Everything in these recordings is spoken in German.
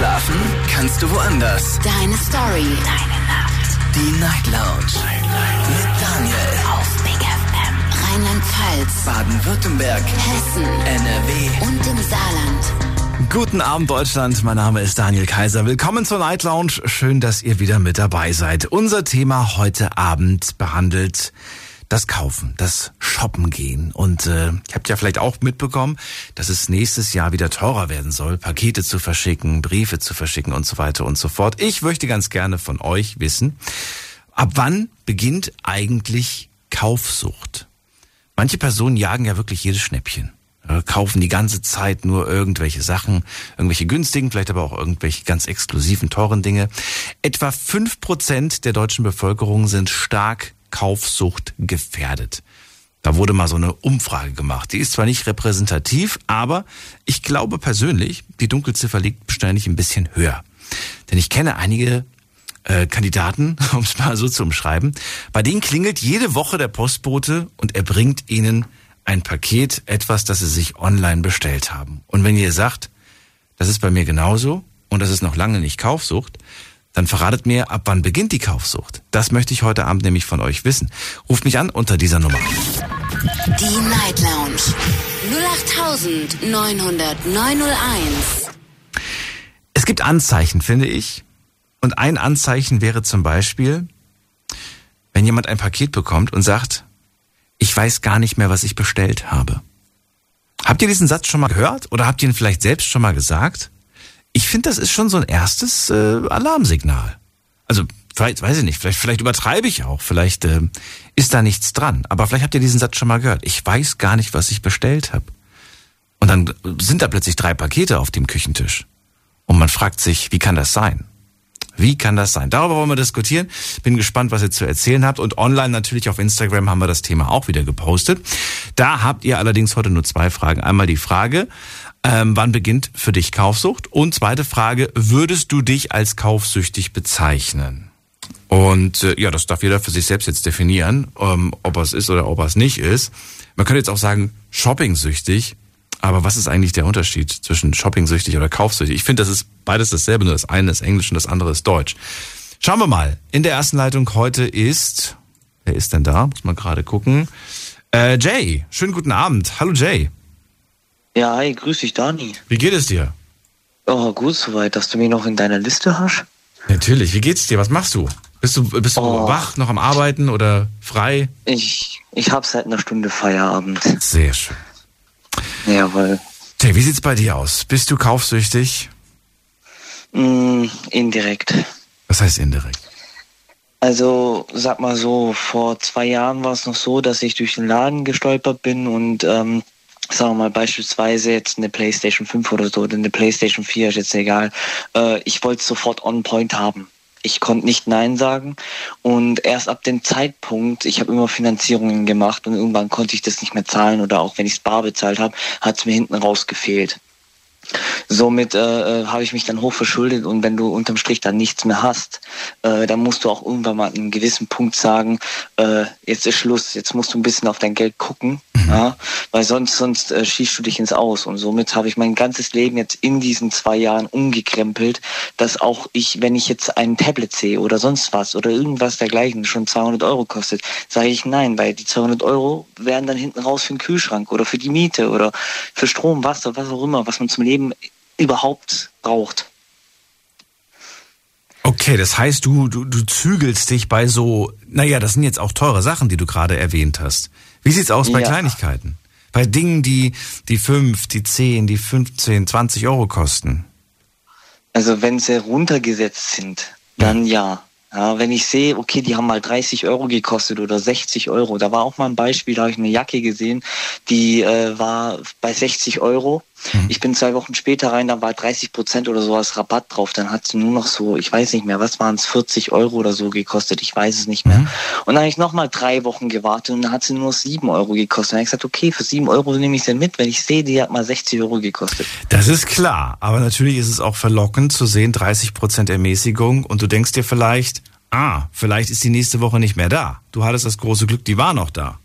Schlafen kannst du woanders. Deine Story. Deine Nacht. Die Night Lounge. Night, Night. Mit Daniel. Auf Big FM. Rheinland-Pfalz. Baden-Württemberg. Hessen. NRW. Und im Saarland. Guten Abend Deutschland, mein Name ist Daniel Kaiser. Willkommen zur Night Lounge. Schön, dass ihr wieder mit dabei seid. Unser Thema heute Abend behandelt das Kaufen, das Shoppen gehen. Und äh, ihr habt ja vielleicht auch mitbekommen, dass es nächstes Jahr wieder teurer werden soll, Pakete zu verschicken, Briefe zu verschicken und so weiter und so fort. Ich möchte ganz gerne von euch wissen, ab wann beginnt eigentlich Kaufsucht? Manche Personen jagen ja wirklich jedes Schnäppchen kaufen die ganze Zeit nur irgendwelche Sachen, irgendwelche günstigen, vielleicht aber auch irgendwelche ganz exklusiven, teuren Dinge. Etwa fünf Prozent der deutschen Bevölkerung sind stark Kaufsucht gefährdet. Da wurde mal so eine Umfrage gemacht. Die ist zwar nicht repräsentativ, aber ich glaube persönlich, die Dunkelziffer liegt wahrscheinlich ein bisschen höher. Denn ich kenne einige äh, Kandidaten, um es mal so zu umschreiben, bei denen klingelt jede Woche der Postbote und er bringt ihnen ein Paket, etwas, das sie sich online bestellt haben. Und wenn ihr sagt, das ist bei mir genauso und das ist noch lange nicht Kaufsucht, dann verratet mir, ab wann beginnt die Kaufsucht. Das möchte ich heute Abend nämlich von euch wissen. Ruft mich an unter dieser Nummer. Die Night Lounge 0890901. Es gibt Anzeichen, finde ich. Und ein Anzeichen wäre zum Beispiel, wenn jemand ein Paket bekommt und sagt, ich weiß gar nicht mehr, was ich bestellt habe. Habt ihr diesen Satz schon mal gehört oder habt ihr ihn vielleicht selbst schon mal gesagt? Ich finde, das ist schon so ein erstes äh, Alarmsignal. Also, vielleicht, weiß ich nicht, vielleicht, vielleicht übertreibe ich auch, vielleicht äh, ist da nichts dran. Aber vielleicht habt ihr diesen Satz schon mal gehört. Ich weiß gar nicht, was ich bestellt habe. Und dann sind da plötzlich drei Pakete auf dem Küchentisch. Und man fragt sich, wie kann das sein? Wie kann das sein? Darüber wollen wir diskutieren. Bin gespannt, was ihr zu erzählen habt. Und online natürlich auf Instagram haben wir das Thema auch wieder gepostet. Da habt ihr allerdings heute nur zwei Fragen. Einmal die Frage, ähm, wann beginnt für dich Kaufsucht? Und zweite Frage, würdest du dich als kaufsüchtig bezeichnen? Und äh, ja, das darf jeder für sich selbst jetzt definieren, ähm, ob er es ist oder ob er es nicht ist. Man könnte jetzt auch sagen, shoppingsüchtig. Aber was ist eigentlich der Unterschied zwischen shoppingsüchtig oder kaufsüchtig? Ich finde, das ist beides dasselbe, nur das eine ist Englisch und das andere ist Deutsch. Schauen wir mal. In der ersten Leitung heute ist, wer ist denn da? Muss man gerade gucken. Äh, Jay, schönen guten Abend. Hallo Jay. Ja, hi, grüß dich, Dani. Wie geht es dir? Oh, gut soweit, dass du mich noch in deiner Liste hast. Natürlich. Wie geht's dir? Was machst du? Bist du, bist du Oh. wach, noch am Arbeiten oder frei? Ich, ich hab seit einer Stunde Feierabend. Sehr schön. Jawohl. Jay, wie sieht's bei dir aus? Bist du kaufsüchtig? Mm, indirekt. Was heißt indirekt? Also, sag mal so, vor zwei Jahren war es noch so, dass ich durch den Laden gestolpert bin und, ähm, sagen wir mal beispielsweise jetzt eine Playstation 5 oder so oder eine Playstation 4, ist jetzt egal. Äh, ich wollte es sofort on point haben. Ich konnte nicht Nein sagen und erst ab dem Zeitpunkt, ich habe immer Finanzierungen gemacht und irgendwann konnte ich das nicht mehr zahlen oder auch wenn ich es bar bezahlt habe, hat es mir hinten raus gefehlt. Somit äh, äh, habe ich mich dann hoch verschuldet und wenn du unterm Strich dann nichts mehr hast, äh, dann musst du auch irgendwann mal an einem gewissen Punkt sagen, äh, jetzt ist Schluss, jetzt musst du ein bisschen auf dein Geld gucken, ja, weil sonst sonst äh, schießt du dich ins Aus. Und somit habe ich mein ganzes Leben jetzt in diesen zwei Jahren umgekrempelt, dass auch ich, wenn ich jetzt ein Tablet sehe oder sonst was oder irgendwas dergleichen schon 200 Euro kostet, sage ich nein, weil die 200 Euro werden dann hinten raus für den Kühlschrank oder für die Miete oder für Strom, Wasser, was auch immer, was man zum Leben überhaupt braucht. Okay, das heißt, du, du, du zügelst dich bei so, naja, das sind jetzt auch teure Sachen, die du gerade erwähnt hast. Wie sieht's aus bei Ja. Kleinigkeiten? Bei Dingen, die, die 5, die 10, die 15, 20 Euro kosten. Also wenn sie runtergesetzt sind, dann ja. Ja, wenn ich sehe, okay, die haben mal 30 Euro gekostet oder 60 Euro. Da war auch mal ein Beispiel, da habe ich eine Jacke gesehen, die äh, war bei 60 Euro. Ich bin zwei Wochen später rein, da war 30 Prozent oder sowas Rabatt drauf. Dann hat sie nur noch so, ich weiß nicht mehr, was waren es, 40 Euro oder so gekostet. Ich weiß es nicht mehr. Und dann habe ich nochmal drei Wochen gewartet und dann hat sie nur 7 Euro gekostet. Dann habe ich gesagt, okay, für 7 Euro nehme ich sie mit, wenn ich sehe, die hat mal 60 Euro gekostet. Das ist klar, aber natürlich ist es auch verlockend zu sehen, 30% Ermäßigung und du denkst dir vielleicht, ah, vielleicht ist die nächste Woche nicht mehr da. Du hattest das große Glück, die war noch da.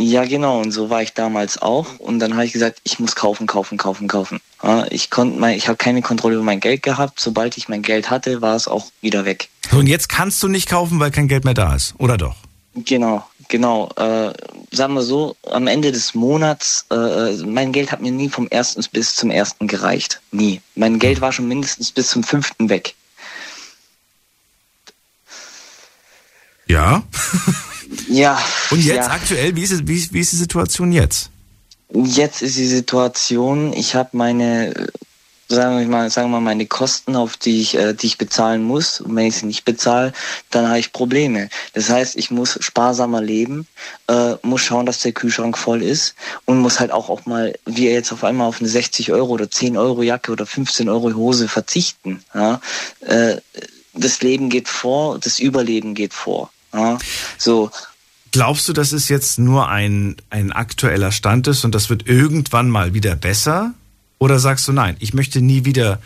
Ja, genau. Und so war ich damals auch. Und dann habe ich gesagt, ich muss kaufen, kaufen, kaufen, kaufen. Ja, ich konnte, ich habe keine Kontrolle über mein Geld gehabt. Sobald ich mein Geld hatte, war es auch wieder weg. So, und jetzt kannst du nicht kaufen, weil kein Geld mehr da ist, oder doch? Genau, genau. Äh, sagen wir so, am Ende des Monats, äh, mein Geld hat mir nie vom ersten bis zum ersten gereicht. Nie. Mein Geld war schon mindestens bis zum fünften weg. Ja. Ja. Und jetzt ja. aktuell, wie ist, es, wie, wie ist die Situation jetzt? Jetzt ist die Situation, ich habe meine, sagen wir mal, sagen wir mal, meine Kosten, auf die ich, äh, die ich bezahlen muss. Und wenn ich sie nicht bezahle, dann habe ich Probleme. Das heißt, ich muss sparsamer leben, äh, muss schauen, dass der Kühlschrank voll ist und muss halt auch, auch mal, wie jetzt auf einmal auf eine 60 Euro oder 10 Euro Jacke oder 15 Euro Hose verzichten. Ja? Äh, das Leben geht vor, das Überleben geht vor. Ja? So, Glaubst du, dass es jetzt nur ein, ein aktueller Stand ist und das wird irgendwann mal wieder besser? Oder sagst du nein, ich möchte nie wieder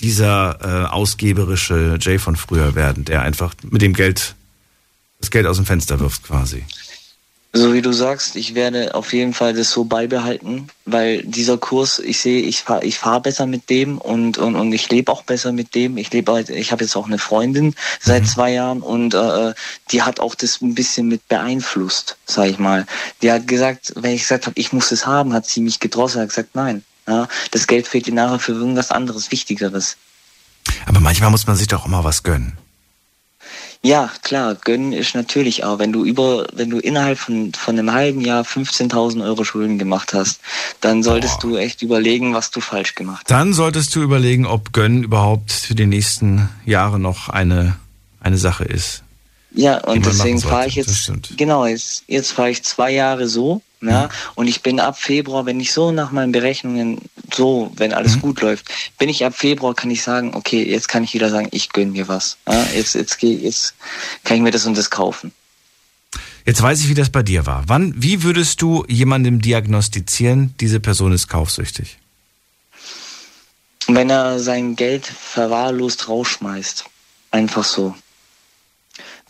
dieser äh, ausgeberische Jay von früher werden, der einfach mit dem Geld das Geld aus dem Fenster wirft quasi? So wie du sagst, ich werde auf jeden Fall das so beibehalten, weil dieser Kurs, ich sehe, ich fahre ich fahr besser mit dem und, und, und ich lebe auch besser mit dem. Ich lebe halt, ich habe jetzt auch eine Freundin seit mhm. zwei Jahren und äh, die hat auch das ein bisschen mit beeinflusst, sag ich mal. Die hat gesagt, wenn ich gesagt habe, ich muss es haben, hat sie mich gedrosselt, hat gesagt, nein. Ja, das Geld fehlt dir nachher für irgendwas anderes, Wichtigeres. Aber manchmal muss man sich doch auch mal was gönnen. Ja, klar, gönnen ist natürlich auch, wenn du über, wenn du innerhalb von, von einem halben Jahr 15.000 Euro Schulden gemacht hast, dann solltest Boah. du echt überlegen, was du falsch gemacht hast. Dann solltest du überlegen, ob gönnen überhaupt für die nächsten Jahre noch eine, eine Sache ist. Ja, und deswegen fahre ich jetzt, genau, jetzt, jetzt fahre ich zwei Jahre so, ja, mhm. und ich bin ab Februar, wenn ich so nach meinen Berechnungen, so, wenn alles mhm. gut läuft, bin ich ab Februar, kann ich sagen, okay, jetzt kann ich wieder sagen, ich gönn mir was. Ja, jetzt, jetzt, geh, jetzt kann ich mir das und das kaufen. Jetzt weiß ich, wie das bei dir war. Wann, wie würdest du jemandem diagnostizieren, diese Person ist kaufsüchtig? Wenn er sein Geld verwahrlost rausschmeißt. Einfach so.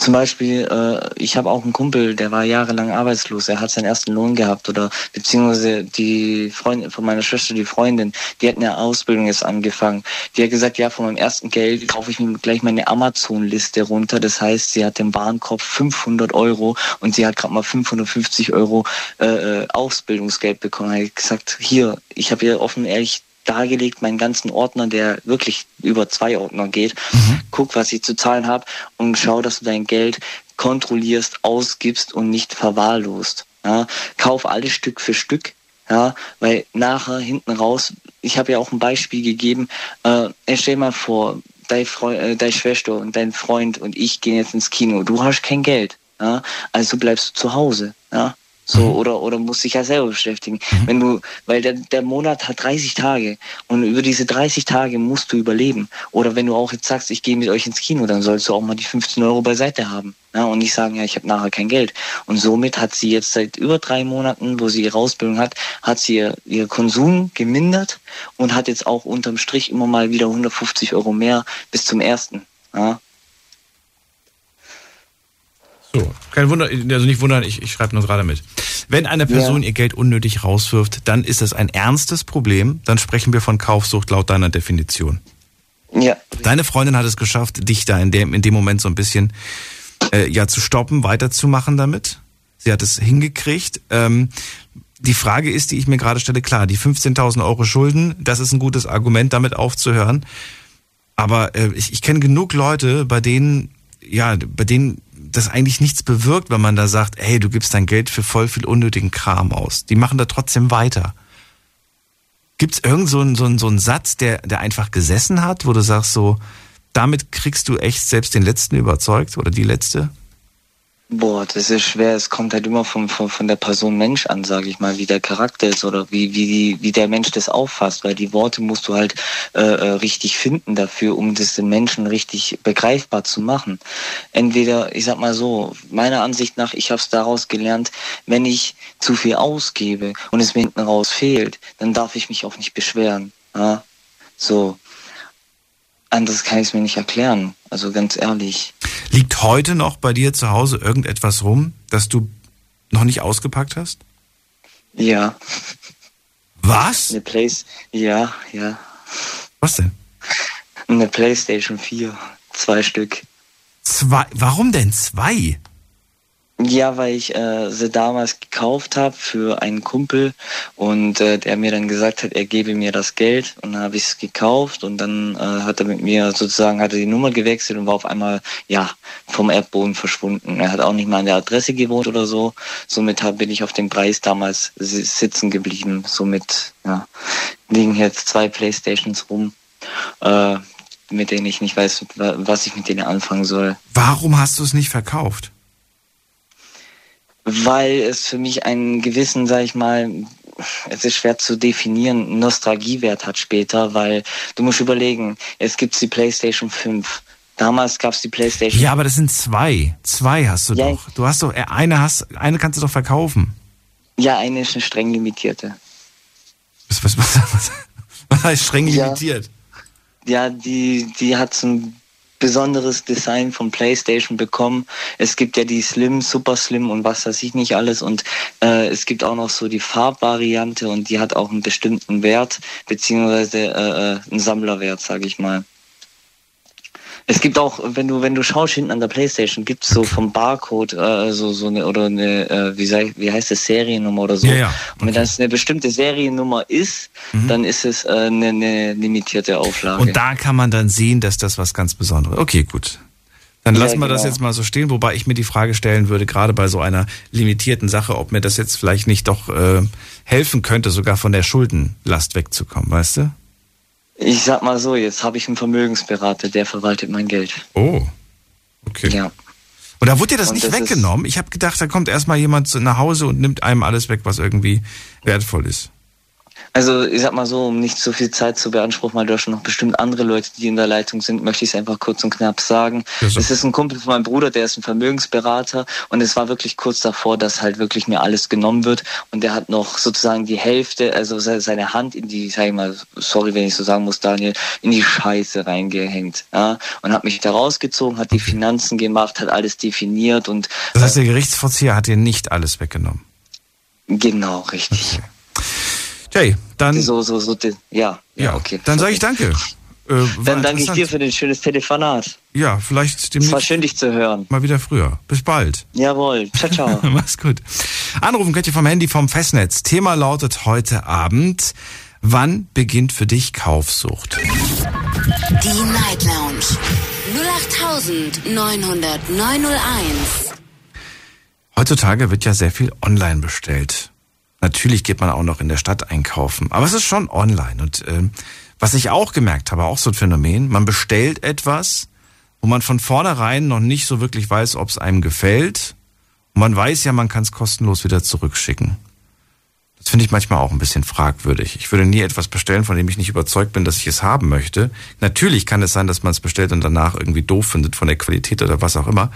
Zum Beispiel, äh, ich habe auch einen Kumpel, der war jahrelang arbeitslos, er hat seinen ersten Lohn gehabt oder beziehungsweise die Freundin von meiner Schwester, die Freundin, die hat eine Ausbildung jetzt angefangen. Die hat gesagt, ja, von meinem ersten Geld kaufe ich mir gleich meine Amazon-Liste runter. Das heißt, sie hat den Warenkorb 500 Euro und sie hat gerade mal 550 Euro äh, äh, Ausbildungsgeld bekommen. Er hat gesagt, hier, ich habe ihr offen ehrlich dargelegt, meinen ganzen Ordner, der wirklich über zwei Ordner geht. Mhm. Guck, was ich zu zahlen habe und schau, dass du dein Geld kontrollierst, ausgibst und nicht verwahrlost. Ja, kauf alles Stück für Stück, ja, weil nachher hinten raus, ich habe ja auch ein Beispiel gegeben, äh, stell mal vor, dein Freund, äh, deine Schwester und dein Freund und ich gehen jetzt ins Kino, du hast kein Geld, ja, also bleibst du zu Hause, ja, so, mhm. oder, oder musst dich ja selber beschäftigen. Mhm. Wenn du, weil der, der Monat hat 30 Tage und über diese 30 Tage musst du überleben. Oder wenn du auch jetzt sagst, ich gehe mit euch ins Kino, dann sollst du auch mal die 15 Euro beiseite haben. Ja, und nicht sagen, ja, ich habe nachher kein Geld. Und somit hat sie jetzt seit über drei Monaten, wo sie ihre Ausbildung hat, hat sie ihr, ihr Konsum gemindert und hat jetzt auch unterm Strich immer mal wieder 150 Euro mehr bis zum ersten. Ja, so, kein Wunder, also nicht wundern, ich, ich schreibe nur gerade mit. Wenn eine Person ja. ihr Geld unnötig rauswirft, dann ist das ein ernstes Problem. Dann sprechen wir von Kaufsucht laut deiner Definition. Ja. Deine Freundin hat es geschafft, dich da in dem, in dem Moment so ein bisschen äh, ja zu stoppen, weiterzumachen damit. Sie hat es hingekriegt. Ähm, die Frage ist, die ich mir gerade stelle, klar, die 15.000 Euro Schulden, das ist ein gutes Argument, damit aufzuhören. Aber äh, ich, ich kenne genug Leute, bei denen, ja, bei denen das eigentlich nichts bewirkt, wenn man da sagt, hey, du gibst dein Geld für voll viel unnötigen Kram aus. Die machen da trotzdem weiter. Gibt es irgend so so, so einen Satz, der, der einfach gesessen hat, wo du sagst so, damit kriegst du echt selbst den Letzten überzeugt oder die Letzte? Boah, das ist schwer. Es kommt halt immer von, von, von der Person Mensch an, sage ich mal, wie der Charakter ist oder wie, wie, wie der Mensch das auffasst, weil die Worte musst du halt äh, äh, richtig finden dafür, um das den Menschen richtig begreifbar zu machen. Entweder, ich sag mal so, meiner Ansicht nach, ich habe es daraus gelernt, wenn ich zu viel ausgebe und es mir hinten raus fehlt, dann darf ich mich auch nicht beschweren. Ja? So. Anders kann ich es mir nicht erklären. Also ganz ehrlich. Liegt heute noch bei dir zu Hause irgendetwas rum, das du noch nicht ausgepackt hast? Ja. Was? Eine Place. Ja, ja. Was denn? Eine PlayStation 4. Zwei Stück. Zwei. Warum denn zwei? Ja, weil ich äh, sie damals gekauft habe für einen Kumpel und äh, der mir dann gesagt hat, er gebe mir das Geld und dann habe ich es gekauft und dann äh, hat er mit mir sozusagen hat er die Nummer gewechselt und war auf einmal ja vom Erdboden verschwunden. Er hat auch nicht mal an der Adresse gewohnt oder so. Somit hab, bin ich auf dem Preis damals sitzen geblieben. Somit ja, liegen jetzt zwei Playstations rum. Äh, mit denen ich nicht weiß, was ich mit denen anfangen soll. Warum hast du es nicht verkauft? Weil es für mich einen gewissen, sag ich mal, es ist schwer zu definieren, Nostalgiewert hat später, weil du musst überlegen, es gibt die PlayStation 5. Damals gab es die PlayStation. Ja, aber das sind zwei. Zwei hast du ja. doch. Du hast doch eine hast, eine kannst du doch verkaufen. Ja, eine ist eine streng limitierte. Was, was, was, was, was heißt streng limitiert? Ja, die, die hat so ein besonderes Design von PlayStation bekommen. Es gibt ja die Slim, Super Slim und was weiß ich nicht alles. Und äh, es gibt auch noch so die Farbvariante und die hat auch einen bestimmten Wert, beziehungsweise äh, äh einen Sammlerwert, sage ich mal. Es gibt auch, wenn du, wenn du schaust hinten an der Playstation, gibt es so vom Barcode äh, so, so eine oder eine, äh, wie, sei, wie heißt das, Seriennummer oder so. Ja, ja. Okay. Und wenn das eine bestimmte Seriennummer ist, mhm. dann ist es äh, eine, eine limitierte Auflage. Und da kann man dann sehen, dass das was ganz Besonderes ist. Okay, gut. Dann lassen ja, wir das genau. jetzt mal so stehen, wobei ich mir die Frage stellen würde, gerade bei so einer limitierten Sache, ob mir das jetzt vielleicht nicht doch äh, helfen könnte, sogar von der Schuldenlast wegzukommen, weißt du? Ich sag mal so, jetzt habe ich einen Vermögensberater, der verwaltet mein Geld. Oh, okay. Ja. Und da wurde dir das und nicht das weggenommen? Ich habe gedacht, da kommt erstmal jemand nach Hause und nimmt einem alles weg, was irgendwie wertvoll ist. Also ich sag mal so, um nicht so viel Zeit zu beanspruchen, weil da schon noch bestimmt andere Leute, die in der Leitung sind, möchte ich es einfach kurz und knapp sagen. Es ja, so. ist ein Kumpel von meinem Bruder, der ist ein Vermögensberater und es war wirklich kurz davor, dass halt wirklich mir alles genommen wird und der hat noch sozusagen die Hälfte, also seine Hand in die, sag ich mal, sorry, wenn ich so sagen muss, Daniel, in die Scheiße reingehängt, ja, und hat mich da rausgezogen, hat die Finanzen gemacht, hat alles definiert und. Das heißt, der Gerichtsvollzieher hat dir nicht alles weggenommen? Genau, richtig. Okay. Jay, dann. So, so, so, ja, ja, okay. Dann sage ich danke. Äh, dann danke ich dir für den schönes Telefonat. Ja, vielleicht demnächst. Es war schön, dich zu hören. Mal wieder früher. Bis bald. Jawohl. Ciao, ciao. Mach's gut. Anrufen könnt ihr vom Handy vom Festnetz. Thema lautet heute Abend. Wann beginnt für dich Kaufsucht? Die Night Lounge. 08901. Heutzutage wird ja sehr viel online bestellt. Natürlich geht man auch noch in der Stadt einkaufen, aber es ist schon online. Und äh, was ich auch gemerkt habe, auch so ein Phänomen, man bestellt etwas, wo man von vornherein noch nicht so wirklich weiß, ob es einem gefällt. Und man weiß ja, man kann es kostenlos wieder zurückschicken. Das finde ich manchmal auch ein bisschen fragwürdig. Ich würde nie etwas bestellen, von dem ich nicht überzeugt bin, dass ich es haben möchte. Natürlich kann es sein, dass man es bestellt und danach irgendwie doof findet von der Qualität oder was auch immer.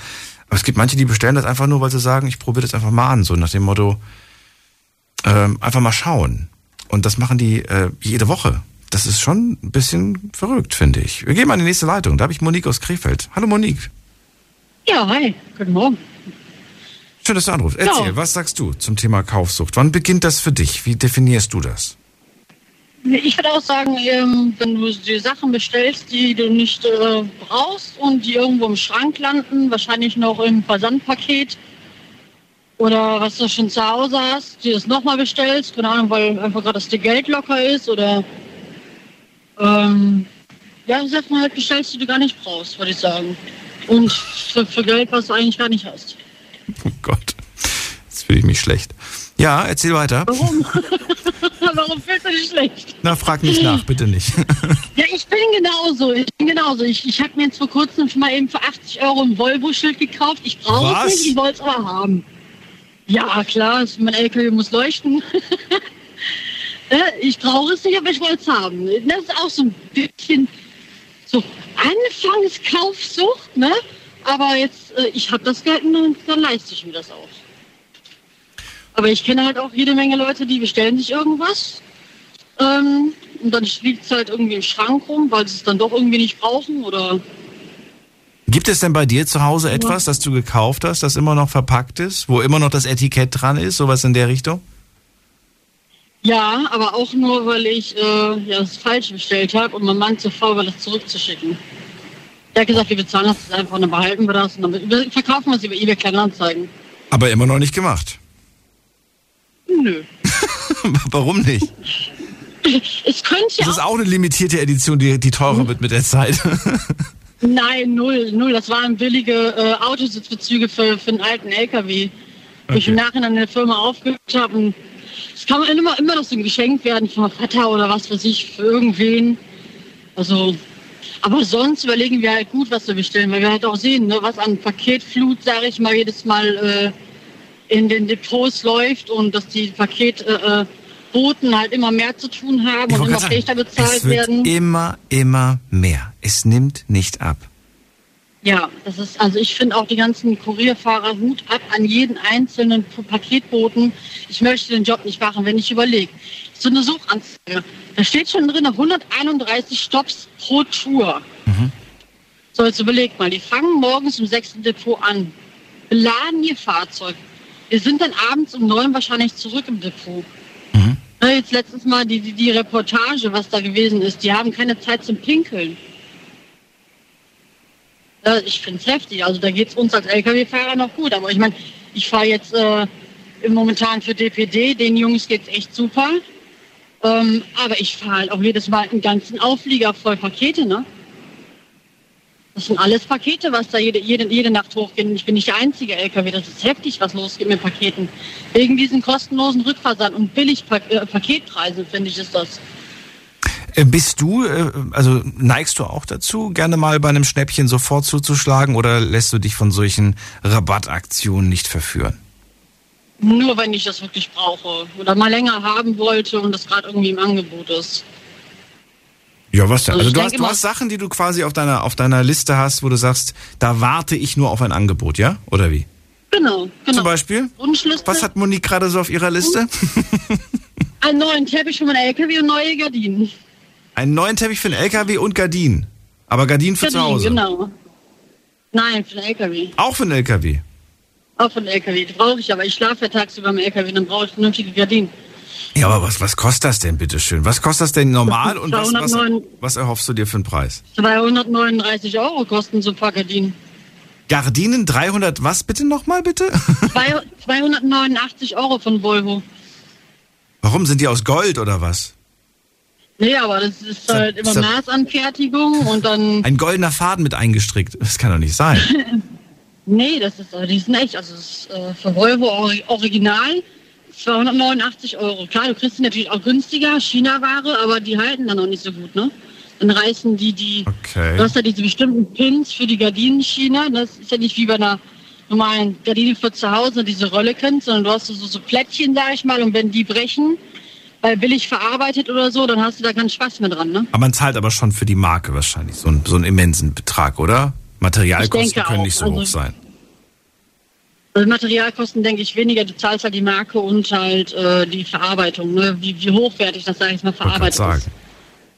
Aber es gibt manche, die bestellen das einfach nur, weil sie sagen, ich probiere das einfach mal an. So nach dem Motto, ähm, einfach mal schauen. Und das machen die äh, jede Woche. Das ist schon ein bisschen verrückt, finde ich. Wir gehen mal in die nächste Leitung. Da habe ich Monique aus Krefeld. Hallo Monique. Ja, hi. Guten Morgen. Schön, dass du anrufst. Erzähl, ja. was sagst du zum Thema Kaufsucht? Wann beginnt das für dich? Wie definierst du das? Ich würde auch sagen, ähm, wenn du die Sachen bestellst, die du nicht äh, brauchst und die irgendwo im Schrank landen, wahrscheinlich noch im Versandpaket, oder was du schon zu Hause hast, die das nochmal bestellst, keine Ahnung, weil einfach gerade das Geld locker ist oder ähm, ja, Sachen halt bestellst, die du gar nicht brauchst, würde ich sagen. Und für, für Geld, was du eigentlich gar nicht hast. Oh Gott, jetzt fühle ich mich schlecht. Ja, erzähl weiter. Warum? Warum fühlst du dich schlecht? Na, frag nicht nach, bitte nicht. ja, ich bin genauso. Ich bin genauso. Ich, ich habe mir jetzt vor kurzem schon mal eben für 80 Euro ein Volvo-Schild gekauft. Ich brauche es nicht, ich wollte es aber haben. Ja, klar, mein LKW muss leuchten. ich brauche es nicht, aber ich wollte es haben. Das ist auch so ein bisschen so Anfangskaufsucht, ne? Aber jetzt, äh, ich habe das Geld und dann leiste ich mir das auch. Aber ich kenne halt auch jede Menge Leute, die bestellen sich irgendwas. Ähm, und dann liegt es halt irgendwie im Schrank rum, weil sie es dann doch irgendwie nicht brauchen oder Gibt es denn bei dir zu Hause etwas, das du gekauft hast, das immer noch verpackt ist, wo immer noch das Etikett dran ist, sowas in der Richtung? Ja, aber auch nur, weil ich äh, ja, das falsch bestellt habe und mein Mann zu faul war, das zurückzuschicken. Der hat gesagt, wir bezahlen das einfach und dann behalten wir das und dann verkaufen wir es über eBay Kleinanzeigen. Aber immer noch nicht gemacht. Nö. Warum nicht? Es könnte ja Das ist auch... auch eine limitierte Edition, die, die teurer wird mit der Zeit. Nein, null, null. Das waren billige äh, Autositzbezüge für, für einen alten LKW. Wo ich im Nachhinein in der Firma aufgehört habe. Es kann immer, immer noch so ein Geschenk werden vom Vater oder was weiß ich, für irgendwen. Also, aber sonst überlegen wir halt gut, was wir bestellen, weil wir halt auch sehen, ne, was an Paketflut, sage ich mal, jedes Mal äh, in den Depots läuft und dass die Paketboten äh, Boten halt immer mehr zu tun haben Ich und immer schlechter bezahlt es wird werden. immer, immer mehr. Es nimmt nicht ab. Ja, das ist, also ich finde auch die ganzen Kurierfahrer Hut ab an jeden einzelnen Paketboten. Ich möchte den Job nicht machen, wenn ich überlege. So eine Suchanzeige. Da steht schon drin 131 Stops pro Tour. So, jetzt überlegt mal, die fangen morgens um 6. Depot an, beladen ihr Fahrzeug. Wir sind dann abends um 9 wahrscheinlich zurück im Depot. Jetzt letztens mal die, die, die Reportage, was da gewesen ist, die haben keine Zeit zum Pinkeln. Ja, ich finde es heftig. Also da geht es uns als Lkw-Fahrer noch gut. Aber ich meine, ich fahre jetzt äh, momentan für DPD. Den Jungs geht's echt super. Ähm, aber ich fahre halt auch jedes Mal einen ganzen Auflieger voll Pakete, ne? Das sind alles Pakete, was da jede, jede, jede Nacht hochgehen. Ich bin nicht der einzige LKW. Das ist heftig, was losgeht mit Paketen. Wegen diesen kostenlosen Rückversand und billig äh, Paketpreise, finde ich, ist das. Äh, Bist du, äh, also neigst du auch dazu, gerne mal bei einem Schnäppchen sofort zuzuschlagen oder lässt du dich von solchen Rabattaktionen nicht verführen? Nur wenn ich das wirklich brauche. Oder mal länger haben wollte und das gerade irgendwie im Angebot ist. Ja, was denn? Also Also du hast, du hast Sachen, die du quasi auf deiner, auf deiner Liste hast, wo du sagst, da warte ich nur auf ein Angebot, ja? Oder wie? Genau, genau. Zum Beispiel? Wunschliste. Was hat Monique gerade so auf ihrer Liste? Einen neuen Teppich für meinen LKW und neue Gardinen. Einen neuen Teppich für den LKW und Gardinen. Aber Gardinen für zu Gardinen, Hause. genau. Nein, für den LKW. Auch für den LKW. Auch für den LKW. Die brauche ich, aber ich schlafe ja tagsüber im LKW, dann brauche ich vernünftige Gardinen. Ja, aber was, was kostet das denn, bitteschön? Was kostet das denn normal und was, was, 209. was erhoffst du dir für einen Preis? 239 Euro kosten so ein paar Gardinen. Gardinen 300, was bitte nochmal, bitte? Zwei- 289 Euro von Volvo. Warum, sind die aus Gold oder was? Nee, aber das ist halt immer Maßanfertigung und dann. Ein goldener Faden mit eingestrickt. Das kann doch nicht sein. Nee, das ist, die sind echt, also das ist äh, für Volvo Ori- Original 289 Euro. Klar, du kriegst sie natürlich auch günstiger, China-Ware, aber die halten dann auch nicht so gut, ne? Dann reißen die die, Okay. du hast ja diese bestimmten Pins für die Gardinenschiene, das ist ja nicht wie bei einer normalen Gardine für zu Hause, diese Rölleken, sondern du hast so, so Plättchen, sag ich mal, und wenn die brechen, weil billig verarbeitet oder so, dann hast du da keinen Spaß mehr dran, ne? Aber man zahlt aber schon für die Marke wahrscheinlich so einen, so einen immensen Betrag, oder? Materialkosten können auch, nicht so also- hoch sein. Also Materialkosten denke ich weniger, du zahlst halt die Marke und halt äh, die Verarbeitung, ne? wie, wie hochwertig das, sag ich mal, verarbeitet sagen. ist.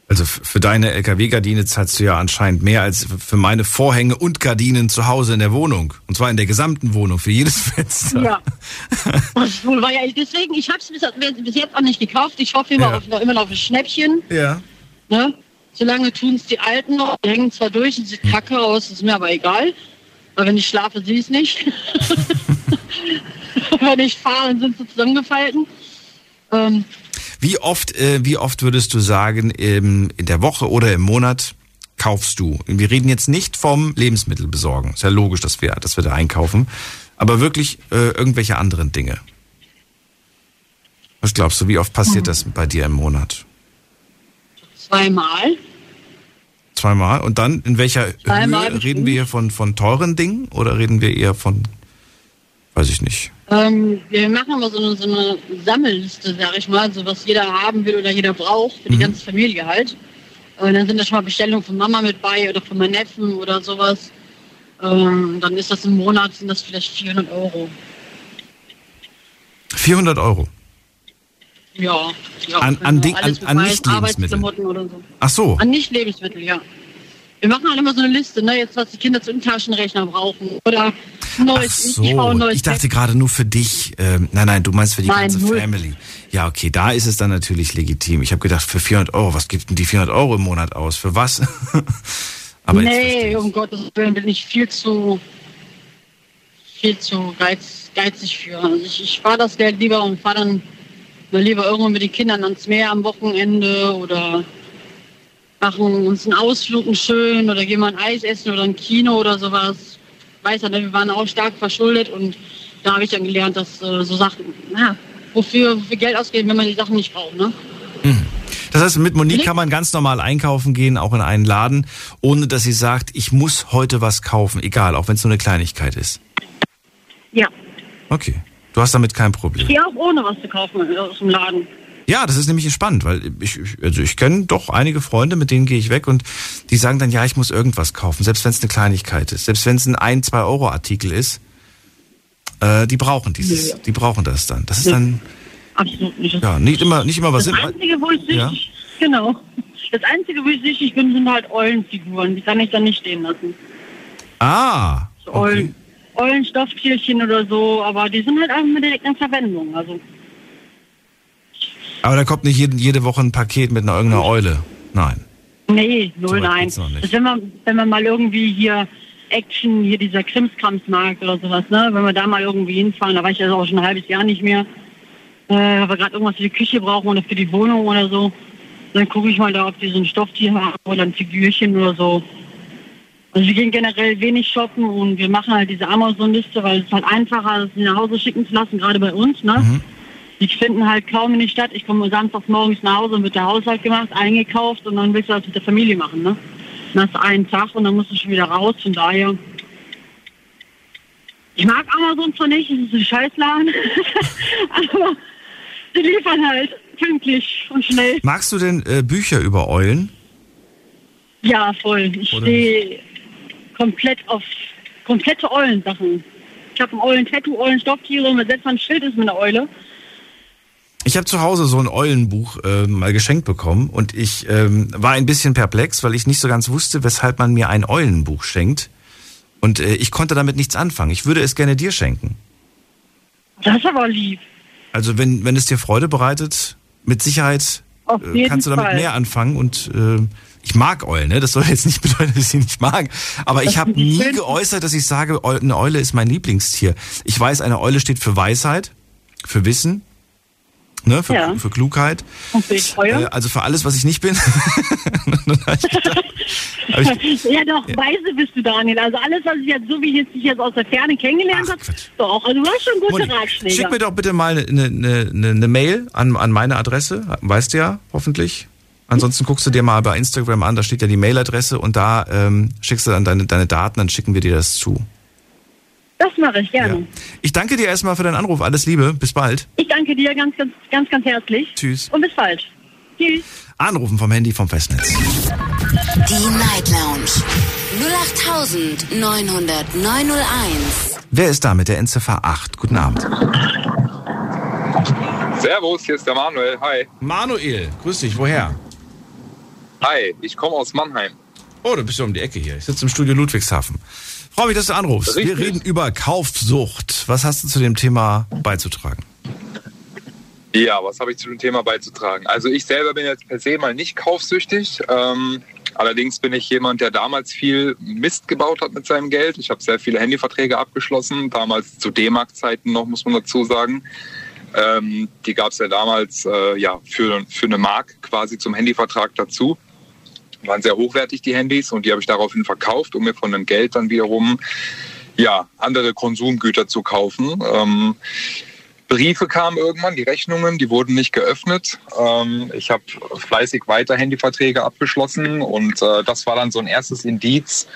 Also für deine LKW-Gardine zahlst du ja anscheinend mehr als für meine Vorhänge und Gardinen zu Hause in der Wohnung. Und zwar in der gesamten Wohnung, für jedes Fenster. Ja. Das wohl war ja deswegen, ich habe es bis, bis jetzt auch nicht gekauft. Ich hoffe immer, Ja. auf, noch, immer noch auf ein Schnäppchen. Ja. Ne? Solange tun es die Alten noch, die hängen zwar durch und sieht kacke aus, ist mir aber egal. Weil wenn ich schlafe, sehe ich es nicht. wenn ich fahre, sind sie zusammengefalten. Ähm, Wie oft, äh, wie oft würdest du sagen, im, in der Woche oder im Monat kaufst du? Wir reden jetzt nicht vom Lebensmittelbesorgen. Ist ja logisch, dass wir, dass wir da einkaufen. Aber wirklich äh, irgendwelche anderen Dinge. Was glaubst du, wie oft passiert das bei dir im Monat? zweimal. Zweimal? Und dann in welcher Zweimal Höhe reden wir hier von, von teuren Dingen oder reden wir eher von, weiß ich nicht. Ähm, wir machen aber so eine, so eine Sammelliste, sag ich mal, so was jeder haben will oder jeder braucht, für die ganze Familie halt. Und dann sind da schon mal Bestellungen von Mama mit bei oder von meinem Neffen oder sowas. Ähm, dann ist das im Monat, sind das vielleicht 400 Euro. 400 Euro. Ja. ja An- wenn an Ding- an- an mit Nicht-Lebensmittel. So. Ach so. An Nicht-Lebensmittel, ja. Wir machen halt immer so eine Liste, ne? Jetzt was die Kinder zu einem Taschenrechner brauchen oder neues, so, ich neues ich dachte gerade nur für dich. Ähm, nein, nein, du meinst für die Nein, ganze null. Family. Ja, okay, da ist es dann natürlich legitim. Ich habe gedacht, für 400 Euro, was gibt denn die 400 Euro im Monat aus? Für was? Aber nee, um Gottes Willen bin ich viel zu viel zu geiz, geizig für. Also ich, ich spare das Geld lieber und fahre dann mal lieber irgendwo mit den Kindern ans Meer am Wochenende oder machen uns einen Ausflug einen schön oder gehen mal ein Eis essen oder ein Kino oder sowas. Weiß ja, wir waren auch stark verschuldet und da habe ich dann gelernt, dass äh, so Sachen, na, wofür, wofür Geld ausgeben, wenn man die Sachen nicht braucht, ne? Das heißt, mit Monique kann man ganz normal einkaufen gehen, auch in einen Laden, ohne dass sie sagt, ich muss heute was kaufen, egal, auch wenn es nur eine Kleinigkeit ist. Ja. Okay. Du hast damit kein Ich Problem. gehe auch ohne was zu kaufen aus dem Laden. Ja, das ist nämlich spannend, weil ich, also ich kenne doch einige Freunde, mit denen gehe ich weg und die sagen dann, ja, ich muss irgendwas kaufen, selbst wenn es eine Kleinigkeit ist, selbst wenn es ein 1, 2 Euro Artikel ist. Äh, die brauchen dieses, Nee. die brauchen das dann. Das ist dann, Absolut nicht. ja, nicht immer, nicht immer was Das. Einzige, wo ich süchtig, Ja. genau. Das Einzige, wo ich süchtig bin, sind halt Eulenfiguren. Die kann ich dann nicht stehen lassen. Ah, okay. Eulen, Eulenstofftierchen oder so, aber die sind halt einfach mit in Verwendung. Also, Aber da kommt nicht jede, jede Woche ein Paket mit einer irgendeiner Eule. Nein. nee, null, nein. Das wenn man, wenn man mal irgendwie hier Action, hier dieser Krimskramsmarkt oder sowas, ne, wenn wir da mal irgendwie hinfahren, da war ich ja auch schon ein halbes Jahr nicht mehr, äh, weil wir gerade irgendwas für die Küche brauchen oder für die Wohnung oder so. Dann gucke ich mal da, ob die so ein Stofftier haben oder ein Figürchen oder so. Also wir gehen generell wenig shoppen und wir machen halt diese Amazon-Liste, weil es ist halt einfacher, sie nach Hause schicken zu lassen, gerade bei uns. Ne? Mhm. Die finden halt kaum in die Stadt. Ich komme samstags morgens nach Hause und wird der Haushalt gemacht, eingekauft und dann willst du das mit der Familie machen. Ne? Dann hast du einen Tag und dann musst du schon wieder raus. Von daher, ich mag Amazon zwar nicht, es ist ein Scheißladen, aber die liefern halt pünktlich und schnell. Magst du denn äh, Bücher über Eulen? Ja, voll. Ich stehe komplett auf komplette Eulensachen. Ich habe ein Eulen-Tattoo, Eulen-Stofftiere und wenn selbst ein Schild ist mit einer Eule. Ich habe zu Hause so ein Eulenbuch äh, mal geschenkt bekommen und ich ähm, war ein bisschen perplex, weil ich nicht so ganz wusste, weshalb man mir ein Eulenbuch schenkt. Und äh, ich konnte damit nichts anfangen. Ich würde es gerne dir schenken. Das ist aber lieb. Also wenn, wenn es dir Freude bereitet, mit Sicherheit äh, kannst du damit Fall. mehr anfangen. Und äh, ich mag Eulen, ne? Das soll jetzt nicht bedeuten, dass ich sie nicht mag. Aber ich Das habe sind die nie schönsten. geäußert, dass ich sage, eine Eule ist mein Lieblingstier. Ich weiß, eine Eule steht für Weisheit, für Wissen, ne? für, Ja. für Klugheit. Und Treue. Äh, also für alles, was ich nicht bin. Ich gedacht, ich, ja doch, weise bist du, Daniel. Also alles, was ich jetzt, so wie ich jetzt dich jetzt aus der Ferne kennengelernt habe, doch. Also du hast schon gute Moni, Ratschläge. schick mir doch bitte mal eine, eine, eine, eine Mail an, an meine Adresse. Weißt du ja, hoffentlich. Ansonsten guckst du dir mal bei Instagram an, da steht ja die Mailadresse und da ähm, schickst du dann deine, deine Daten, dann schicken wir dir das zu. Das mache ich Ja. gerne. Ich danke dir erstmal für deinen Anruf. Alles Liebe. Bis bald. Ich danke dir ganz, ganz, ganz, ganz herzlich. Tschüss. Und bis bald. Tschüss. Anrufen vom Handy vom Festnetz. Die Night Lounge 0890901. Wer ist da mit der Endziffer 8? Guten Abend. Servus, hier ist der Manuel. Hi. Manuel, grüß dich. Woher? Hi, ich komme aus Mannheim. Oh, du bist ja um die Ecke hier. Ich sitze im Studio Ludwigshafen. Freue mich, dass du anrufst. Wir Richtig. reden über Kaufsucht. Was hast du zu dem Thema beizutragen? Ja, was habe ich zu dem Thema beizutragen? Also ich selber bin jetzt per se mal nicht kaufsüchtig. Ähm, allerdings bin ich jemand, der damals viel Mist gebaut hat mit seinem Geld. Ich habe sehr viele Handyverträge abgeschlossen, damals zu D-Mark-Zeiten noch, muss man dazu sagen. Ähm, die gab es ja damals äh, ja, für, für eine Mark quasi zum Handyvertrag dazu. Waren sehr hochwertig, die Handys, und die habe ich daraufhin verkauft, um mir von dem Geld dann wiederum ja, andere Konsumgüter zu kaufen. Ähm, Briefe kamen irgendwann, die Rechnungen, die wurden nicht geöffnet. Ähm, ich habe fleißig weiter Handyverträge abgeschlossen und äh, das war dann so ein erstes Indiz,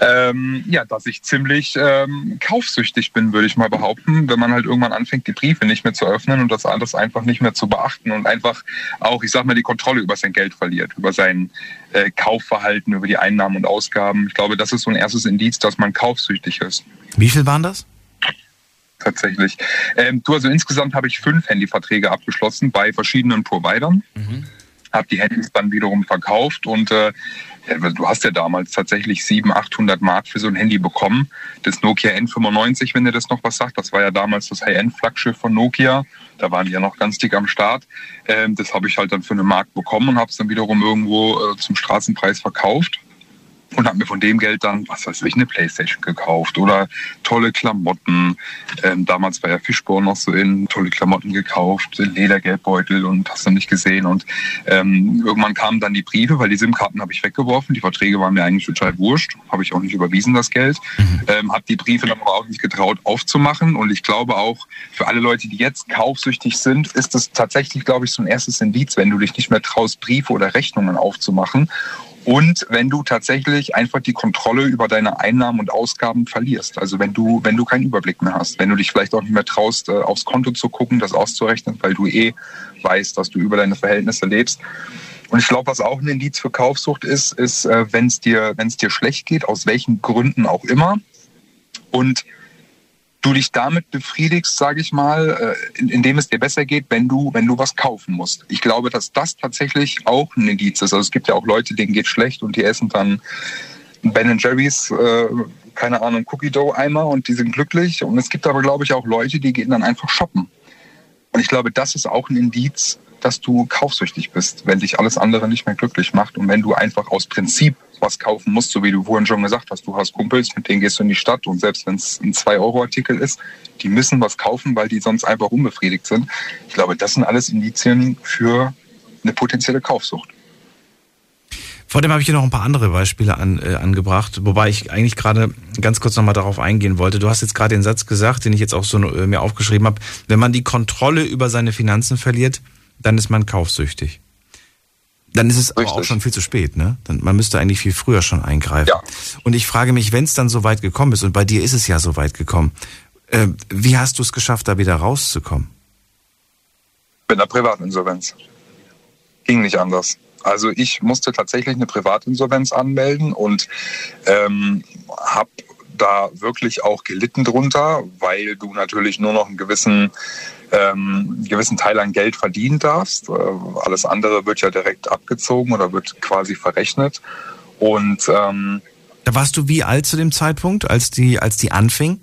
ähm, ja, dass ich ziemlich ähm, kaufsüchtig bin, würde ich mal behaupten, wenn man halt irgendwann anfängt, die Briefe nicht mehr zu öffnen und das alles einfach nicht mehr zu beachten und einfach auch, ich sag mal, die Kontrolle über sein Geld verliert, über sein äh, Kaufverhalten, über die Einnahmen und Ausgaben. Ich glaube, das ist so ein erstes Indiz, dass man kaufsüchtig ist Wie viel waren das? tatsächlich. Ähm, du, also insgesamt habe ich fünf Handyverträge abgeschlossen bei verschiedenen Providern. habe die Handys dann wiederum verkauft und äh, du hast ja damals tatsächlich 700, 800 Mark für so ein Handy bekommen. Das Nokia N95, wenn ihr das noch was sagt, das war ja damals das High-End-Flaggschiff von Nokia. Da waren die ja noch ganz dick am Start. Ähm, das habe ich halt dann für eine Mark bekommen und habe es dann wiederum irgendwo äh, zum Straßenpreis verkauft und habe mir von dem Geld dann, was weiß ich, eine Playstation gekauft oder tolle Klamotten. Ähm, damals war ja Fischborn noch so in, tolle Klamotten gekauft, Ledergeldbeutel und hast du nicht gesehen. Und ähm, irgendwann kamen dann die Briefe, weil die SIM-Karten habe ich weggeworfen. Die Verträge waren mir eigentlich total wurscht. Habe ich auch nicht überwiesen, das Geld. Mhm. Ähm, habe die Briefe dann aber auch nicht getraut aufzumachen. Und ich glaube auch, für alle Leute, die jetzt kaufsüchtig sind, ist das tatsächlich, glaube ich, so ein erstes Indiz, wenn du dich nicht mehr traust, Briefe oder Rechnungen aufzumachen und wenn du tatsächlich einfach die Kontrolle über deine Einnahmen und Ausgaben verlierst. Also wenn du, wenn du keinen Überblick mehr hast, wenn du dich vielleicht auch nicht mehr traust, äh, aufs Konto zu gucken, das auszurechnen, weil du eh weißt, dass du über deine Verhältnisse lebst. Und ich glaube, was auch ein Indiz für Kaufsucht ist, ist, äh, wenn es dir, wenn es dir schlecht geht, aus welchen Gründen auch immer. Und du dich damit befriedigst, sage ich mal, äh, indem es dir besser geht, wenn du, wenn du was kaufen musst. Ich glaube, dass das tatsächlich auch ein Indiz ist. Also es gibt ja auch Leute, denen geht schlecht und die essen dann Ben Jerry's, äh, keine Ahnung, Cookie Dough Eimer und die sind glücklich. Und es gibt aber, glaube ich, auch Leute, die gehen dann einfach shoppen. Und ich glaube, das ist auch ein Indiz, dass du kaufsüchtig bist, wenn dich alles andere nicht mehr glücklich macht und wenn du einfach aus Prinzip was kaufen musst, so wie du vorhin schon gesagt hast. Du hast Kumpels, mit denen gehst du in die Stadt und selbst wenn es ein 2-Euro-Artikel ist, die müssen was kaufen, weil die sonst einfach unbefriedigt sind. Ich glaube, das sind alles Indizien für eine potenzielle Kaufsucht. Vor dem habe ich hier noch ein paar andere Beispiele an, äh, angebracht, wobei ich eigentlich gerade ganz kurz nochmal darauf eingehen wollte. Du hast jetzt gerade den Satz gesagt, den ich jetzt auch so äh, mir aufgeschrieben habe. Wenn man die Kontrolle über seine Finanzen verliert, dann ist man kaufsüchtig. Dann ist es Richtig. aber auch schon viel zu spät, ne? Dann, man müsste eigentlich viel früher schon eingreifen. Ja. Und ich frage mich, wenn es dann so weit gekommen ist, und bei dir ist es ja so weit gekommen, äh, wie hast du es geschafft, da wieder rauszukommen? Mit einer Privatinsolvenz. Ging nicht anders. Also ich musste tatsächlich eine Privatinsolvenz anmelden und ähm, habe da wirklich auch gelitten drunter, weil du natürlich nur noch einen gewissen ähm, gewissen Teil an Geld verdienen darfst. Äh, alles andere wird ja direkt abgezogen oder wird quasi verrechnet. Und ähm, da warst du wie alt zu dem Zeitpunkt, als die, als die anfing?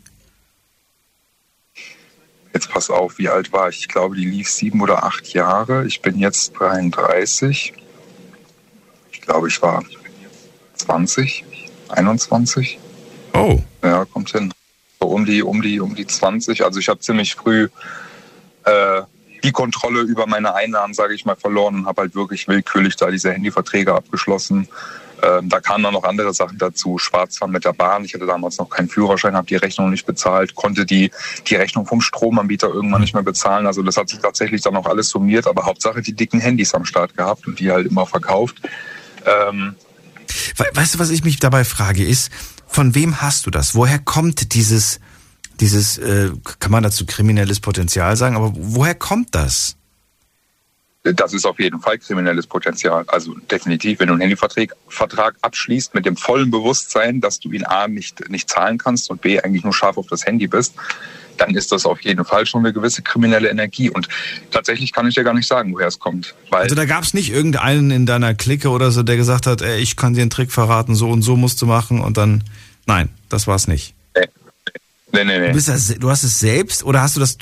Jetzt pass auf, wie alt war ich? Ich glaube, die lief sieben oder acht Jahre. Ich bin jetzt 33. Ich glaube, ich war 20, 21. Oh. Ja, kommt hin. So um die, um die, um die 20. Also ich habe ziemlich früh äh, die Kontrolle über meine Einnahmen, sage ich mal, verloren und habe halt wirklich willkürlich da diese Handyverträge abgeschlossen. Ähm, da kamen dann noch andere Sachen dazu. Schwarzfahren mit der Bahn. Ich hatte damals noch keinen Führerschein, habe die Rechnung nicht bezahlt, konnte die, die Rechnung vom Stromanbieter irgendwann nicht mehr bezahlen. Also das hat sich tatsächlich dann auch alles summiert. Aber Hauptsache die dicken Handys am Start gehabt und die halt immer verkauft. Ähm, weißt du, was ich mich dabei frage, ist, von wem hast du das? Woher kommt dieses, dieses, äh, kann man dazu kriminelles Potenzial sagen, aber woher kommt das? Das ist auf jeden Fall kriminelles Potenzial. Also definitiv, wenn du einen Handyvertrag Vertrag abschließt mit dem vollen Bewusstsein, dass du ihn A nicht, nicht zahlen kannst und B eigentlich nur scharf auf das Handy bist, dann ist das auf jeden Fall schon eine gewisse kriminelle Energie. Und tatsächlich kann ich dir gar nicht sagen, woher es kommt. also da gab es nicht irgendeinen in deiner Clique oder so, der gesagt hat, ey, ich kann dir einen Trick verraten, so und so musst du machen und dann. Nein, das war es nicht. Nee, nee, nee. Du, bist das, du hast es selbst oder hast du das,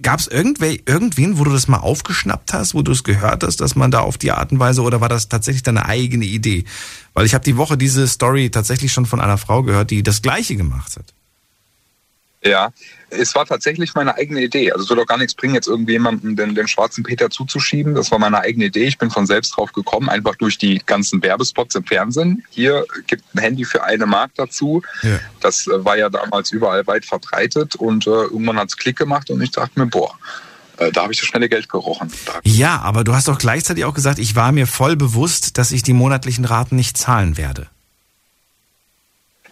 gab es irgendwen, wo du das mal aufgeschnappt hast, wo du es gehört hast, dass man da auf die Art und Weise oder war das tatsächlich deine eigene Idee? Weil ich habe die Woche diese Story tatsächlich schon von einer Frau gehört, die das gleiche gemacht hat. Ja, es war tatsächlich meine eigene Idee. Also es soll doch gar nichts bringen, jetzt irgendjemandem den, den schwarzen Peter zuzuschieben. Das war meine eigene Idee. Ich bin von selbst drauf gekommen, einfach durch die ganzen Werbespots im Fernsehen. Hier gibt ein Handy für eine Mark dazu. Ja. Das äh, war ja damals überall weit verbreitet und äh, irgendwann hat es Klick gemacht und ich dachte mir, boah, äh, da habe ich das schnelle Geld gerochen. Ja, aber du hast doch gleichzeitig auch gesagt, ich war mir voll bewusst, dass ich die monatlichen Raten nicht zahlen werde.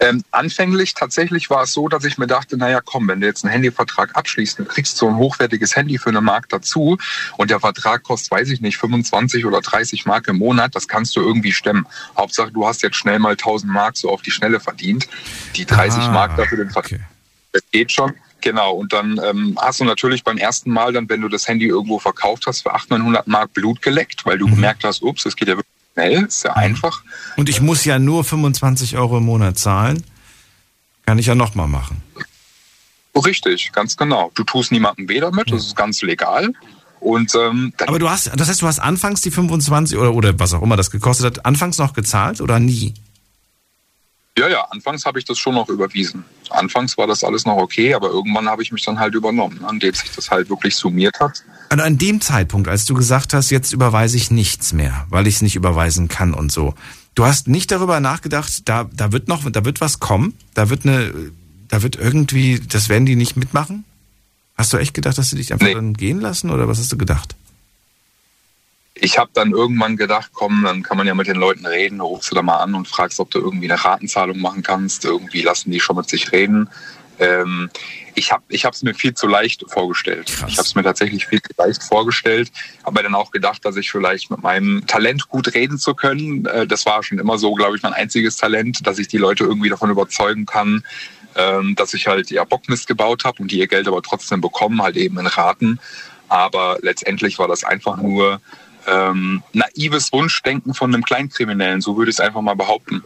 Ähm, anfänglich tatsächlich war es so, dass ich mir dachte, naja, komm, wenn du jetzt einen Handyvertrag abschließt, dann kriegst du ein hochwertiges Handy für eine Mark dazu und der Vertrag kostet, weiß ich nicht, 25 oder 30 Mark im Monat, das kannst du irgendwie stemmen. Hauptsache, du hast jetzt schnell mal 1000 Mark so auf die Schnelle verdient. Die 30 ah, Mark dafür den Vertrag, okay. das geht schon Genau, und dann ähm, hast du natürlich beim ersten Mal dann, wenn du das Handy irgendwo verkauft hast, für 800, 900 Mark Blut geleckt, weil du Mhm. gemerkt hast, ups, das geht ja wirklich schnell, ist ja einfach. Und ich muss ja nur 25 Euro im Monat zahlen. Kann ich ja nochmal machen. Richtig, ganz genau. Du tust niemandem weh damit, das ist ganz legal. Und ähm, Aber du hast, das heißt, du hast anfangs die 25 oder, oder was auch immer das gekostet hat, anfangs noch gezahlt oder nie? Ja, ja, anfangs habe ich das schon noch überwiesen. Anfangs war das alles noch okay, aber irgendwann habe ich mich dann halt übernommen, an dem sich das halt wirklich summiert hat. Also an dem Zeitpunkt, als du gesagt hast, jetzt überweise ich nichts mehr, weil ich es nicht überweisen kann und so. Du hast nicht darüber nachgedacht, da, da wird noch, da wird was kommen, da wird eine, da wird irgendwie, das werden die nicht mitmachen? Hast du echt gedacht, dass sie dich einfach Nee. dann gehen lassen oder was hast du gedacht? Ich habe dann irgendwann gedacht, komm, dann kann man ja mit den Leuten reden, rufst du da mal an und fragst, ob du irgendwie eine Ratenzahlung machen kannst. Irgendwie lassen die schon mit sich reden. Ähm, ich habe ich es mir viel zu leicht vorgestellt. Krass. Ich habe es mir tatsächlich viel zu leicht vorgestellt. Habe mir dann auch gedacht, dass ich vielleicht mit meinem Talent gut reden zu können. Äh, das war schon immer so, glaube ich, mein einziges Talent, dass ich die Leute irgendwie davon überzeugen kann, ähm, dass ich halt ja Bockmist gebaut habe und die ihr Geld aber trotzdem bekommen, halt eben in Raten. Aber letztendlich war das einfach nur ähm, naives Wunschdenken von einem Kleinkriminellen, so würde ich es einfach mal behaupten.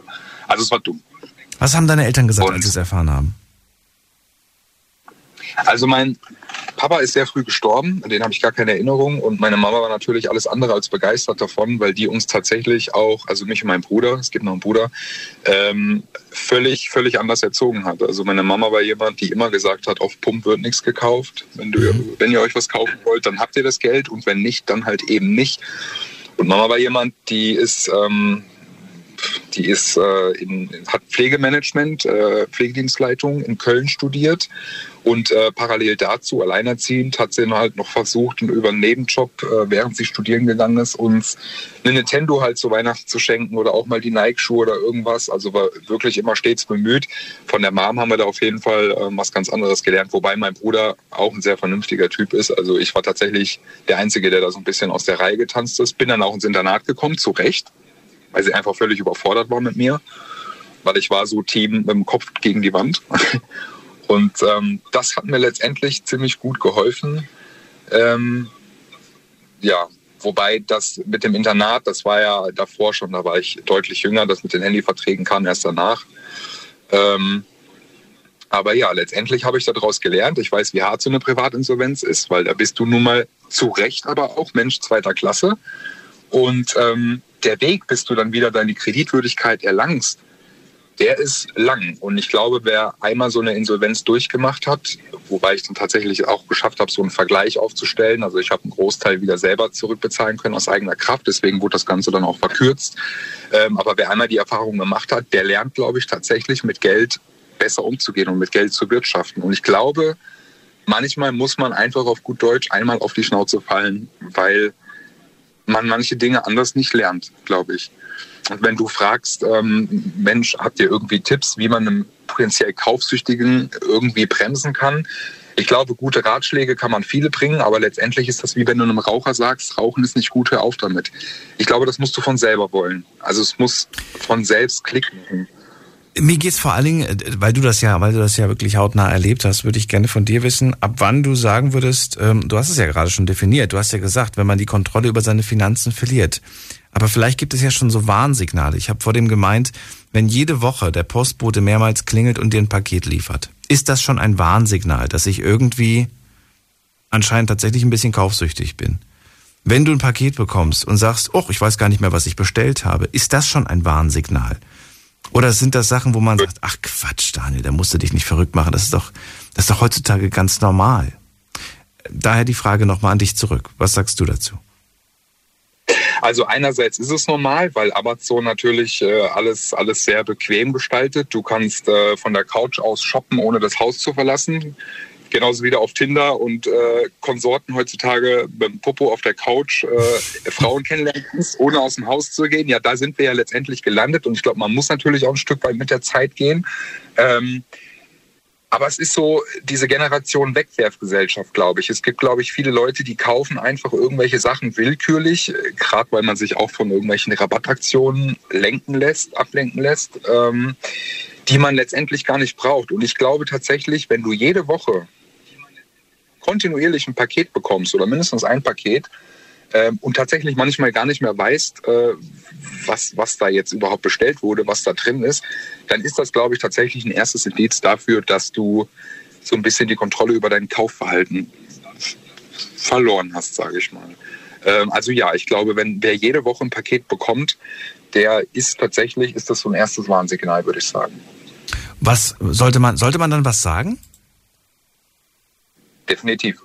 Also es war dumm. Was haben deine Eltern gesagt, Und- als sie es erfahren haben? Also mein Papa ist sehr früh gestorben, an den habe ich gar keine Erinnerung und meine Mama war natürlich alles andere als begeistert davon, weil die uns tatsächlich auch, also mich und meinen Bruder, es gibt noch einen Bruder, ähm, völlig, völlig anders erzogen hat. Also meine Mama war jemand, die immer gesagt hat, auf Pump wird nichts gekauft. Wenn, du, wenn ihr euch was kaufen wollt, dann habt ihr das Geld und wenn nicht, dann halt eben nicht. Und Mama war jemand, die ist, ähm, die ist äh, in, hat Pflegemanagement, äh, Pflegedienstleitung in Köln studiert und äh, parallel dazu, alleinerziehend, hat sie dann halt noch versucht, über einen Nebenjob, äh, während sie studieren gegangen ist, uns eine Nintendo halt zu Weihnachten zu schenken oder auch mal die Nike-Schuhe oder irgendwas. Also war wirklich immer stets bemüht. Von der Mom haben wir da auf jeden Fall äh, was ganz anderes gelernt, wobei mein Bruder auch ein sehr vernünftiger Typ ist. Also ich war tatsächlich der Einzige, der da so ein bisschen aus der Reihe getanzt ist. Bin dann auch ins Internat gekommen, zu Recht, weil sie einfach völlig überfordert war mit mir. Weil ich war so Team mit dem Kopf gegen die Wand. Und ähm, das hat mir letztendlich ziemlich gut geholfen. Ähm, ja, wobei das mit dem Internat, das war ja davor schon, da war ich deutlich jünger. Das mit den Handyverträgen kam erst danach. Ähm, aber ja, letztendlich habe ich daraus gelernt. Ich weiß, wie hart so eine Privatinsolvenz ist, weil da bist du nun mal zu Recht aber auch Mensch zweiter Klasse. Und ähm, der Weg, bis du dann wieder deine Kreditwürdigkeit erlangst, der ist lang. Und ich glaube, wer einmal so eine Insolvenz durchgemacht hat, wobei ich dann tatsächlich auch geschafft habe, so einen Vergleich aufzustellen. Also ich habe einen Großteil wieder selber zurückbezahlen können aus eigener Kraft. Deswegen wurde das Ganze dann auch verkürzt. Ähm, aber wer einmal die Erfahrung gemacht hat, der lernt, glaube ich, tatsächlich mit Geld besser umzugehen und mit Geld zu wirtschaften. Und ich glaube, manchmal muss man einfach auf gut Deutsch einmal auf die Schnauze fallen, weil man manche Dinge anders nicht lernt, glaube ich. Und wenn du fragst, ähm, Mensch, habt ihr irgendwie Tipps, wie man einem potenziell Kaufsüchtigen irgendwie bremsen kann? Ich glaube, gute Ratschläge kann man viele bringen, aber letztendlich ist das wie wenn du einem Raucher sagst, Rauchen ist nicht gut, hör auf damit. Ich glaube, das musst du von selber wollen. Also es muss von selbst klicken. Mir geht's vor allen Dingen, äh, weil du das ja, weil du das ja wirklich hautnah erlebt hast, würde ich gerne von dir wissen, ab wann du sagen würdest, ähm, du hast es ja gerade schon definiert, du hast ja gesagt, wenn man die Kontrolle über seine Finanzen verliert. Aber vielleicht gibt es ja schon so Warnsignale. Ich habe vor dem gemeint, wenn jede Woche der Postbote mehrmals klingelt und dir ein Paket liefert, ist das schon ein Warnsignal, dass ich irgendwie anscheinend tatsächlich ein bisschen kaufsüchtig bin. Wenn du ein Paket bekommst und sagst, oh, ich weiß gar nicht mehr, was ich bestellt habe, ist das schon ein Warnsignal? Oder sind das Sachen, wo man sagt, ach Quatsch, Daniel, da musst du dich nicht verrückt machen. Das ist doch, das ist doch heutzutage ganz normal. Daher die Frage nochmal an dich zurück. Was sagst du dazu? Also einerseits ist es normal, weil Amazon natürlich äh, alles, alles sehr bequem gestaltet. Du kannst äh, von der Couch aus shoppen, ohne das Haus zu verlassen. Genauso wieder auf Tinder und äh, Konsorten heutzutage beim Popo auf der Couch äh, Frauen kennenlernen ohne aus dem Haus zu gehen. Ja, da sind wir ja letztendlich gelandet und ich glaube, man muss natürlich auch ein Stück weit mit der Zeit gehen. Ähm, aber es ist so diese Generation Wegwerfgesellschaft, glaube ich. Es gibt, glaube ich, viele Leute, die kaufen einfach irgendwelche Sachen willkürlich, gerade weil man sich auch von irgendwelchen Rabattaktionen lenken lässt, ablenken lässt, ähm, die man letztendlich gar nicht braucht. Und ich glaube tatsächlich, wenn du jede Woche kontinuierlich ein Paket bekommst oder mindestens ein Paket ähm, und tatsächlich manchmal gar nicht mehr weißt, äh, was, was da jetzt überhaupt bestellt wurde, was da drin ist, dann ist das, glaube ich, tatsächlich ein erstes Indiz dafür, dass du so ein bisschen die Kontrolle über dein Kaufverhalten verloren hast, sage ich mal. Ähm, also ja, ich glaube, wenn wer jede Woche ein Paket bekommt, der ist tatsächlich, ist das so ein erstes Warnsignal, würde ich sagen. Was sollte man, sollte man dann was sagen? Definitiv.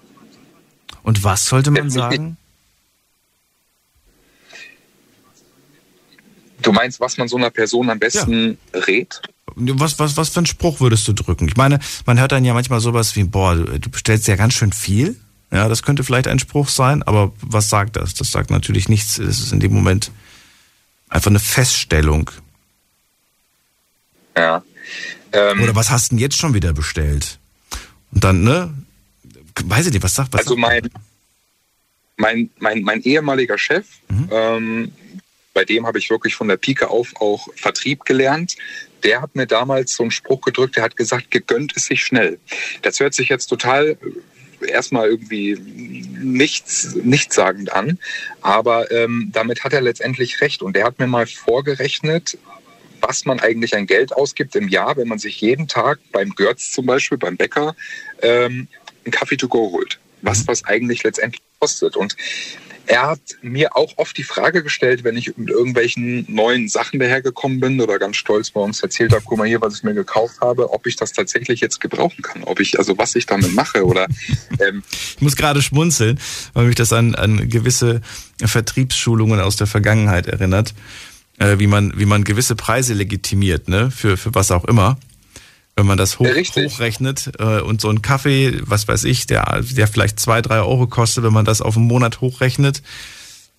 Und was sollte man Definitiv. sagen? Du meinst, was man so einer Person am besten rät? Was, was, was für einen Spruch würdest du drücken? Ich meine, man hört dann ja manchmal sowas wie, boah, du, du bestellst ja ganz schön viel. Ja, das könnte vielleicht ein Spruch sein, aber was sagt das? Das sagt natürlich nichts. Es ist in dem Moment einfach eine Feststellung. Ja. Ähm, Oder was hast du denn jetzt schon wieder bestellt? Und dann, ne? Weiß ich nicht, was sagt was also sagt mein, mein, mein, mein ehemaliger Chef, Mhm. ähm, bei dem habe ich wirklich von der Pike auf auch Vertrieb gelernt. Der hat mir damals so einen Spruch gedrückt, der hat gesagt, gegönnt ist sich schnell. Das hört sich jetzt total äh, erstmal irgendwie nichts, nichtssagend an, aber ähm, damit hat er letztendlich recht. Und der hat mir mal vorgerechnet, was man eigentlich an Geld ausgibt im Jahr, wenn man sich jeden Tag beim Görz zum Beispiel, beim Bäcker, ähm, einen Kaffee to go holt. Was das eigentlich letztendlich kostet. Und er hat mir auch oft die Frage gestellt, wenn ich mit irgendwelchen neuen Sachen dahergekommen bin oder ganz stolz morgens erzählt habe, guck mal hier, was ich mir gekauft habe, ob ich das tatsächlich jetzt gebrauchen kann, ob ich, also was ich damit mache oder ähm, Ich muss gerade schmunzeln, weil mich das an, an gewisse Vertriebsschulungen aus der Vergangenheit erinnert, äh, wie man wie man gewisse Preise legitimiert, ne, für für was auch immer. Wenn man das hoch, richtig. hochrechnet äh, und so ein Kaffee, was weiß ich, der der vielleicht zwei drei Euro kostet, wenn man das auf einen Monat hochrechnet,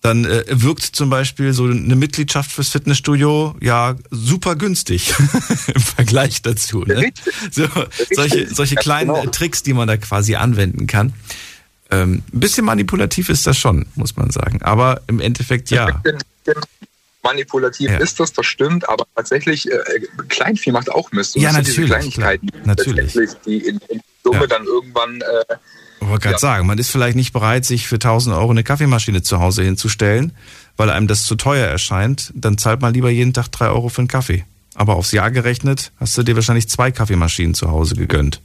dann äh, wirkt zum Beispiel so eine Mitgliedschaft fürs Fitnessstudio ja super günstig im Vergleich dazu. Ne? So, solche, solche kleinen genau. äh, Tricks, die man da quasi anwenden kann. Ähm, ein bisschen manipulativ ist das schon, muss man sagen. Aber im Endeffekt ja. Manipulativ Ja. ist das, das stimmt, aber tatsächlich, äh, Kleinvieh macht auch Mist. Und Ja, sind diese natürlich, Kleinigkeiten, klar. Natürlich. die in, in Summe Ja. dann irgendwann äh, Ich wollte gerade Ja. sagen, man ist vielleicht nicht bereit, sich für 1000 Euro eine Kaffeemaschine zu Hause hinzustellen, weil einem das zu teuer erscheint. Dann zahlt man lieber jeden Tag drei Euro für einen Kaffee. Aber aufs Jahr gerechnet hast du dir wahrscheinlich zwei Kaffeemaschinen zu Hause gegönnt.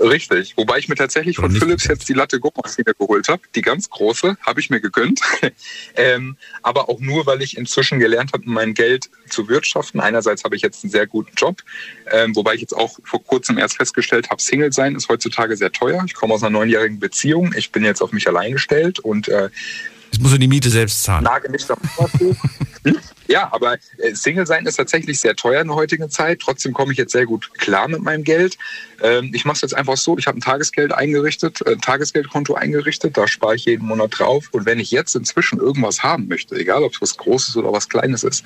Richtig. Wobei ich mir tatsächlich von Philips jetzt die Latte Guckmaschine geholt habe. Die ganz große habe ich mir gegönnt. ähm, aber auch nur, weil ich inzwischen gelernt habe, mein Geld zu wirtschaften. Einerseits habe ich jetzt einen sehr guten Job, ähm, wobei ich jetzt auch vor kurzem erst festgestellt habe, Single sein ist heutzutage sehr teuer. Ich komme aus einer neunjährigen Beziehung. Ich bin jetzt auf mich allein gestellt und äh, Jetzt musst du die Miete selbst zahlen. nage nicht am hoch. Ja, aber äh, Single sein ist tatsächlich sehr teuer in der heutigen Zeit. Trotzdem komme ich jetzt sehr gut klar mit meinem Geld. Ähm, ich mache es jetzt einfach so, ich habe ein Tagesgeld eingerichtet, äh, ein Tagesgeldkonto eingerichtet, da spare ich jeden Monat drauf. Und wenn ich jetzt inzwischen irgendwas haben möchte, egal ob es was Großes oder was Kleines ist,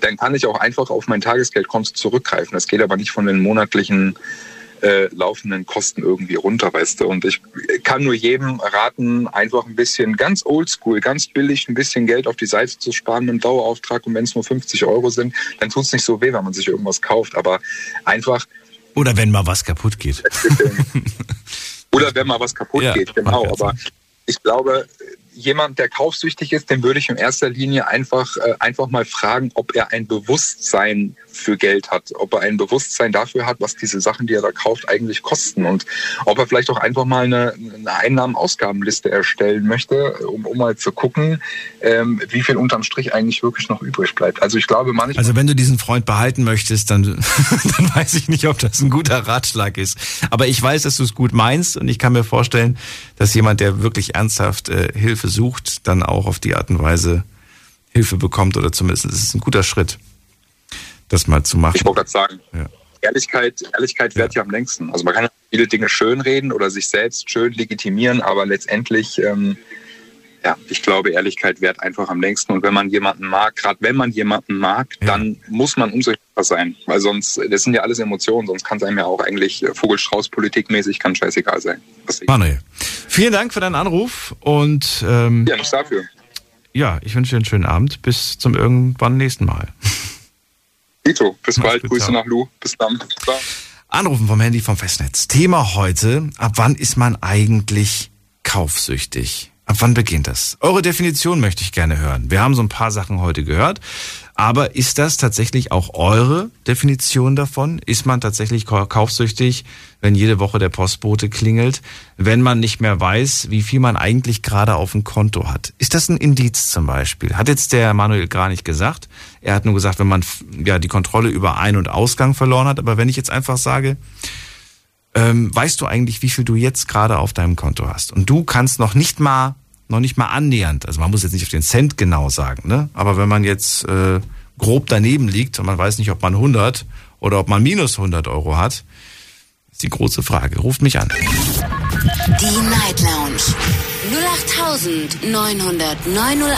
dann kann ich auch einfach auf mein Tagesgeldkonto zurückgreifen. Das geht aber nicht von den monatlichen äh, laufenden Kosten irgendwie runter, weißt du. Und ich kann nur jedem raten, einfach ein bisschen ganz oldschool, ganz billig ein bisschen Geld auf die Seite zu sparen mit einem Dauerauftrag. Und wenn es nur 50 Euro sind, dann tut es nicht so weh, wenn man sich irgendwas kauft. Aber einfach, Oder wenn mal was kaputt geht. oder wenn mal was kaputt Ja, geht, genau. Aber ich glaube, jemand, der kaufsüchtig ist, den würde ich in erster Linie einfach, äh, einfach mal fragen, ob er ein Bewusstsein für Geld hat, ob er ein Bewusstsein dafür hat, was diese Sachen, die er da kauft, eigentlich kosten und ob er vielleicht auch einfach mal eine, eine Einnahmen-Ausgabenliste erstellen möchte, um, um mal zu gucken, ähm, wie viel unterm Strich eigentlich wirklich noch übrig bleibt. Also ich glaube manchmal, Also wenn du diesen Freund behalten möchtest, dann, dann weiß ich nicht, ob das ein guter Ratschlag ist. Aber ich weiß, dass du es gut meinst und ich kann mir vorstellen, dass jemand, der wirklich ernsthaft äh, Hilfe sucht, dann auch auf die Art und Weise Hilfe bekommt oder zumindest ist es ein guter Schritt, das mal zu machen. Ich wollte gerade sagen, Ja. Ehrlichkeit, Ehrlichkeit währt ja am längsten. Also man kann viele Dinge schönreden oder sich selbst schön legitimieren, aber letztendlich, ähm, ja, ich glaube, Ehrlichkeit währt einfach am längsten. Und wenn man jemanden mag, gerade wenn man jemanden mag, Ja. dann muss man umso hilfreicher sein. Weil sonst, das sind ja alles Emotionen, sonst kann es einem ja auch eigentlich äh, Vogelstrauß-Politikmäßig kann scheißegal sein. Manuel, vielen Dank für deinen Anruf und ähm, ja, nicht dafür. ja, ich wünsche dir einen schönen Abend. Bis zum irgendwann nächsten Mal. Tito, bis bald. Grüße nach Lu. Bis dann. Ciao. Anrufen vom Handy vom Festnetz. Thema heute, ab wann ist man eigentlich kaufsüchtig? Ab wann beginnt das? Eure Definition möchte ich gerne hören. Wir haben so ein paar Sachen heute gehört. Aber ist das tatsächlich auch eure Definition davon? Ist man tatsächlich kaufsüchtig, wenn jede Woche der Postbote klingelt, wenn man nicht mehr weiß, wie viel man eigentlich gerade auf dem Konto hat? Ist das ein Indiz zum Beispiel? Hat jetzt der Manuel gar nicht gesagt. Er hat nur gesagt, wenn man ja die Kontrolle über Ein- und Ausgang verloren hat. Aber wenn ich jetzt einfach sage, ähm, weißt du eigentlich, wie viel du jetzt gerade auf deinem Konto hast? Und du kannst noch nicht mal noch nicht mal annähernd, also man muss jetzt nicht auf den Cent genau sagen, ne? aber wenn man jetzt äh, grob daneben liegt und man weiß nicht, ob man 100 oder ob man minus 100 Euro hat, ist die große Frage. Ruft mich an. Die Night Lounge 0890901.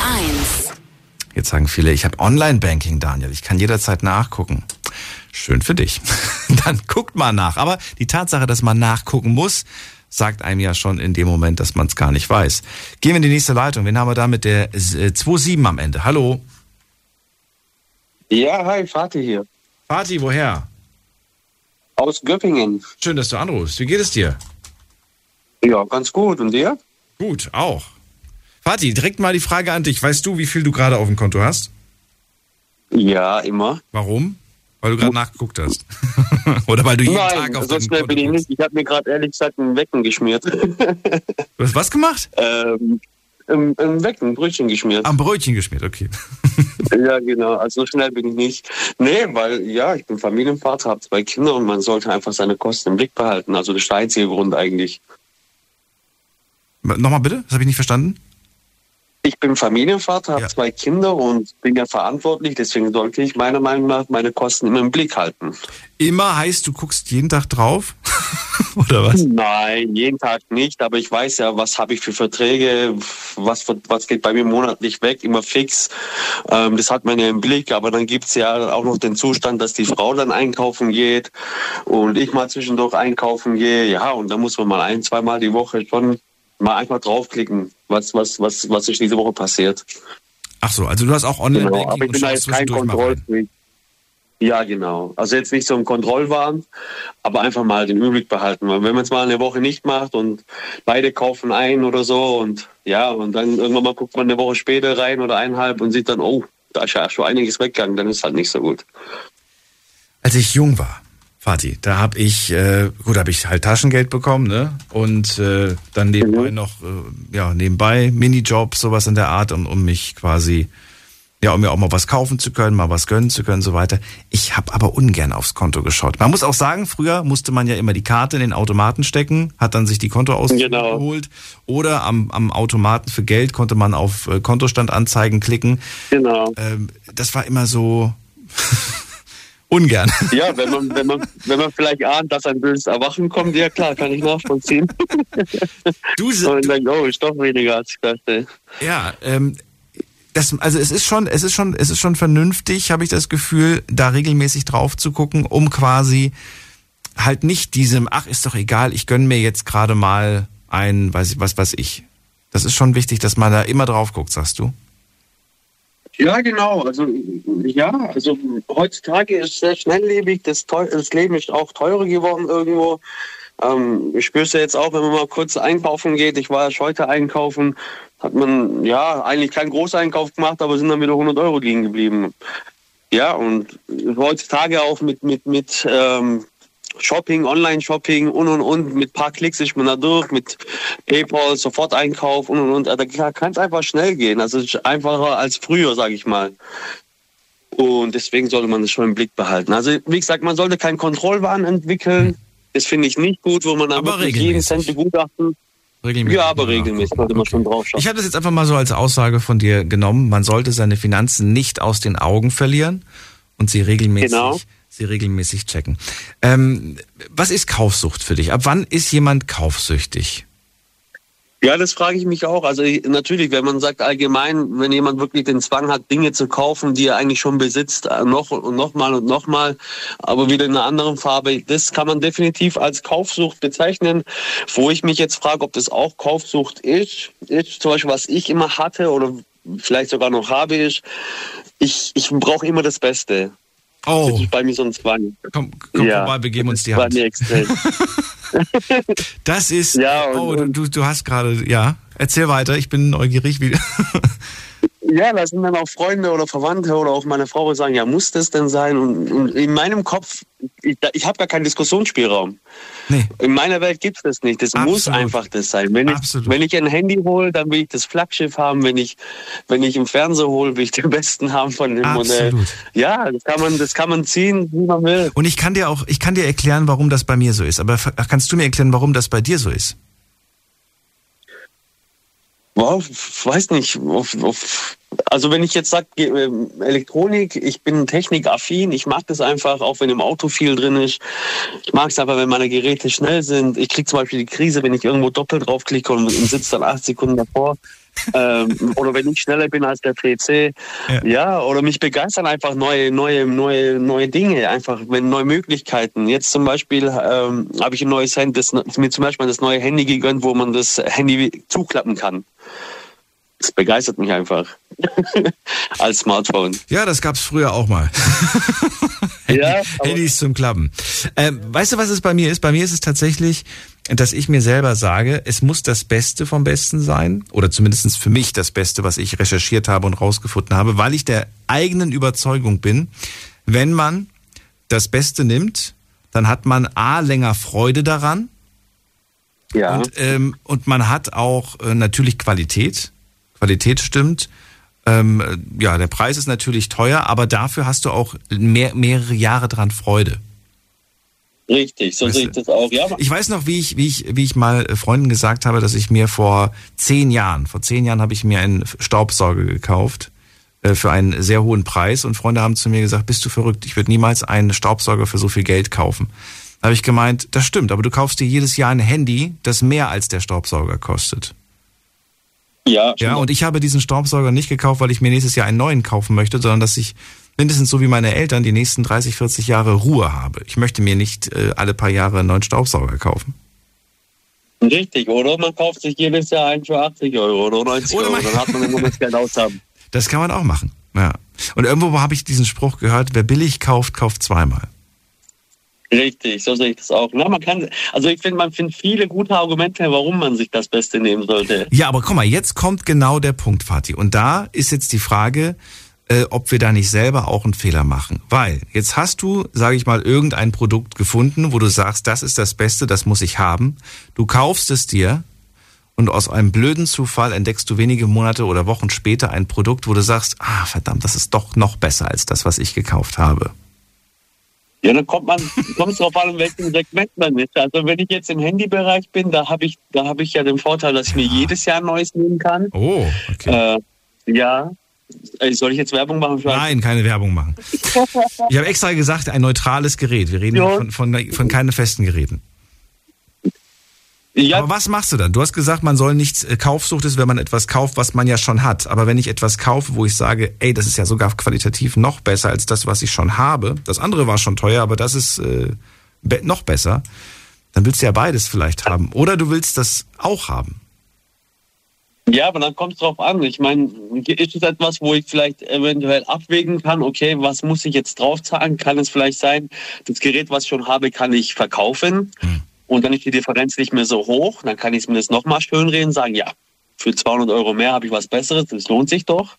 Jetzt sagen viele, ich habe Online-Banking, Daniel. Ich kann jederzeit nachgucken. Schön für dich. Dann guckt mal nach. Aber die Tatsache, dass man nachgucken muss, sagt einem ja schon in dem Moment, dass man es gar nicht weiß. Gehen wir in die nächste Leitung. Wen haben wir da mit der 2.7 am Ende? Hallo. Ja, hi, Fatih hier. Fatih, woher? Aus Göppingen. Schön, dass du anrufst. Wie geht es dir? Ja, ganz gut. Und dir? Gut, auch. Fatih, direkt mal die Frage an dich. Weißt du, wie viel du gerade auf dem Konto hast? Ja, immer. Warum? Weil du gerade nachgeguckt hast. Oder weil du jeden Nein, Tag auf so schnell bin ich nicht. Ich habe mir gerade ehrlich gesagt einen Wecken geschmiert. Du hast was gemacht? ähm, im, im Wecken, ein Brötchen geschmiert. Am Brötchen geschmiert, okay. ja, genau. Also so schnell bin ich nicht. Nee, weil, ja, ich bin Familienvater, habe zwei Kinder und man sollte einfach seine Kosten im Blick behalten. Also das ist der einzige Grund eigentlich. Nochmal bitte? Das habe ich nicht verstanden. Ich bin Familienvater, habe Ja. zwei Kinder und bin ja verantwortlich. Deswegen sollte ich meiner Meinung nach meine Kosten immer im Blick halten. Immer heißt, du guckst jeden Tag drauf? Oder was? Nein, jeden Tag nicht, aber ich weiß ja, was habe ich für Verträge, was, was geht bei mir monatlich weg, immer fix. Ähm, das hat man ja im Blick, aber dann gibt's ja auch noch den Zustand, dass die Frau dann einkaufen geht und ich mal zwischendurch einkaufen gehe. Ja, und da muss man mal ein, zweimal die Woche schon mal einfach draufklicken, was, was, was, was ist diese Woche passiert. Ach so, also du hast auch Genau, Online-Banking aber ich bin da jetzt kein. Kontrollfreak. Ja, genau. Also jetzt nicht so ein Kontrollwahn, aber einfach mal den Überblick behalten. Weil wenn man es mal eine Woche nicht macht und beide kaufen ein oder so und ja, und dann irgendwann mal guckt man eine Woche später rein oder eineinhalb und sieht dann, oh, da ist ja schon einiges weggegangen, dann ist halt nicht so gut. Als ich jung war, Fatih, da habe ich, äh, gut, habe ich halt Taschengeld bekommen, ne? Und äh, dann nebenbei Mhm. noch, äh, ja, nebenbei Minijobs, sowas in der Art, um, um mich quasi, ja, um mir auch mal was kaufen zu können, mal was gönnen zu können, so weiter. Ich habe aber ungern aufs Konto geschaut. Man muss auch sagen, früher musste man ja immer die Karte in den Automaten stecken, hat dann sich die Kontoauszüge Genau. geholt. Oder am, am Automaten für Geld konnte man auf äh, Kontostand anzeigen klicken. Genau. Ähm, das war immer so ungern. Ja, wenn man, wenn man, wenn man vielleicht ahnt, dass ein böses Erwachen kommt, ja klar, kann ich nachvollziehen. Du, Und dann oh, ist doch weniger als ich dachte. Ja, ähm, das, also es ist schon, es ist schon, es ist schon vernünftig, habe ich das Gefühl, da regelmäßig drauf zu gucken, um quasi halt nicht diesem, ach, ist doch egal, ich gönn mir jetzt gerade mal ein, weiß ich, was weiß ich. Das ist schon wichtig, dass man da immer drauf guckt, sagst du? Ja, genau. Also ja, also heutzutage ist sehr schnelllebig. Das, das Leben ist auch teurer geworden irgendwo. Ähm, ich spüre es ja jetzt auch, wenn man mal kurz einkaufen geht. Ich war erst heute einkaufen, hat man ja eigentlich keinen Großeinkauf gemacht, aber sind dann wieder 100 Euro liegen geblieben. Ja, und heutzutage auch mit mit mit ähm, Shopping, Online-Shopping und und und. Mit paar Klicks ist man da durch, mit PayPal, Soforteinkauf und und und. Da kann es einfach schnell gehen. Also es ist einfacher als früher, sage ich mal. Und deswegen sollte man das schon im Blick behalten. Also wie gesagt, man sollte keinen Kontrollwahn entwickeln. Das finde ich nicht gut, wo man dann Aber wirklich jeden regelmäßig. Cent begutachten. Regelmäßig. Ja, aber regelmäßig sollte man schon drauf schauen. Ich habe das jetzt einfach mal so als Aussage von dir genommen. Man sollte seine Finanzen nicht aus den Augen verlieren und sie regelmäßig, Genau. Sie regelmäßig checken. Ähm, was ist Kaufsucht für dich? Ab wann ist jemand kaufsüchtig? Ja, das frage ich mich auch. Also ich- natürlich, wenn man sagt allgemein, wenn jemand wirklich den Zwang hat, Dinge zu kaufen, die er eigentlich schon besitzt, äh, noch und nochmal und nochmal, aber wieder in einer anderen Farbe, das kann man definitiv als Kaufsucht bezeichnen. Wo ich mich jetzt frage, ob das auch Kaufsucht ist, ist zum Beispiel, was ich immer hatte oder vielleicht sogar noch habe, ist, ich, ich brauche immer das Beste. Oh. Das ist bei mir so ein Zwang. Komm, komm Ja, vorbei, wir geben uns die ist bei Hand. mir extrem. Das ist. Ja, und- oh, du, du hast gerade. Ja, erzähl weiter. Ich bin neugierig. Wie, Ja, da sind dann auch Freunde oder Verwandte oder auch meine Frau, die sagen, ja, muss das denn sein? Und, und in meinem Kopf, ich, ich habe gar keinen Diskussionsspielraum. nee. In meiner Welt gibt es das nicht. Das Absolut. muss einfach das sein. Wenn ich, Absolut. wenn ich ein Handy hole, dann will ich das Flaggschiff haben. Wenn ich, wenn ich einen Fernseher hole, will ich den besten haben von dem Modell. Absolut. Ja, das kann man, das kann man ziehen, wie man will. Und ich kann dir auch, ich kann dir erklären, warum das bei mir so ist. Aber kannst du mir erklären, warum das bei dir so ist? Wow, weiß nicht. Also wenn ich jetzt sage, Elektronik, ich bin technikaffin, ich mag das einfach, auch wenn im Auto viel drin ist. Ich mag es einfach, wenn meine Geräte schnell sind. Ich kriege zum Beispiel die Krise, wenn ich irgendwo doppelt draufklicke und sitze dann acht Sekunden davor. Ähm, oder wenn ich schneller bin als der PC. Ja. Ja. oder mich begeistern einfach neue, neue, neue, neue Dinge, einfach wenn neue Möglichkeiten. Jetzt zum Beispiel ähm, habe ich ein neues Handy, das, mir zum Beispiel das neue Handy gegönnt, wo man das Handy zuklappen kann. Das begeistert mich einfach. Als Smartphone. Ja, das gab's früher auch mal. Ja, aber- Handys zum Klappen. Ähm, weißt du, was es bei mir ist? Bei mir ist es tatsächlich, dass ich mir selber sage, es muss das Beste vom Besten sein. Oder zumindest für mich das Beste, was ich recherchiert habe und rausgefunden habe, weil ich der eigenen Überzeugung bin, wenn man das Beste nimmt, dann hat man A, länger Freude daran Ja. und, ähm, und man hat auch äh, natürlich Qualität. Qualität stimmt. Ähm, äh, ja, der Preis ist natürlich teuer, aber dafür hast du auch mehr, mehrere Jahre dran Freude. Richtig, so Weißt sehe ich das auch. Ja, Ich weiß noch, wie ich, wie ich, wie ich mal äh, Freunden gesagt habe, dass ich mir vor zehn Jahren, vor zehn Jahren habe ich mir einen Staubsauger gekauft äh, für einen sehr hohen Preis und Freunde haben zu mir gesagt, bist du verrückt, ich würde niemals einen Staubsauger für so viel Geld kaufen. Da habe ich gemeint, das stimmt, aber du kaufst dir jedes Jahr ein Handy, das mehr als der Staubsauger kostet. ja, Ja, und ich habe diesen Staubsauger nicht gekauft, weil ich mir nächstes Jahr einen neuen kaufen möchte, sondern dass ich mindestens so wie meine Eltern die nächsten 30, 40 Jahre Ruhe habe. Ich möchte mir nicht äh, alle paar Jahre einen neuen Staubsauger kaufen. richtig, oder? Man kauft sich jedes Jahr einen für 80 Euro oder 90 Oder Euro. Dann hat man immer das Geld aushaben. Das kann man auch machen. Ja. Und irgendwo habe ich diesen Spruch gehört, wer billig kauft, kauft zweimal. Richtig, so sehe ich das auch. Na, man kann, also ich finde, man findet viele gute Argumente, warum man sich das Beste nehmen sollte. Ja, aber guck mal, jetzt kommt genau der Punkt, Fatih. Und da ist jetzt die Frage, äh, ob wir da nicht selber auch einen Fehler machen. Weil jetzt hast du, sage ich mal, irgendein Produkt gefunden, wo du sagst, das ist das Beste, das muss ich haben. Du kaufst es dir und aus einem blöden Zufall entdeckst du wenige Monate oder Wochen später ein Produkt, wo du sagst, ah verdammt, das ist doch noch besser als das, was ich gekauft habe. Ja, dann kommt man, kommt es darauf an, in welchem Segment man ist. Also wenn ich jetzt im Handybereich bin, da habe ich, da habe ich ja den Vorteil, dass ich mir jedes Jahr ein neues nehmen kann. Oh, okay. Äh, ja. Soll ich jetzt Werbung machen? Nein, keine Werbung machen. Ich habe extra gesagt, ein neutrales Gerät. Wir reden Ja. von, von, von keine festen Geräten. Ja, Aber was machst du dann? Du hast gesagt, man soll nicht äh, Kaufsucht ist, wenn man etwas kauft, was man ja schon hat. Aber wenn ich etwas kaufe, wo ich sage, ey, das ist ja sogar qualitativ noch besser als das, was ich schon habe. Das andere war schon teuer, aber das ist äh, noch besser. Dann willst du ja beides vielleicht haben. Oder du willst das auch haben. Ja, aber dann kommt es drauf an. Ich meine, ist es etwas, wo ich vielleicht eventuell abwägen kann, okay, was muss ich jetzt draufzahlen? Kann es vielleicht sein, das Gerät, was ich schon habe, kann ich verkaufen und dann ist die Differenz nicht mehr so hoch. Dann kann ich mir das nochmal schönreden, sagen, ja, für 200 Euro mehr habe ich was Besseres, das lohnt sich doch.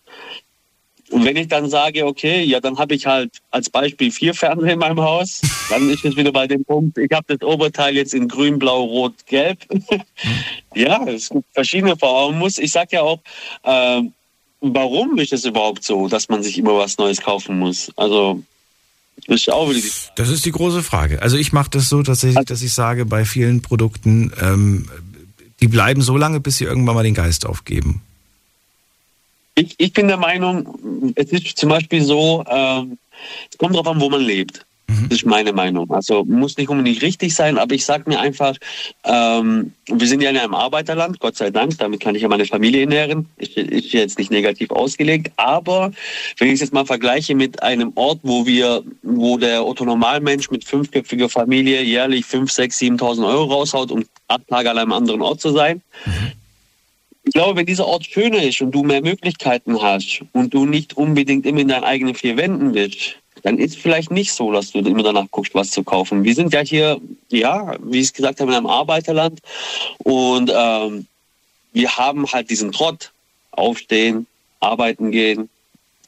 Und wenn ich dann sage, okay, ja, dann habe ich halt als Beispiel vier Fernseher in meinem Haus, dann ist es wieder bei dem Punkt, ich habe das Oberteil jetzt in grün, blau, rot, gelb. ja, es gibt verschiedene Farben. Man muss, ich sag ja auch, ähm, warum ist es überhaupt so, dass man sich immer was Neues kaufen muss? Also, das ist auch wieder die Das ist die große Frage. Also ich mache das so tatsächlich, dass ich sage, bei vielen Produkten, ähm, die bleiben so lange, bis sie irgendwann mal den Geist aufgeben. Ich, ich bin der Meinung, es ist zum Beispiel so, ähm, es kommt darauf an, wo man lebt. Das ist meine Meinung. Also muss nicht unbedingt richtig sein, aber ich sage mir einfach, ähm, wir sind ja in einem Arbeiterland, Gott sei Dank, damit kann ich ja meine Familie ernähren. Ist, ist jetzt nicht negativ ausgelegt, aber wenn ich es jetzt mal vergleiche mit einem Ort, wo wir, wo der Otto-Normalmensch mit fünfköpfiger Familie jährlich 5, 6, 7.000 Euro raushaut, um acht Tage an einem anderen Ort zu sein, ich glaube, wenn dieser Ort schöner ist und du mehr Möglichkeiten hast und du nicht unbedingt immer in deinen eigenen vier Wänden bist, dann ist vielleicht nicht so, dass du immer danach guckst, was zu kaufen. Wir sind ja hier, ja, wie ich es gesagt habe, in einem Arbeiterland und ähm, wir haben halt diesen Trott. Aufstehen, arbeiten gehen,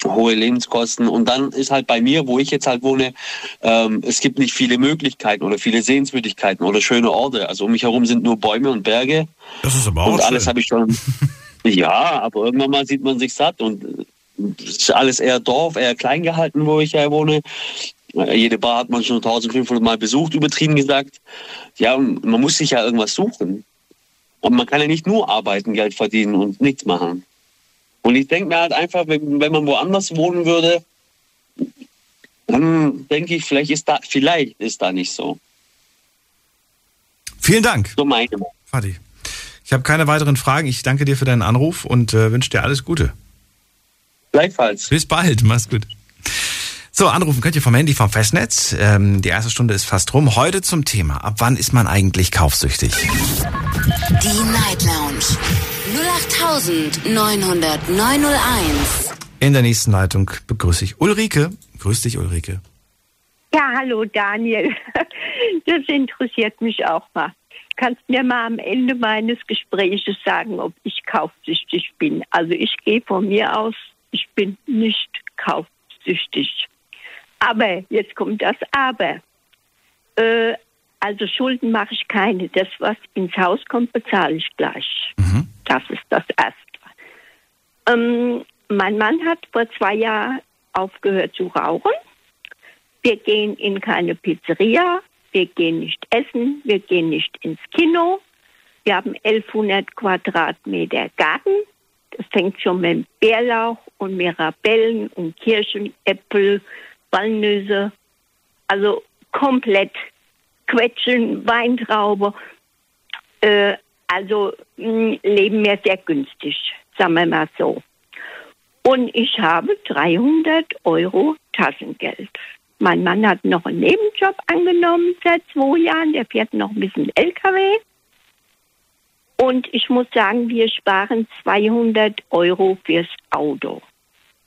hohe Lebenskosten. Und dann ist halt bei mir, wo ich jetzt halt wohne, ähm, es gibt nicht viele Möglichkeiten oder viele Sehenswürdigkeiten oder schöne Orte. Also um mich herum sind nur Bäume und Berge. Das ist aber auch Und alles habe ich schon. ja, aber irgendwann mal sieht man sich satt und es ist alles eher Dorf, eher klein gehalten, wo ich ja wohne. Äh, Jede Bar hat man schon 1500 Mal besucht, übertrieben gesagt. Ja, man muss sich ja irgendwas suchen. Und man kann ja nicht nur arbeiten, Geld verdienen und nichts machen. Und ich denke mir halt einfach, wenn, wenn man woanders wohnen würde, dann denke ich, vielleicht ist da, vielleicht ist da nicht so. Vielen Dank, So meine. Fadi. Ich habe keine weiteren Fragen. Ich danke dir für deinen Anruf und äh, wünsche dir alles Gute. Gleichfalls. Bis bald, mach's gut. So, anrufen könnt ihr vom Handy vom Festnetz. Ähm, die erste Stunde ist fast rum. Heute zum Thema. Ab wann ist man eigentlich kaufsüchtig? Die Night Lounge 0890901. In der nächsten Leitung begrüße ich Ulrike. Grüß dich, Ulrike. Ja, hallo Daniel. Das interessiert mich auch mal. Kannst mir mal am Ende meines Gesprächs sagen, ob ich kaufsüchtig bin? Also ich gehe von mir aus, ich bin nicht kaufsüchtig. Aber, jetzt kommt das Aber. Äh, also Schulden mache ich keine. Das, was ins Haus kommt, bezahle ich gleich. Das ist das Erste. Ähm, mein Mann hat vor zwei Jahren aufgehört zu rauchen. Wir gehen in keine Pizzeria, wir gehen nicht essen, wir gehen nicht ins Kino. Wir haben 1100 Quadratmeter Garten. Das fängt schon mit Bärlauch und Mirabellen und Kirschen, Äpfel, Walnüsse. Also komplett Quetschen, Weintraube. Äh, also mh, leben wir sehr günstig, sagen wir mal so. Und ich habe 300 Euro Taschengeld. Mein Mann hat noch einen Nebenjob angenommen seit zwei Jahren. Der fährt noch ein bisschen LKW. Und ich muss sagen, wir sparen 200 Euro fürs Auto.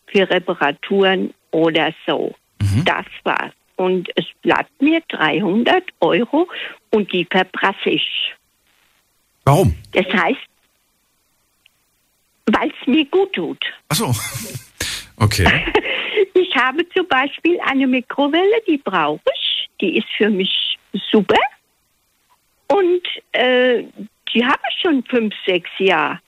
Für Reparaturen oder so. Das war's. Und es bleibt mir 300 Euro und die verbrasse ich. Warum? Das heißt, weil es mir gut tut. Ach so. Okay. Ich habe zum Beispiel eine Mikrowelle, die brauche ich. Die ist für mich super. Und äh, die habe ich schon fünf, sechs Jahre.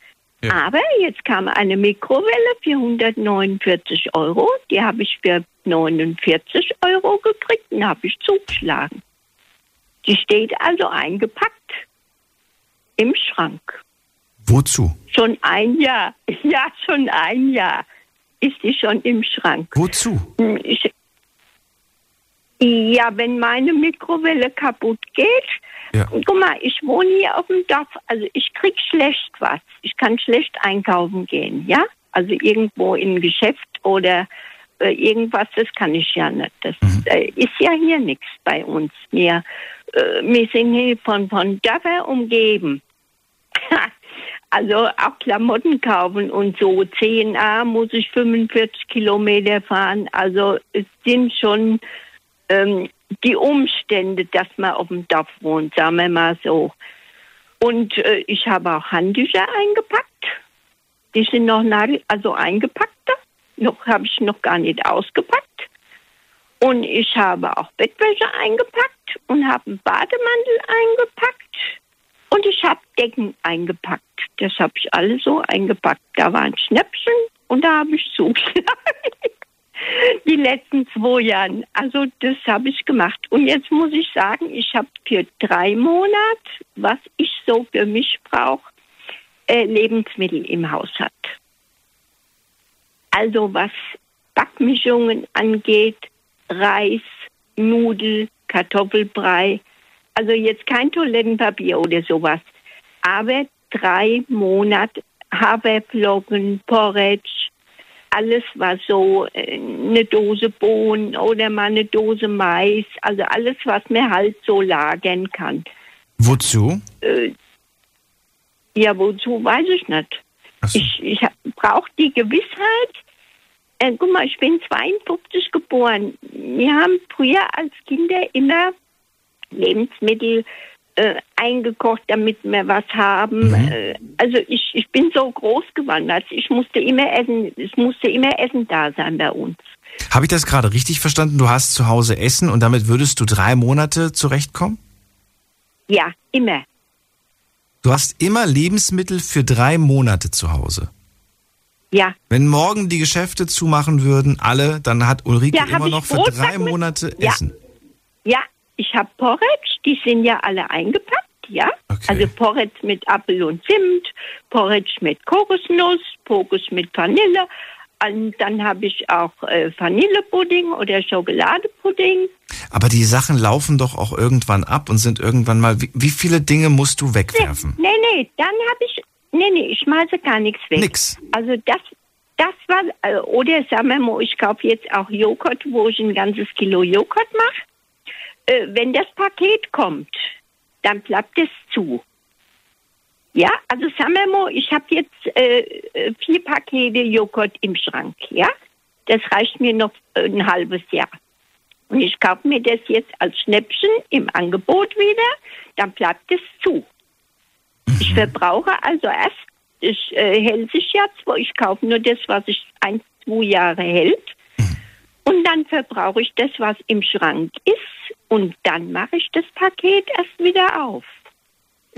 Ja. Aber jetzt kam eine Mikrowelle für 149 Euro. Die habe ich für 49 Euro gekriegt und habe ich zugeschlagen. Die steht also eingepackt im Schrank. Wozu? Schon ein Jahr. Ja, schon ein Jahr ist die schon im Schrank. Wozu? Hm, Ich, ja, wenn meine Mikrowelle kaputt geht, Ja. guck mal, ich wohne hier auf dem Dorf, also ich krieg schlecht was. Ich kann schlecht einkaufen gehen, ja? Also irgendwo in ein Geschäft oder äh, irgendwas, das kann ich ja nicht. Das äh, ist ja hier nichts bei uns. Wir, äh, wir sind hier von, von Dörfern umgeben. Also auch Klamotten kaufen und so. 10a muss ich 45 Kilometer fahren. Also es sind schon ähm, die Umstände, dass man auf dem Dorf wohnt, sagen wir mal so. Und äh, ich habe auch Handtücher eingepackt. Die sind noch nagel, also eingepackt. Noch habe ich noch gar nicht ausgepackt. Und ich habe auch Bettwäsche eingepackt und habe einen Bademantel eingepackt. Und ich habe Decken eingepackt. Das habe ich alles so eingepackt. Da waren Schnäppchen und da habe ich zugeschlagen. Die letzten zwei Jahre. Also das habe ich gemacht. Und jetzt muss ich sagen, ich habe für drei Monate, was ich so für mich brauche, äh, Lebensmittel im Haushalt. Also was Backmischungen angeht, Reis, Nudel, Kartoffelbrei, also jetzt kein Toilettenpapier oder sowas, aber drei Monate Haferflocken, Porridge, alles war so äh, eine Dose Bohnen oder mal eine Dose Mais, also alles, was man halt so lagern kann. Wozu? Äh, ja, wozu weiß ich nicht. So. Ich, ich brauche die Gewissheit, Äh, guck mal, ich bin 52 geboren. Wir haben früher als Kinder immer Lebensmittel äh, eingekocht, damit wir was haben. Mhm. Äh, also ich, ich bin so groß gewandert. Ich musste immer essen, es musste immer Essen da sein bei uns. Habe ich das gerade richtig verstanden? Du hast zu Hause Essen und damit würdest du drei Monate zurechtkommen? Ja, immer. Du hast immer Lebensmittel für drei Monate zu Hause. Ja. Wenn morgen die Geschäfte zumachen würden, alle, dann hat Ulrike Ja, immer noch für Brotsack drei mit- Monate Ja. Essen. Ja, ich habe Porridge, die sind ja alle eingepackt, ja. Okay. Also Porridge mit Apfel und Zimt, Porridge mit Kokosnuss, Porridge mit Vanille. Und dann habe ich auch äh, Vanillepudding oder Schokoladepudding. Aber die Sachen laufen doch auch irgendwann ab und sind irgendwann mal. Wie, wie viele Dinge musst du wegwerfen? Nee, nee, dann habe ich, nee, nee, ich schmeiße gar nichts weg. Nix. Also das, das war, äh, oder sagen wir mal, ich kaufe jetzt auch Joghurt, wo ich ein ganzes Kilo Joghurt mache. Äh, wenn das Paket kommt, dann bleibt es zu. Ja, also sagen wir mal, ich habe jetzt äh, äh, vier Pakete Joghurt im Schrank, ja. Das reicht mir noch äh, ein halbes Jahr. Und ich kaufe mir das jetzt als Schnäppchen im Angebot wieder, dann bleibt es zu. Ich verbrauche also erst, es äh, hält sich ja zwar, ich kaufe nur das, was ich ein, zwei Jahre hält. Und dann verbrauche ich das, was im Schrank ist. Und dann mache ich das Paket erst wieder auf.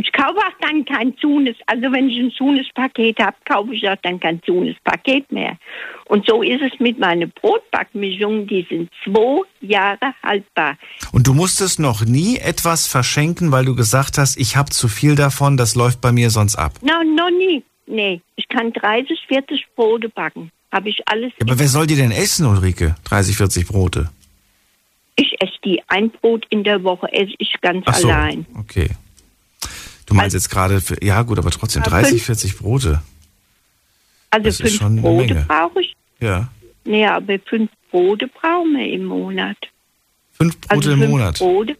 Ich kaufe auch dann kein Zunes. Also wenn ich ein Zunes-Paket habe, kaufe ich auch dann kein Zunes-Paket mehr. Und so ist es mit meinen Brotbackmischungen. Die sind zwei Jahre haltbar. Und du musstest noch nie etwas verschenken, weil du gesagt hast, ich habe zu viel davon, das läuft bei mir sonst ab. No, noch nie. Nee, ich kann 30, 40 Brote backen. Habe ich alles. Ja, aber wer soll die denn essen, Ulrike? 30, 40 Brote. Ich esse die. Ein Brot in der Woche esse ich ganz Ach so, allein. okay. Du meinst jetzt gerade, für, ja gut, aber trotzdem Ja, 30, fünf- 40 Brote. Also das fünf Brote brauche ich. Ja. Nee, aber fünf Brote brauchen wir im Monat. Fünf Brote also im fünf Monat. Brote.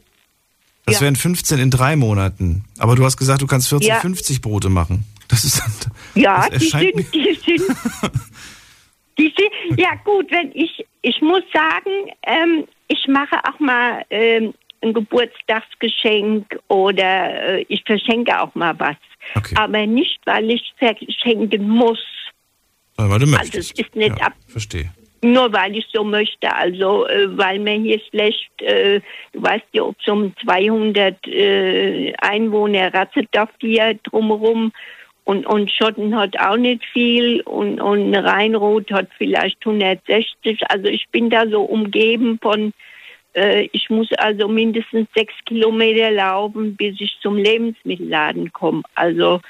Das ja. wären 15 in drei Monaten. Aber du hast gesagt, du kannst 40, Ja. 50 Brote machen. Das ist dann, Ja, das die sind, die sind, die sind, ja gut, wenn ich, ich muss sagen, ähm, ich mache auch mal ähm, ein Geburtstagsgeschenk oder äh, ich verschenke auch mal was. Okay. Aber nicht, weil ich verschenken muss, mir, weil du also möchtest. es ist nicht ja, ab, Verstehe. nur weil ich so möchte, also äh, weil mir hier schlecht, äh, du weißt ja, ob so um 200 äh, Einwohner Ratzeldorf hier drumherum und, und Schotten hat auch nicht viel und, und Rheinroth hat vielleicht 160. Also ich bin da so umgeben von, ich muss also mindestens sechs Kilometer laufen, bis ich zum Lebensmittelladen komme. Also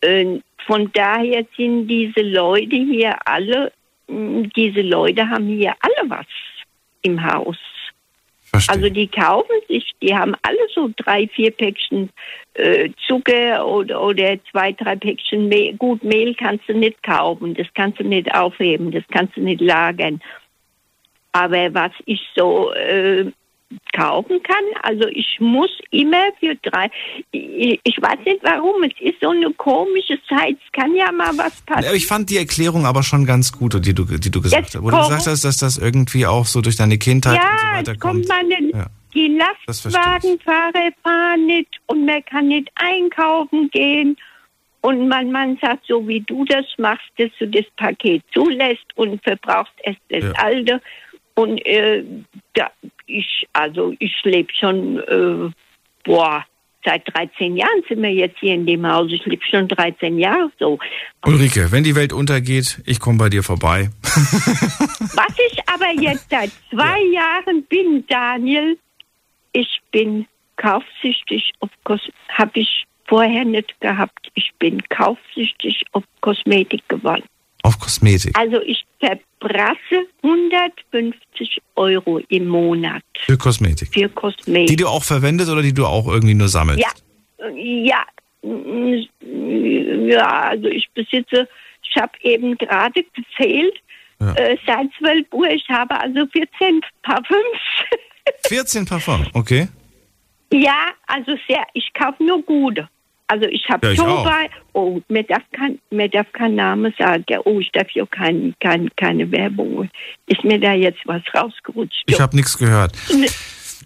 äh, von daher sind diese Leute hier alle, mh, diese Leute haben hier alle was im Haus. Verstehe. Also die kaufen sich, die haben alle so drei, vier Päckchen äh, Zucker oder, oder zwei, drei Päckchen Mehl. Gut, Mehl kannst du nicht kaufen, das kannst du nicht aufheben, das kannst du nicht lagern. Aber was ich so äh, kaufen kann, also ich muss immer für drei, ich, ich weiß nicht warum, es ist so eine komische Zeit, es kann ja mal was Ja, passieren. Ich fand die Erklärung aber schon ganz gut, die du, die du gesagt Jetzt hast. Wo du gesagt hast, dass das irgendwie auch so durch deine Kindheit und so Ja, weiter kommt kommt. Ja. Die Das Lastwagenfahrer fahren nicht und man kann nicht einkaufen gehen. Und man, man sagt, so wie du das machst, dass du das Paket zulässt und verbrauchst erst das Ja. alte. Und äh, da, ich, also ich lebe schon, äh, boah, seit 13 Jahren sind wir jetzt hier in dem Haus. Ich lebe schon 13 Jahre so. Ulrike, wenn die Welt untergeht, ich komme bei dir vorbei. Was ich aber jetzt seit zwei Jahren bin, Daniel, ich bin kaufsüchtig auf Kos habe ich vorher nicht gehabt. Ich bin kaufsüchtig auf Kosmetik geworden. Auf Kosmetik. Also ich verbrasse 150 Euro im Monat Für Kosmetik. für Kosmetik. Die du auch verwendest oder die du auch irgendwie nur sammelst? Ja, ja, ja, also ich besitze, ich habe eben gerade gezählt, Ja. äh, seit 12 Uhr, ich habe also 14 Parfüms. 14 Parfum, okay. ja, also sehr, ich kaufe nur gute. Also ich habe Ja, bei, oh, mir darf kein, mir darf kein Name sagen. Oh, ich darf hier kein, kein, keine Werbung. Ist mir da jetzt was rausgerutscht? Ich habe nichts gehört. Ne.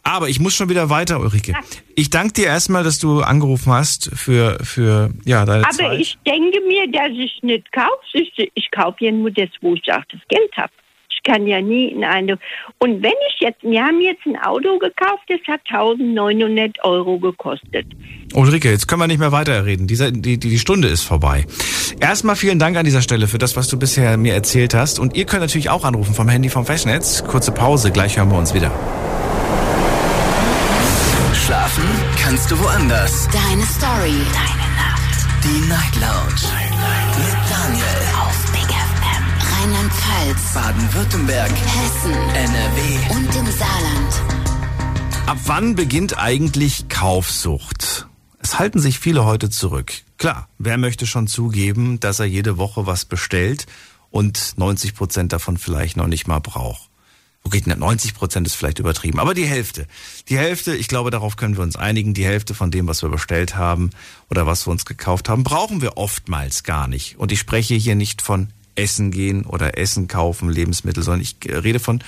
Aber ich muss schon wieder weiter, Ulrike. Ich danke dir erstmal, dass du angerufen hast für, für ja, deine Aber Zeit. ich denke mir, dass ich nicht kaufe. Ich, ich kaufe ja nur das, wo ich auch das Geld habe. Ich kann ja nie in eine. Und wenn ich jetzt, wir haben jetzt ein Auto gekauft, das hat 1900 Euro gekostet. Ulrike, jetzt können wir nicht mehr weiterreden. Dieser, die, die, die Stunde ist vorbei. Erstmal vielen Dank an dieser Stelle für das, was du bisher mir erzählt hast. Und ihr könnt natürlich auch anrufen vom Handy vom Festnetz. Kurze Pause, gleich hören wir uns wieder. Schlafen kannst du woanders. Deine Story. Deine Nacht. Die Night Lounge. Mit Daniel. Rheinland-Pfalz. Baden-Württemberg. Hessen. NRW. Und im Saarland. Ab wann beginnt eigentlich Kaufsucht? Es halten sich viele heute zurück. Klar, wer möchte schon zugeben, dass er jede Woche was bestellt und 90 Prozent davon vielleicht noch nicht mal braucht? Okay, 90 Prozent ist vielleicht übertrieben, aber die Hälfte. Die Hälfte, ich glaube, darauf können wir uns einigen, die Hälfte von dem, was wir bestellt haben oder was wir uns gekauft haben, brauchen wir oftmals gar nicht. Und ich spreche hier nicht von Essen gehen oder Essen kaufen, Lebensmittel, sondern ich rede von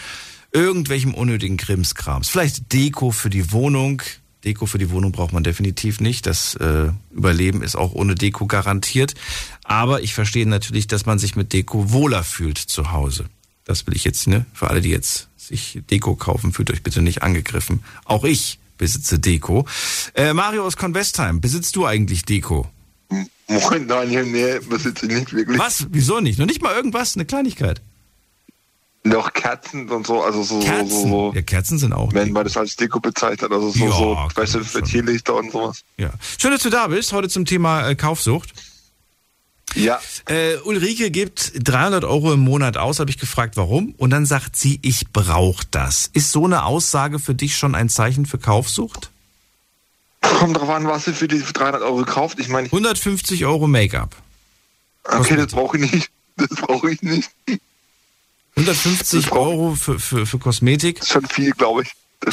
irgendwelchem unnötigen Krimskrams. Vielleicht Deko für die Wohnung. Deko für die Wohnung braucht man definitiv nicht. Das äh, Überleben ist auch ohne Deko garantiert. Aber ich verstehe natürlich, dass man sich mit Deko wohler fühlt zu Hause. Das will ich jetzt, ne? Für alle, die jetzt sich Deko kaufen, fühlt euch bitte nicht angegriffen. Auch ich besitze Deko. Äh, Mario aus Convestheim, besitzt du eigentlich Deko? Moin Daniel, nee, besitze ich nicht wirklich. Was? Wieso nicht? Noch nicht mal irgendwas? Eine Kleinigkeit? Noch Kerzen und so, also so, Kerzen? so, so Ja, Kerzen sind auch. wenn man das als Deko bezeichnet, also so, Ja, so weißt du, für. Tierlichter und sowas. Ja. Schön, dass du da bist. Heute zum Thema äh, Kaufsucht. Ja, Äh, Ulrike gibt 300 Euro im Monat aus, habe ich gefragt, warum. Und dann sagt sie, ich brauche das. Ist so eine Aussage für dich schon ein Zeichen für Kaufsucht? Kommt drauf an, was sie für die 300 Euro kauft. Ich meine, 150 Euro Make-up. okay, das brauche ich nicht. Das brauche ich nicht. 150 Das brauch- Euro für, für, für Kosmetik. Das ist schon viel, glaube ich.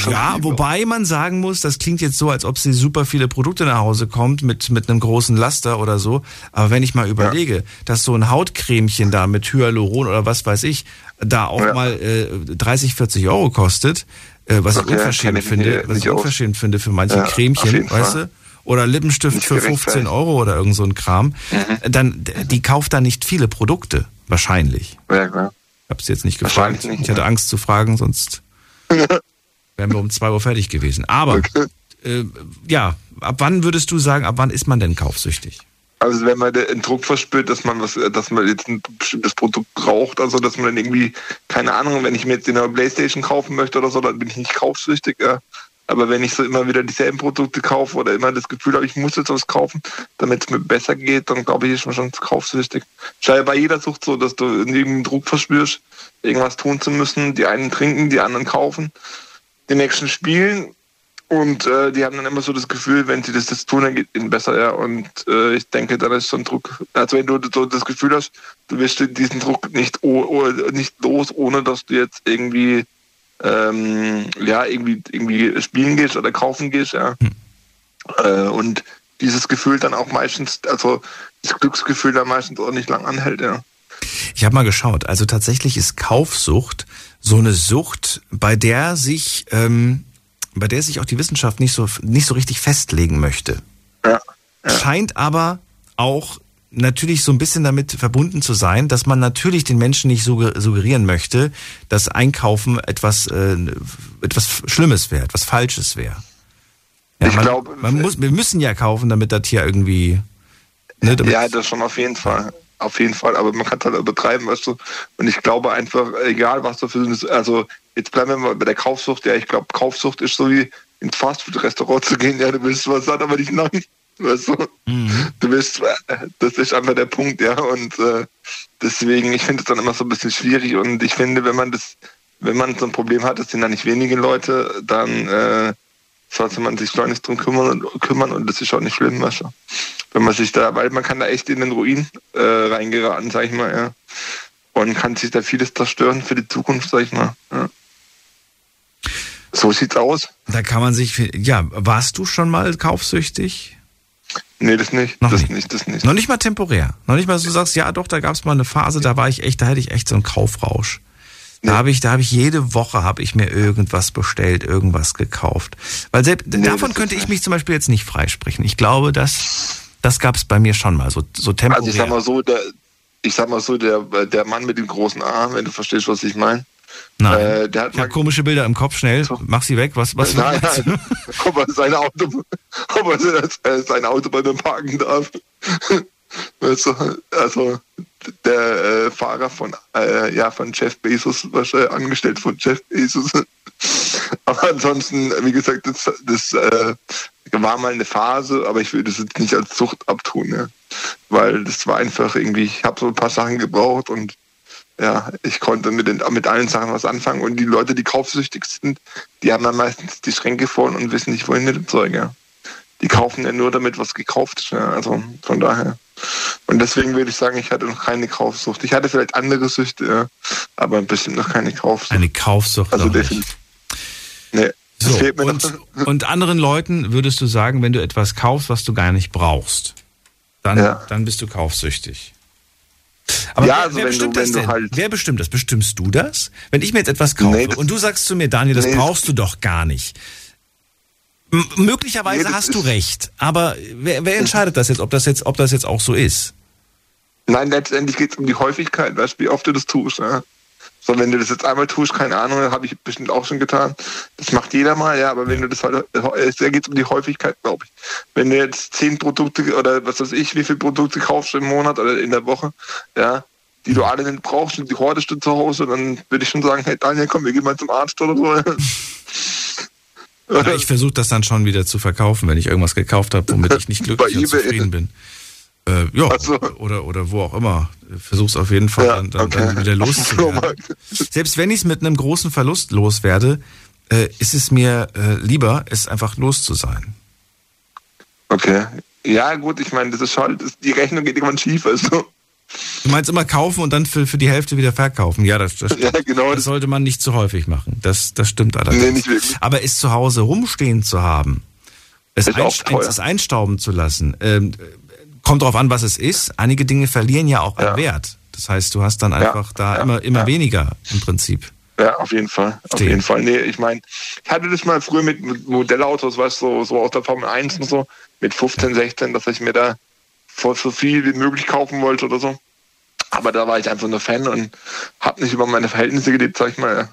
Ja, viel, wobei man sagen muss, das klingt jetzt so, als ob sie super viele Produkte nach Hause kommt mit, mit einem großen Laster oder so. Aber wenn ich mal überlege, dass so ein Hautcremchen da mit Hyaluron oder was weiß ich, da auch Ja. mal äh, 30, 40 Euro kostet, äh, was ich Okay, unverschämt ich mich finde, nicht- was ich nicht aus. unverschämt finde für manche Ja, Cremchen, weißt Fall. du? Oder Lippenstift Nicht für 15 gerechtfertigt. Euro oder irgend so ein Kram. Mhm. Dann, die kauft da nicht viele Produkte. Wahrscheinlich. Ja, klar. Ich habe jetzt nicht gefragt. nicht, ich hatte ja. Angst zu fragen, sonst wären wir um 2 Uhr fertig gewesen. Aber Okay. äh, ja, ab wann würdest du sagen, ab wann ist man denn kaufsüchtig? Also wenn man den Druck verspürt, dass man was, dass man jetzt ein bestimmtes Produkt braucht, also dass man dann irgendwie, keine Ahnung, wenn ich mir jetzt eine Playstation kaufen möchte oder so, dann bin ich nicht kaufsüchtig, ja. Aber wenn ich so immer wieder dieselben Produkte kaufe oder immer das Gefühl habe, ich muss jetzt was kaufen, damit es mir besser geht, dann glaube ich, ist man schon kaufsüchtig. Ja bei jeder Sucht so, dass du irgendwie einen Druck verspürst, irgendwas tun zu müssen. Die einen trinken, die anderen kaufen, die nächsten spielen und äh, die haben dann immer so das Gefühl, wenn sie das jetzt tun, dann geht ihnen besser, ja. Und äh, ich denke, dann ist so ein Druck. Also wenn du so das Gefühl hast, du wirst diesen Druck nicht, nicht los, ohne dass du jetzt irgendwie ähm, ja irgendwie irgendwie spielen gehst oder kaufen gehst, ja. Äh, und dieses Gefühl dann auch meistens, also das Glücksgefühl dann meistens auch nicht lang anhält, ja. Ich habe mal geschaut. Also tatsächlich ist Kaufsucht so eine Sucht, bei der sich, ähm, bei der sich auch die Wissenschaft nicht so nicht so richtig festlegen möchte. Ja. Scheint aber auch natürlich so ein bisschen damit verbunden zu sein, dass man natürlich den Menschen nicht sugger- suggerieren möchte, dass Einkaufen etwas äh, etwas Schlimmes wäre, etwas Falsches wäre. Ja, Ich man, glaube- man muss, wir müssen ja kaufen, damit das hier irgendwie. Ne, damit, Ja, das schon auf jeden Fall. Auf jeden Fall, aber man kann es halt übertreiben, weißt du. Und ich glaube einfach, egal was du für eine, also jetzt bleiben wir mal bei der Kaufsucht, ja, ich glaube, Kaufsucht ist so wie ins Fastfood-Restaurant zu gehen, ja, du willst was sagen, aber nicht nein. Weißt du? Du willst, äh, das ist einfach der Punkt, ja. Und äh, deswegen, ich finde es dann immer so ein bisschen schwierig und ich finde, wenn man das, wenn man so ein Problem hat, das sind da nicht wenige Leute, dann äh, sollte man sich schleunigst drum kümmern und, kümmern und das ist auch nicht schlimm, weißt du. Wenn man sich da, weil man kann da echt in den Ruin äh, reingeraten, sag ich mal, ja. Und kann sich da vieles zerstören für die Zukunft, sag ich mal. Ja. So sieht's aus. Da kann man sich, ja, warst du schon mal kaufsüchtig? Nee, das nicht. Noch das nicht. nicht, das nicht. Noch nicht mal temporär. Noch nicht mal, dass du sagst, ja doch, da gab es mal eine Phase, da war ich echt, da hätte ich echt so einen Kaufrausch. Da habe ich, da habe ich jede Woche habe ich mir irgendwas bestellt, irgendwas gekauft. Weil selbst Nee, davon könnte ich mich zum Beispiel jetzt nicht freisprechen. Ich glaube, dass das gab es bei mir schon mal so so temporär. Also ich sag mal so, der, ich sag mal so, der, der Mann mit dem großen A, wenn du verstehst, was ich meine. Nein. Äh, der hat ich habe komische Bilder im Kopf. Schnell, mach sie weg. Was was? nein, nein, ob er sein Auto, ob er äh, sein Auto bei mir parken darf. Du, also der äh, Fahrer von äh, ja von Jeff Bezos, wahrscheinlich angestellt von Jeff Bezos. aber ansonsten, wie gesagt, das, das äh, war mal eine Phase, aber ich will das jetzt nicht als Sucht abtun, ja. weil das war einfach irgendwie, ich habe so ein paar Sachen gebraucht und ja, ich konnte mit, den, mit allen Sachen was anfangen. Und die Leute, die kaufsüchtig sind, die haben dann meistens die Schränke voll und wissen nicht, wohin mit dem Zeug. Ja. Die kaufen ja nur damit, was gekauft ist. Ja. Also von daher. Und deswegen würde ich sagen, ich hatte noch keine Kaufsucht. Ich hatte vielleicht andere Süchte, ja, aber bestimmt noch keine Kaufsucht. Eine Kaufsucht. Also definitiv. Nee, So, fehlt mir und, noch. und anderen Leuten würdest du sagen, wenn du etwas kaufst, was du gar nicht brauchst, dann, Ja. dann bist du kaufsüchtig. Aber Ja, wer, also wer wenn du- bestimmt das denn? halt- wer bestimmt das? Bestimmst du das? Wenn ich mir jetzt etwas kaufe Nee, und du sagst zu mir, Daniel, das Nee, brauchst du doch gar nicht. M möglicherweise Nee, hast du recht, aber wer, wer entscheidet das jetzt, ob das jetzt, ob das jetzt auch so ist? Nein, letztendlich geht es um die Häufigkeit, weißt du, wie oft du das tust. Ja? So, wenn du das jetzt einmal tust, keine Ahnung, habe ich bestimmt auch schon getan. Das macht jeder mal, ja, aber wenn du das halt, es geht um die Häufigkeit, glaube ich. Wenn du jetzt zehn Produkte oder was weiß ich, wie viele Produkte kaufst du im Monat oder in der Woche, ja, die du alle nicht brauchst und die hortest du zu Hause, dann würde ich schon sagen, hey Daniel, komm, wir gehen mal zum Arzt oder so. Ja, ich versuche das dann schon wieder zu verkaufen, wenn ich irgendwas gekauft habe, womit ich nicht glücklich und zufrieden bin. Äh, ja, Ach so. oder, oder wo auch immer. Versuch's auf jeden Fall Ja, dann, dann, okay. dann wieder loszuwerden. Selbst wenn ich es mit einem großen Verlust loswerde, äh, ist es mir äh, lieber, es einfach los zu sein. Okay. Ja, gut, ich meine, das ist halt, die Rechnung geht irgendwann schief, also. Du meinst immer kaufen und dann für, für die Hälfte wieder verkaufen. Ja, das, das, Ja, genau. das sollte man nicht zu häufig machen. Das, das stimmt allerdings. Nee, nicht wirklich. Aber es zu Hause rumstehen zu haben, es, teuer. es einstauben zu lassen, ähm, kommt darauf an, was es ist. Einige Dinge verlieren ja auch an Ja. Wert. Das heißt, du hast dann einfach da ja, immer, immer ja. weniger im Prinzip. Ja, auf jeden Fall. Auf Stehen. jeden Fall. Nee, ich meine, ich hatte das mal früher mit, mit Modellautos, weißt du, so, so aus der Formel 1 und so, mit 15, 16, dass ich mir da voll so viel wie möglich kaufen wollte oder so. Aber da war ich einfach nur Fan und habe nicht über meine Verhältnisse gelebt, sag ich mal.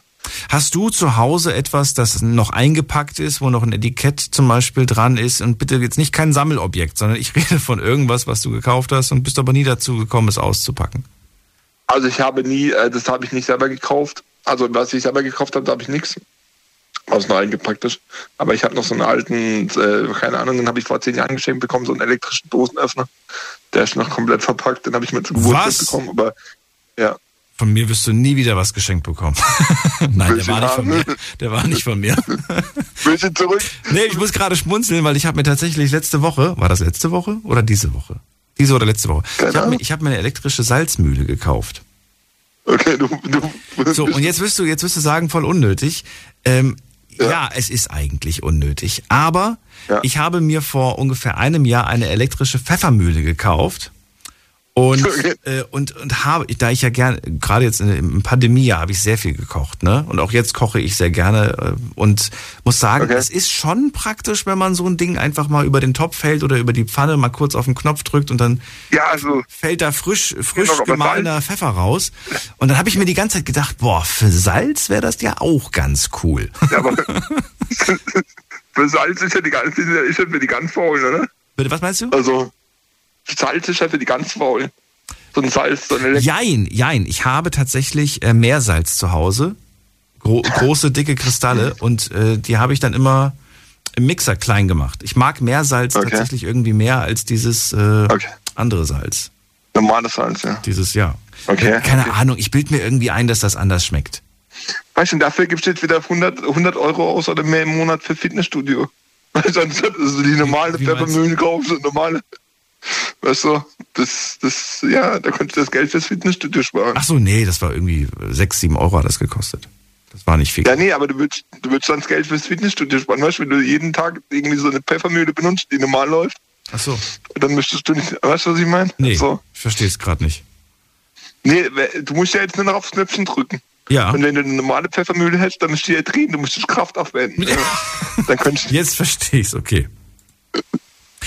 Hast du zu Hause etwas, das noch eingepackt ist, wo noch ein Etikett zum Beispiel dran ist? Und bitte jetzt nicht kein Sammelobjekt, sondern ich rede von irgendwas, was du gekauft hast und bist aber nie dazu gekommen, es auszupacken. Also ich habe nie, äh, das habe ich nicht selber gekauft. Also was ich selber gekauft habe, da habe ich nichts. Was noch eingepackt ist. Aber ich habe noch so einen alten, äh, keine Ahnung, den habe ich vor zehn Jahren geschenkt bekommen, so einen elektrischen Dosenöffner. Der ist noch komplett verpackt, den habe ich mir zur Geburtstag Was? bekommen. Aber ja, Von mir wirst du nie wieder was geschenkt bekommen. Nein, der war nicht von mir. Der war nicht von mir. willst du zurück? Nee, ich muss gerade schmunzeln, weil ich habe mir tatsächlich letzte Woche, war das letzte Woche oder diese Woche? Diese oder letzte Woche. Keine Ich habe mir, ich hab mir eine elektrische Salzmühle gekauft. Okay, du, du So, und jetzt wirst du, jetzt wirst du sagen, voll unnötig. Ähm, ja. Ja. es ist eigentlich unnötig. Aber Ja. ich habe mir vor ungefähr einem Jahr eine elektrische Pfeffermühle gekauft. Und, äh, und, und habe, da ich ja gerne, gerade jetzt in, im Pandemiejahr habe ich sehr viel gekocht, ne? Und auch jetzt koche ich sehr gerne äh, und muss sagen, Okay. es ist schon praktisch, wenn man so ein Ding einfach mal über den Topf hält oder über die Pfanne mal kurz auf den Knopf drückt und dann ja, also fällt da frisch, frisch gemahlener Pfeffer raus. Und dann habe ich mir die ganze Zeit gedacht, boah, für Salz wäre das ja auch ganz cool. Ja, aber für Salz ist ja die ganze, ist ja für die ganz faulen, oder? Bitte, was meinst du? Also Salz ist ja für die ganz faulen. So ein Salz, so eine Jein, jein. Ich habe tatsächlich äh, Meersalz zu Hause. Gro große, dicke Kristalle. Und äh, die habe ich dann immer im Mixer klein gemacht. Ich mag Meersalz Okay. tatsächlich irgendwie mehr als dieses äh, Okay. andere Salz. normales Salz, ja. Dieses, ja. Okay. Äh, Keine okay. Ahnung, ich bild mir irgendwie ein, dass das anders schmeckt. Weißt du, dafür gibst du jetzt wieder 100, 100 Euro aus oder mehr im Monat für Fitnessstudio. Weißt du, die normale? Pfeffermühlen kaufst normale. Weißt du, das, das, ja, da könntest du das Geld fürs Fitnessstudio sparen. Ach so, nee, das war irgendwie 6, 7 Euro hat das gekostet. Das war nicht viel. Ja, nee, aber du würdest, du würdest dann das Geld fürs Fitnessstudio sparen. Weißt du, wenn du jeden Tag irgendwie so eine Pfeffermühle benutzt, die normal läuft, Ach so. Dann müsstest du nicht, weißt du, was ich meine? Nee, So. ich verstehe es gerade nicht. Nee, du musst ja jetzt nur noch aufs Knöpfchen drücken. Ja. Und wenn du eine normale Pfeffermühle hättest, dann müsstest du ja drehen, du müsstest Kraft aufwenden. Ja. dann könntest. Jetzt verstehe ich's, okay.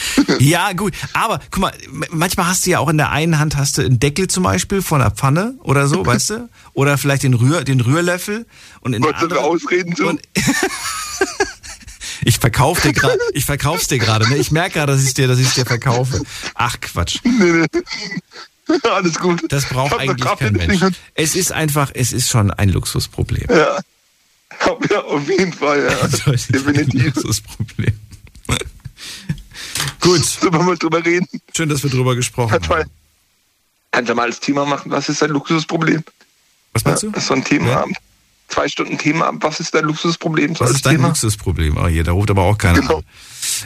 Ja, gut. Aber guck mal, manchmal hast du ja auch in der einen Hand hast du einen Deckel zum Beispiel von einer Pfanne oder so, weißt du? Oder vielleicht den, Rühr, den Rührlöffel. Und in der Wolltest du ausreden? Und- ich verkauf dir gerade, ich verkauf's dir gerade, ne? Ich merke gerade, dass ich dir, dass ich dir verkaufe. Ach Quatsch. nee, nee. Alles gut. Das braucht eigentlich kein Mensch. Es ist einfach, es ist schon ein Luxusproblem. Ja. Ja, auf jeden Fall, ja. Definitiv. Luxusproblem. Gut. Sollen wir mal drüber reden? Schön, dass wir drüber gesprochen Kannst haben. mal, kannst du mal als Thema machen, was ist dein Luxusproblem? Was meinst du? Das ist so ein Themaabend. Zwei Stunden Themaabend, was ist dein Luxusproblem? So Was ist dein Thema? Luxusproblem? Oh, hier, da ruft aber auch keiner Genau. an.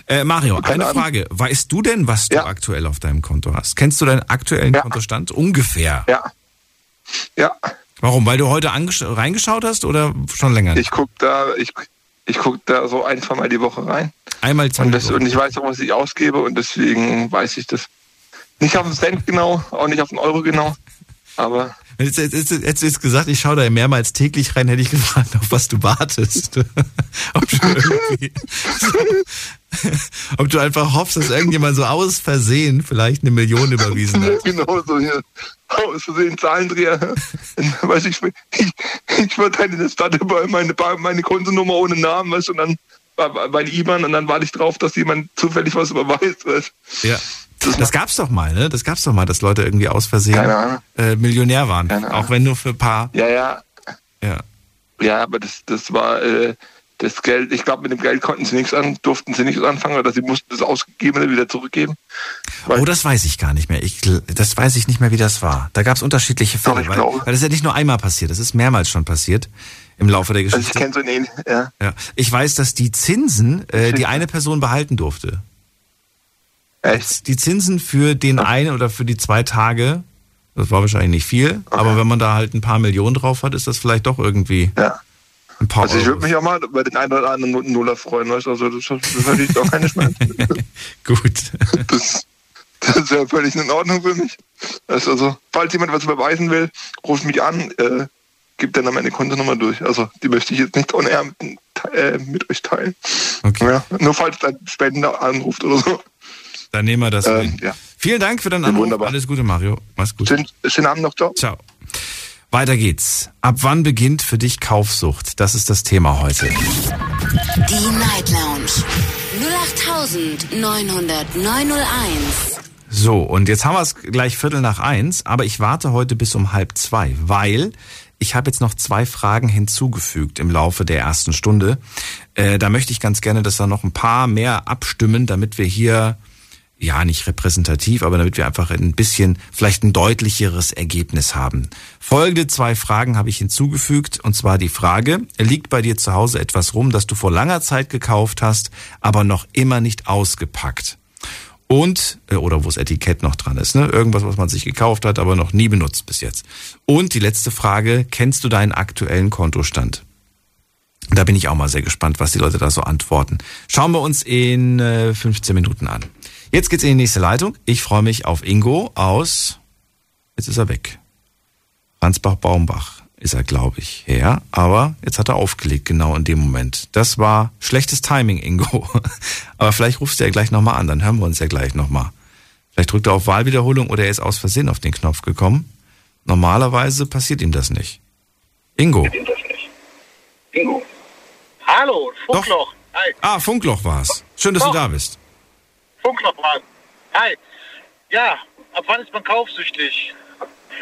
Äh, Mario, Keine eine Ahnung. Frage. Weißt du denn, was du Ja. aktuell auf deinem Konto hast? Kennst du deinen aktuellen Ja. Kontostand? Ungefähr. Ja. Ja, Warum? Weil du heute reingeschaut hast oder schon länger? ich guck da, ich, ich guck da so ein, zwei Mal die Woche rein. Einmal zwei Und, das, und ich weiß auch, was ich ausgebe und deswegen weiß ich das. Nicht auf den Cent genau, auch nicht auf den Euro genau. Aber Jetzt, jetzt, jetzt, jetzt, gesagt, ich schaue da mehrmals täglich rein, hätte ich gefragt, auf was du wartest. ob, du irgendwie, ob du einfach hoffst, dass irgendjemand so aus Versehen vielleicht eine Million überwiesen hat. genau so hier. Aus Versehen Zahlendreher. weiß ich, ich, ich verteile das Stadt über meine, meine Kontonummer ohne Namen, weißt du, und dann meine IBAN und dann warte ich drauf, dass jemand zufällig was überweist, weißt. Ja. Das gab's doch mal, ne? Das gab's doch mal, dass Leute irgendwie aus Versehen äh, Millionär waren. Auch wenn nur für ein paar. Ja, ja. Ja. Ja, aber das, das war äh, das Geld, ich glaube, mit dem Geld konnten sie nichts an, durften sie nichts anfangen oder sie mussten das Ausgegebene wieder zurückgeben. Oh, das weiß ich gar nicht mehr. Ich, das weiß ich nicht mehr, wie das war. Da gab's unterschiedliche Doch, Fälle, ich weil, weil das ist ja nicht nur einmal passiert, das ist mehrmals schon passiert im Laufe der Also ich Geschichte. kenne so einen, ja. ja. Ich weiß, dass die Zinsen äh, die eine Person behalten durfte. Echt? Die Zinsen für den einen oder für die zwei Tage, das war wahrscheinlich nicht viel, aber wenn man da halt ein paar Millionen drauf hat, ist das vielleicht doch irgendwie Ja. ein paar Also ich würde mich auch mal bei den einen oder anderen Nuller freuen, weißt du, also das, das hätte ich auch keine Schmerzen. Gut. Das, das ist ja völlig in Ordnung für mich. Also, falls jemand was überweisen will, ruft mich an, äh, gibt dann meine Kontonummer durch. Also die möchte ich jetzt nicht on air mit, äh, mit euch teilen. Okay. Ja, nur falls ein Spender anruft oder so. Dann nehmen wir das Ähm, hin. ja. Vielen Dank für deinen Anruf. wunderbar. Alles Gute, Mario. Mach's gut. Schönen, schönen Abend noch, ciao. Ciao. Weiter geht's. Ab wann beginnt für dich Kaufsucht? Das ist das Thema heute. Die Night Lounge 0890901. So, und jetzt haben wir es gleich Viertel nach eins, aber ich warte heute bis um halb zwei, weil ich habe jetzt noch zwei Fragen hinzugefügt im Laufe der ersten Stunde. Äh, da möchte ich ganz gerne, dass da noch ein paar mehr abstimmen, damit wir hier, ja, nicht repräsentativ, aber damit wir einfach ein bisschen, vielleicht ein deutlicheres Ergebnis haben. Folgende zwei Fragen habe ich hinzugefügt, und zwar die Frage, liegt bei dir zu Hause etwas rum, das du vor langer Zeit gekauft hast, aber noch immer nicht ausgepackt? Und, äh, oder wo das Etikett noch dran ist, ne? Irgendwas, was man sich gekauft hat, aber noch nie benutzt bis jetzt. Und die letzte Frage, kennst du deinen aktuellen Kontostand? Da bin ich auch mal sehr gespannt, was die Leute da so antworten. Schauen wir uns in äh, 15 Minuten an. Jetzt geht's in die nächste Leitung. Ich freue mich auf Ingo aus, jetzt ist er weg. Ransbach-Baumbach ist er, glaube ich, her. Aber jetzt hat er aufgelegt, genau in dem Moment. Das war schlechtes Timing, Ingo. Aber vielleicht rufst du ja gleich nochmal an, dann hören wir uns ja gleich nochmal. Vielleicht drückt er auf Wahlwiederholung oder er ist aus Versehen auf den Knopf gekommen. Normalerweise passiert ihm das nicht. Ingo. Ingo. Hallo, Funkloch. Hi, Ah, Funkloch war's. Schön, dass du da bist. Funkloch war. Hi. Ja, ab wann ist man kaufsüchtig?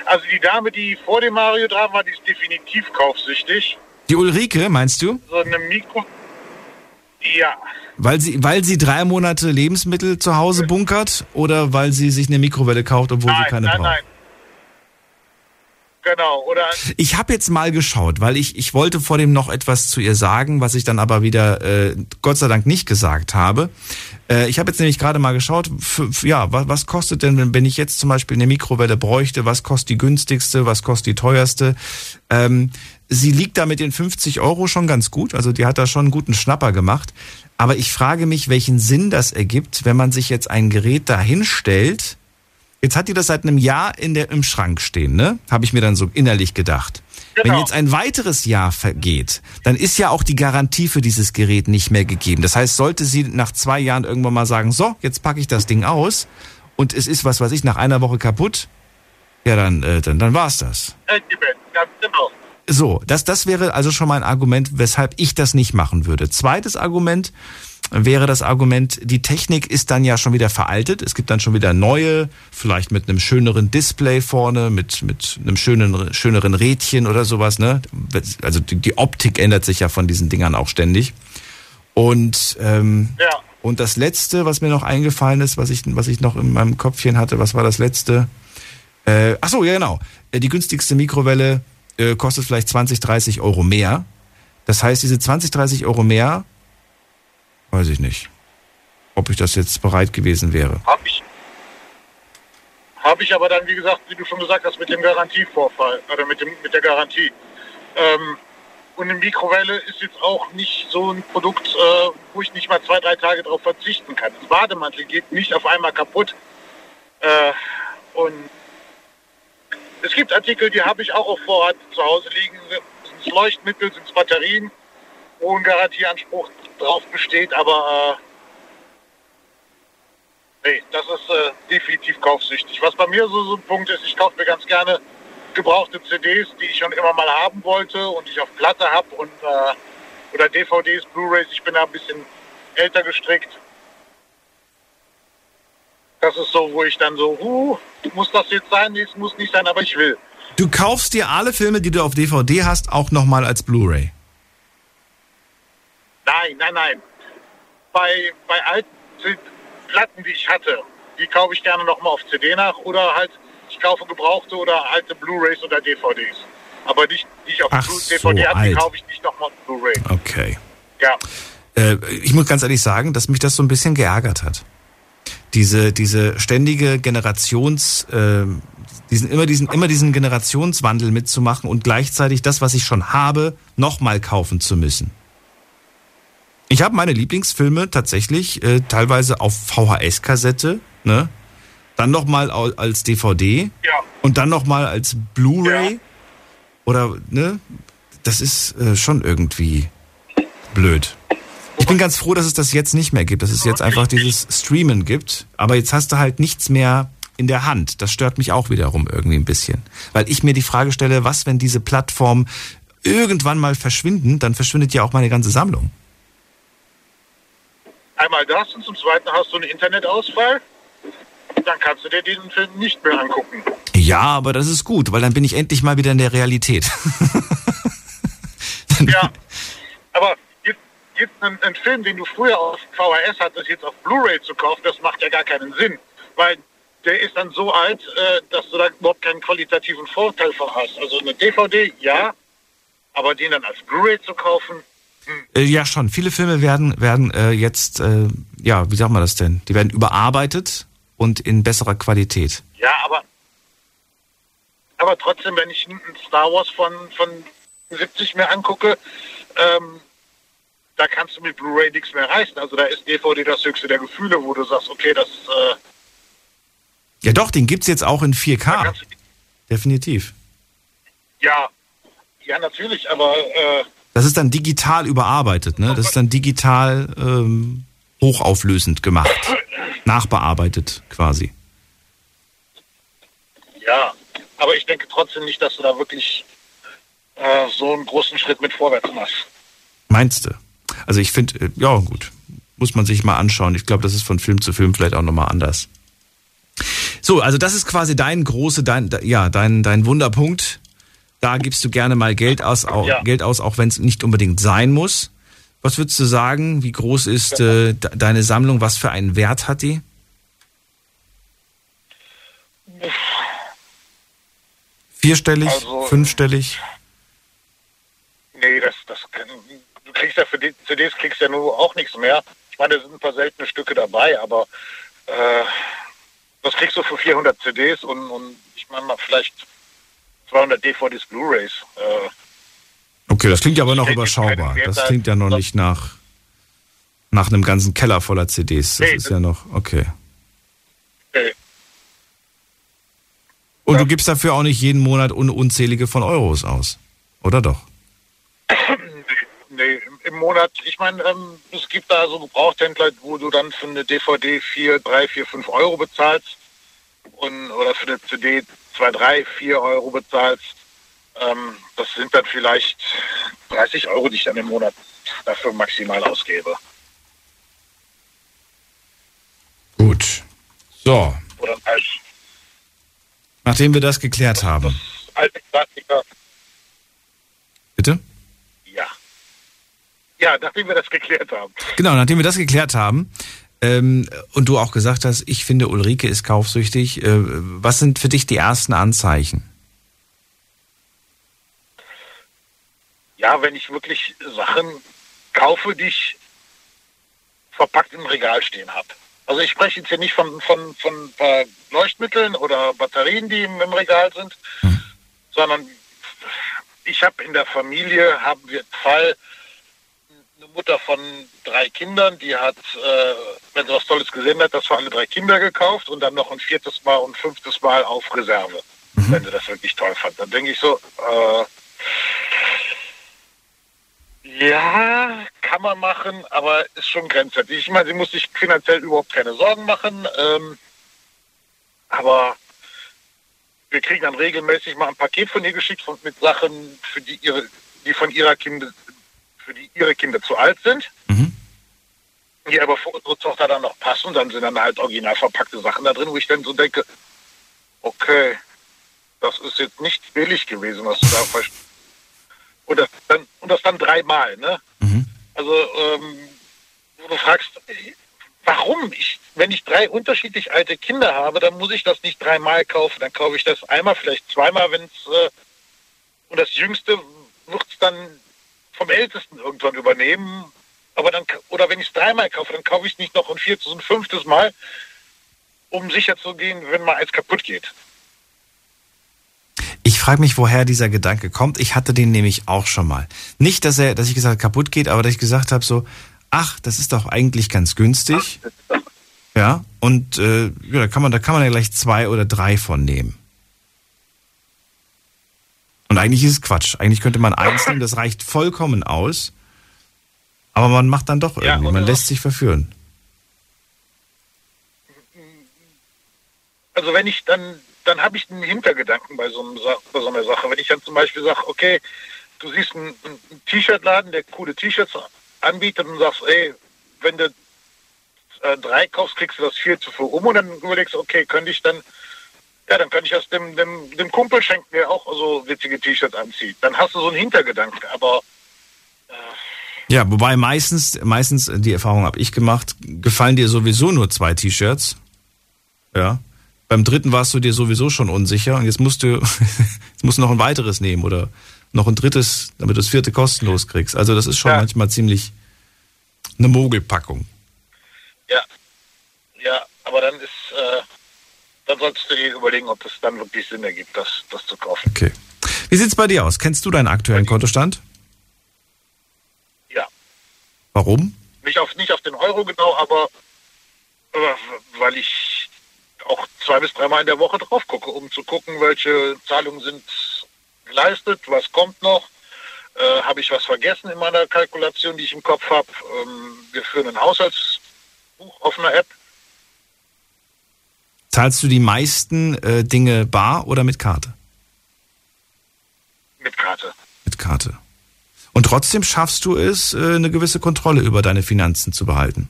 Also die Dame, die vor dem Mario dran war, die ist definitiv kaufsüchtig. Die Ulrike, meinst du? So eine Mikro... Ja, Weil sie, weil sie drei Monate Lebensmittel zu Hause bunkert oder weil sie sich eine Mikrowelle kauft, obwohl sie nein, keine nein, braucht? nein. Genau, oder Ich habe jetzt mal geschaut, weil ich, ich wollte vor dem noch etwas zu ihr sagen, was ich dann aber wieder äh, Gott sei Dank nicht gesagt habe. Äh, ich habe jetzt nämlich gerade mal geschaut, ja, was, was kostet denn, wenn, wenn ich jetzt zum Beispiel eine Mikrowelle bräuchte, was kostet die günstigste, was kostet die teuerste? Ähm, sie liegt da mit den 50 Euro schon ganz gut. Also die hat da schon einen guten Schnapper gemacht. Aber ich frage mich, welchen Sinn das ergibt, wenn man sich jetzt ein Gerät da hinstellt. Jetzt hat die das seit einem Jahr in der, im Schrank stehen, ne? Habe ich mir dann so innerlich gedacht. Wenn jetzt ein weiteres Jahr vergeht, dann ist ja auch die Garantie für dieses Gerät nicht mehr gegeben. Das heißt, sollte sie nach zwei Jahren irgendwann mal sagen, so, jetzt packe ich das Ding aus und es ist, was weiß ich, nach einer Woche kaputt, ja, dann, äh, dann, dann war's das. Ganz genau. So, das, das wäre also schon mal ein Argument, weshalb ich das nicht machen würde. Zweites Argument wäre das Argument, die Technik ist dann ja schon wieder veraltet. Es gibt dann schon wieder neue, vielleicht mit einem schöneren Display vorne, mit, mit einem schönen, schöneren Rädchen oder sowas. Ne? Also die, die Optik ändert sich ja von diesen Dingern auch ständig. Und, ähm, Ja. und das Letzte, was mir noch eingefallen ist, was ich, was ich noch in meinem Kopfchen hatte, was war das Letzte? Äh, ach so, ja genau. Äh, Die günstigste Mikrowelle äh, kostet vielleicht 20, 30 Euro mehr. Das heißt, diese 20, 30 Euro mehr, weiß ich nicht, ob ich das jetzt bereit gewesen wäre. Habe ich. Habe ich aber dann, wie gesagt, wie du schon gesagt hast, mit dem Garantievorfall oder mit, dem, mit der Garantie. Ähm, und eine Mikrowelle ist jetzt auch nicht so ein Produkt, äh, wo ich nicht mal zwei, drei Tage darauf verzichten kann. Das Bademantel geht nicht auf einmal kaputt. Äh, und es gibt Artikel, die habe ich auch auf Vorrat zu Hause liegen. Sind es Leuchtmittel, sind es Batterien, ein Garantieanspruch drauf besteht, aber äh, nee, das ist äh, definitiv kaufsüchtig. Was bei mir so, so ein Punkt ist, ich kaufe mir ganz gerne gebrauchte CDs, die ich schon immer mal haben wollte und ich auf Platte habe und äh, oder DVDs, Blu-rays. Ich bin da ein bisschen älter gestrickt. Das ist so, wo ich dann so, uh, muss das jetzt sein? Nee, es muss nicht sein, aber ich will. Du kaufst dir alle Filme, die du auf DVD hast, auch nochmal als Blu-ray. Nein, nein, nein. Bei, bei alten Platten, die ich hatte, die kaufe ich gerne nochmal auf CD nach oder halt, ich kaufe gebrauchte oder alte Blu-rays oder DVDs. Aber nicht, die ich auf Ach so, DVD habe, die kaufe ich nicht nochmal auf Blu-ray. Okay. Ja. Äh, ich muss ganz ehrlich sagen, dass mich das so ein bisschen geärgert hat. Diese, diese ständige Generations, äh, diesen, immer, diesen, immer diesen Generationswandel mitzumachen und gleichzeitig das, was ich schon habe, nochmal kaufen zu müssen. Ich habe meine Lieblingsfilme tatsächlich äh, teilweise auf VHS-Kassette, ne? Dann nochmal als DVD Ja. und dann nochmal als Blu-ray. Oder, ne? Das ist äh, schon irgendwie blöd. Ich bin ganz froh, dass es das jetzt nicht mehr gibt, dass es jetzt einfach dieses Streamen gibt. Aber jetzt hast du halt nichts mehr in der Hand. Das stört mich auch wiederum irgendwie ein bisschen. Weil ich mir die Frage stelle, was, wenn diese Plattformen irgendwann mal verschwinden, dann verschwindet ja auch meine ganze Sammlung. Einmal das und zum Zweiten hast du einen Internetausfall. Dann kannst du dir diesen Film nicht mehr angucken. Ja, aber das ist gut, weil dann bin ich endlich mal wieder in der Realität. Ja, aber jetzt, jetzt einen, einen Film, den du früher auf VHS hattest, jetzt auf Blu-ray zu kaufen, das macht ja gar keinen Sinn. Weil der ist dann so alt, äh, dass du da überhaupt keinen qualitativen Vorteil von hast. Also eine DVD, ja, aber den dann als Blu-ray zu kaufen, Äh, ja, schon. Viele Filme werden, werden äh, jetzt, äh, ja, wie sagt man das denn? Die werden überarbeitet und in besserer Qualität. ja, aber aber trotzdem, wenn ich einen Star Wars von, von 70 mir angucke, ähm, da kannst du mit Blu-ray nichts mehr reißen. Also da ist DVD das höchste der Gefühle, wo du sagst, okay, das äh, Ja doch, den gibt's jetzt auch in 4K. Definitiv. Ja, ja, natürlich, aber äh, Das ist dann digital überarbeitet, ne? Das ist dann digital ähm, hochauflösend gemacht. Nachbearbeitet quasi. ja, aber ich denke trotzdem nicht, dass du da wirklich äh, so einen großen Schritt mit vorwärts machst. Meinst du? Also ich finde, äh, ja gut, muss man sich mal anschauen. Ich glaube, das ist von Film zu Film vielleicht auch nochmal anders. So, also das ist quasi dein große, dein, ja, dein, dein Wunderpunkt. Da gibst du gerne mal Geld aus, auch, Ja. Geld aus, auch wenn es nicht unbedingt sein muss. Was würdest du sagen? Wie groß ist äh, de- deine Sammlung? Was für einen Wert hat die? Vierstellig, Also, fünfstellig? Nee, das, das kann, du kriegst ja für die CDs kriegst ja nur auch nichts mehr. Ich meine, da sind ein paar seltene Stücke dabei, aber äh, das kriegst du für 400 CDs und, und ich meine mal vielleicht 200 DVDs, Blu-rays. Äh, Okay, das klingt ja aber noch überschaubar. Das da- klingt ja noch nicht nach, nach einem ganzen Keller voller CDs. Das Nee, ist ja noch, okay. Nee. Und du gibst dafür auch nicht jeden Monat un unzählige von Euros aus. Oder doch? Nee, im, im Monat, ich meine, ähm, es gibt da so Gebrauchthändler, wo du dann für eine DVD 4, 3, 4, 5 Euro bezahlst und, oder für eine CD 2, 3, 4 Euro bezahlst. Ähm, das sind dann vielleicht 30 Euro, die ich dann im Monat dafür maximal ausgebe. Gut. So, Oder als nachdem wir das geklärt haben. alte Klassiker, Bitte? ja. Ja, nachdem wir das geklärt haben. Genau, nachdem wir das geklärt haben ähm, und du auch gesagt hast, ich finde Ulrike ist kaufsüchtig, äh, was sind für dich die ersten Anzeichen? Ja, wenn ich wirklich Sachen kaufe, die ich verpackt im Regal stehen habe. Also ich spreche jetzt hier nicht von, von, von ein paar Leuchtmitteln oder Batterien, die im, im Regal sind, sondern ich habe in der Familie, haben wir einen Fall, Mutter von drei Kindern, die hat, äh, wenn sie was Tolles gesehen hat, das für alle drei Kinder gekauft und dann noch ein viertes Mal und fünftes Mal auf Reserve, wenn sie das wirklich toll fand. Dann denke ich so, äh, ja, kann man machen, aber ist schon grenzwertig. Ich meine, sie muss sich finanziell überhaupt keine Sorgen machen, ähm, aber wir kriegen dann regelmäßig mal ein Paket von ihr geschickt mit Sachen, für die ihre, die von ihrer Kinder, für die ihre Kinder zu alt sind, die aber für unsere Tochter dann noch passen. Dann sind dann halt original verpackte Sachen da drin, wo ich dann so denke, okay, das ist jetzt nicht billig gewesen, was du da verstehst. Und das dann, und das dann dreimal, ne? Also, ähm, wo du fragst, warum? Ich, wenn ich drei unterschiedlich alte Kinder habe, dann muss ich das nicht dreimal kaufen. Dann kaufe ich das einmal, vielleicht zweimal, wenn es äh, und das Jüngste wird es dann vom Ältesten irgendwann übernehmen. Aber dann, oder wenn ich es dreimal kaufe, dann kaufe ich es nicht noch ein viertes und fünftes Mal, um sicher zu gehen, wenn mal eins kaputt geht. Ich frage mich, woher dieser Gedanke kommt. Ich hatte den nämlich auch schon mal. Nicht, dass er, dass ich gesagt habe, kaputt geht, aber dass ich gesagt habe so, ach, das ist doch eigentlich ganz günstig. Ja, und äh, ja, da kann man, da kann man ja gleich zwei oder drei von nehmen. Und eigentlich ist es Quatsch. Eigentlich könnte man eins nehmen, das reicht vollkommen aus. Aber man macht dann doch irgendwie, man lässt sich verführen. also wenn ich dann, dann habe ich einen Hintergedanken bei so, einem, bei so einer Sache. Wenn ich dann zum Beispiel sage, okay, du siehst einen, einen T-Shirt-Laden, der coole T-Shirts anbietet und sagst, ey, wenn du äh, drei kaufst, kriegst du das vierte für um und dann überlegst du, okay, könnte ich dann, ja, dann könnte ich das dem, dem, dem Kumpel schenken, der auch so witzige T-Shirts anzieht. Dann hast du so einen Hintergedanken, aber Ja, wobei meistens, meistens, die Erfahrung habe ich gemacht, gefallen dir sowieso nur zwei T-Shirts. Ja. Beim dritten warst du dir sowieso schon unsicher und jetzt musst du, jetzt musst du noch ein weiteres nehmen oder noch ein drittes, damit du das vierte kostenlos kriegst. Also das ist schon manchmal ziemlich eine Mogelpackung. ja, ja, aber dann ist, äh, dann solltest du dir überlegen, ob es dann wirklich Sinn ergibt, das, das zu kaufen. Okay. Wie sieht's bei dir aus? Kennst du deinen aktuellen Kontostand? Ja. Warum? Nicht auf, nicht auf den Euro genau, aber äh, weil ich auch zwei bis dreimal in der Woche drauf gucke, um zu gucken, welche Zahlungen sind geleistet, was kommt noch. Äh, habe ich was vergessen in meiner Kalkulation, die ich im Kopf habe? Ähm, wir führen ein Haushaltsbuch auf einer App. Zahlst du die meisten äh, Dinge bar oder mit Karte? Mit Karte. Mit Karte. Und trotzdem schaffst du es, äh, eine gewisse Kontrolle über deine Finanzen zu behalten.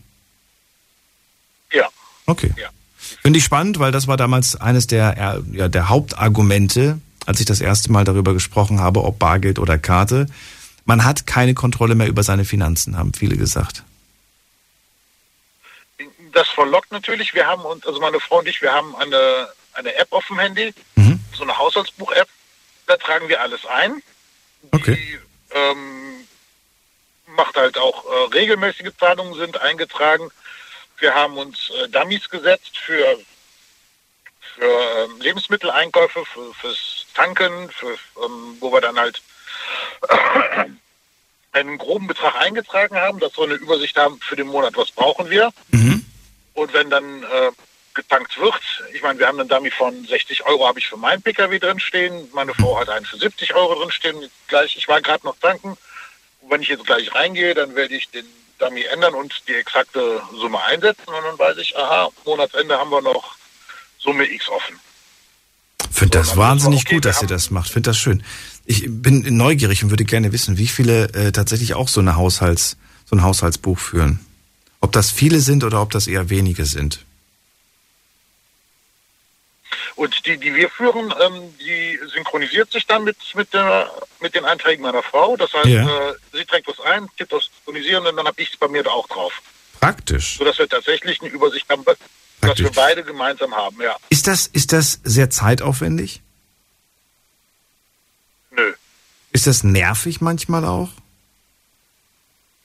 Ja. Okay. Finde ich spannend, weil das war damals eines der, äh, ja, der Hauptargumente, als ich das erste Mal darüber gesprochen habe, ob Bargeld oder Karte. Man hat keine Kontrolle mehr über seine Finanzen, haben viele gesagt. Das verlockt natürlich. Wir haben uns, also meine Frau und ich, wir haben eine, eine App auf dem Handy, so eine Haushaltsbuch-App. Da tragen wir alles ein. Okay. ähm, macht halt auch äh, regelmäßige Zahlungen sind eingetragen. Wir haben uns äh, Dummies gesetzt für, für ähm, Lebensmitteleinkäufe, für, fürs Tanken, für, ähm, wo wir dann halt einen groben Betrag eingetragen haben, dass wir eine Übersicht haben für den Monat, was brauchen wir. Mhm. Und wenn dann äh, getankt wird, ich meine, wir haben einen Dummy von 60 Euro habe ich für meinen Pkw drinstehen, meine Frau hat einen für 70 Euro drinstehen. Gleich, ich war gerade noch tanken. Und wenn ich jetzt gleich reingehe, dann werde ich den Dummy ändern und die exakte Summe einsetzen und dann weiß ich, aha, Monatsende haben wir noch Summe X offen. Finde das wahnsinnig okay, gut, dass ihr das macht. Finde das schön. Ich bin neugierig und würde gerne wissen, wie viele äh, tatsächlich auch so eine Haushalts, so ein Haushaltsbuch führen. Ob das viele sind oder ob das eher wenige sind. Und die, die wir führen, ähm, die synchronisiert sich dann mit, mit, der, mit den Einträgen meiner Frau. Das heißt, Ja. äh, sie trägt was ein, tippt das Synchronisieren und dann habe ich es bei mir da auch drauf. Praktisch. Sodass wir tatsächlich eine Übersicht haben, Praktisch. wir beide gemeinsam haben, ja. Ist das, ist das sehr zeitaufwendig? Nö. Ist das nervig manchmal auch?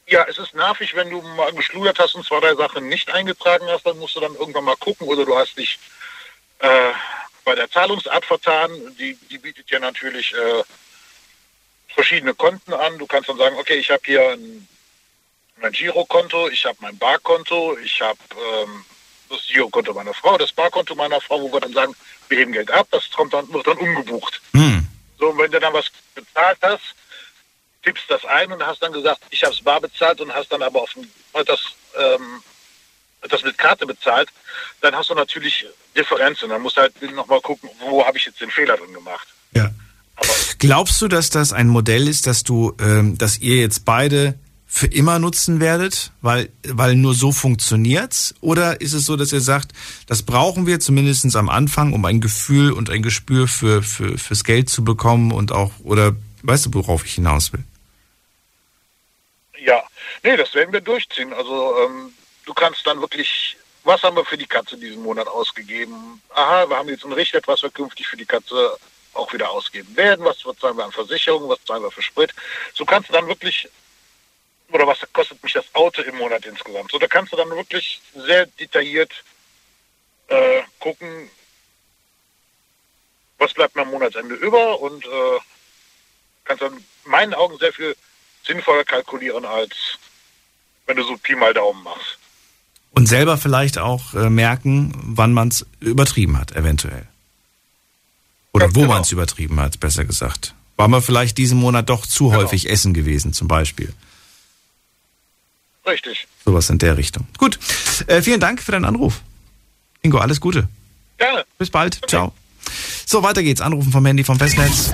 Ja, es ist nervig, wenn du mal geschludert hast und zwei, drei Sachen nicht eingetragen hast, dann musst du dann irgendwann mal gucken oder du hast dich äh, bei der Zahlungsart vertan. Die, die bietet ja natürlich äh, verschiedene Konten an. Du kannst dann sagen, okay, ich habe hier ein, mein Girokonto, ich habe mein Barkonto, ich habe ähm, das Girokonto meiner Frau, das Barkonto meiner Frau, wo wir dann sagen, wir heben Geld ab, das kommt dann, wird dann umgebucht. Hm. So, und wenn du dann was bezahlt hast, tippst das ein und hast dann gesagt, ich habe es bar bezahlt und hast dann aber auf das, ähm, das mit Karte bezahlt, dann hast du natürlich Differenzen. Dann musst du halt nochmal gucken, wo habe ich jetzt den Fehler drin gemacht. Ja. Glaubst du, dass das ein Modell ist, dass du, ähm, dass ihr jetzt beide für immer nutzen werdet, weil, weil nur so funktioniert's? Oder ist es so, dass ihr sagt, das brauchen wir zumindest am Anfang, um ein Gefühl und ein Gespür für, für, fürs Geld zu bekommen und auch, oder weißt du, worauf ich hinaus will? Ja, nee, das werden wir durchziehen. Also ähm, du kannst dann wirklich, was haben wir für die Katze diesen Monat ausgegeben? Aha, wir haben jetzt entrichtet, was wir künftig für die Katze auch wieder ausgeben werden. Was zahlen wir an Versicherungen, was zahlen wir für Sprit? So kannst du dann wirklich, oder was kostet mich das Auto im Monat insgesamt? So, da kannst du dann wirklich sehr detailliert äh, gucken, was bleibt mir am Monatsende über und äh, kannst dann in meinen Augen sehr viel sinnvoller kalkulieren, als wenn du so Pi mal Daumen machst. Und selber vielleicht auch äh, merken, wann man es übertrieben hat, eventuell. Oder wo man es übertrieben hat, besser gesagt. War man vielleicht diesen Monat doch zu häufig essen gewesen, zum Beispiel. Richtig. Sowas in der Richtung. Gut, äh, vielen Dank für deinen Anruf. Ingo, alles Gute. Gerne. Bis bald. Ciao. So, weiter geht's. Anrufen vom Handy vom Festnetz.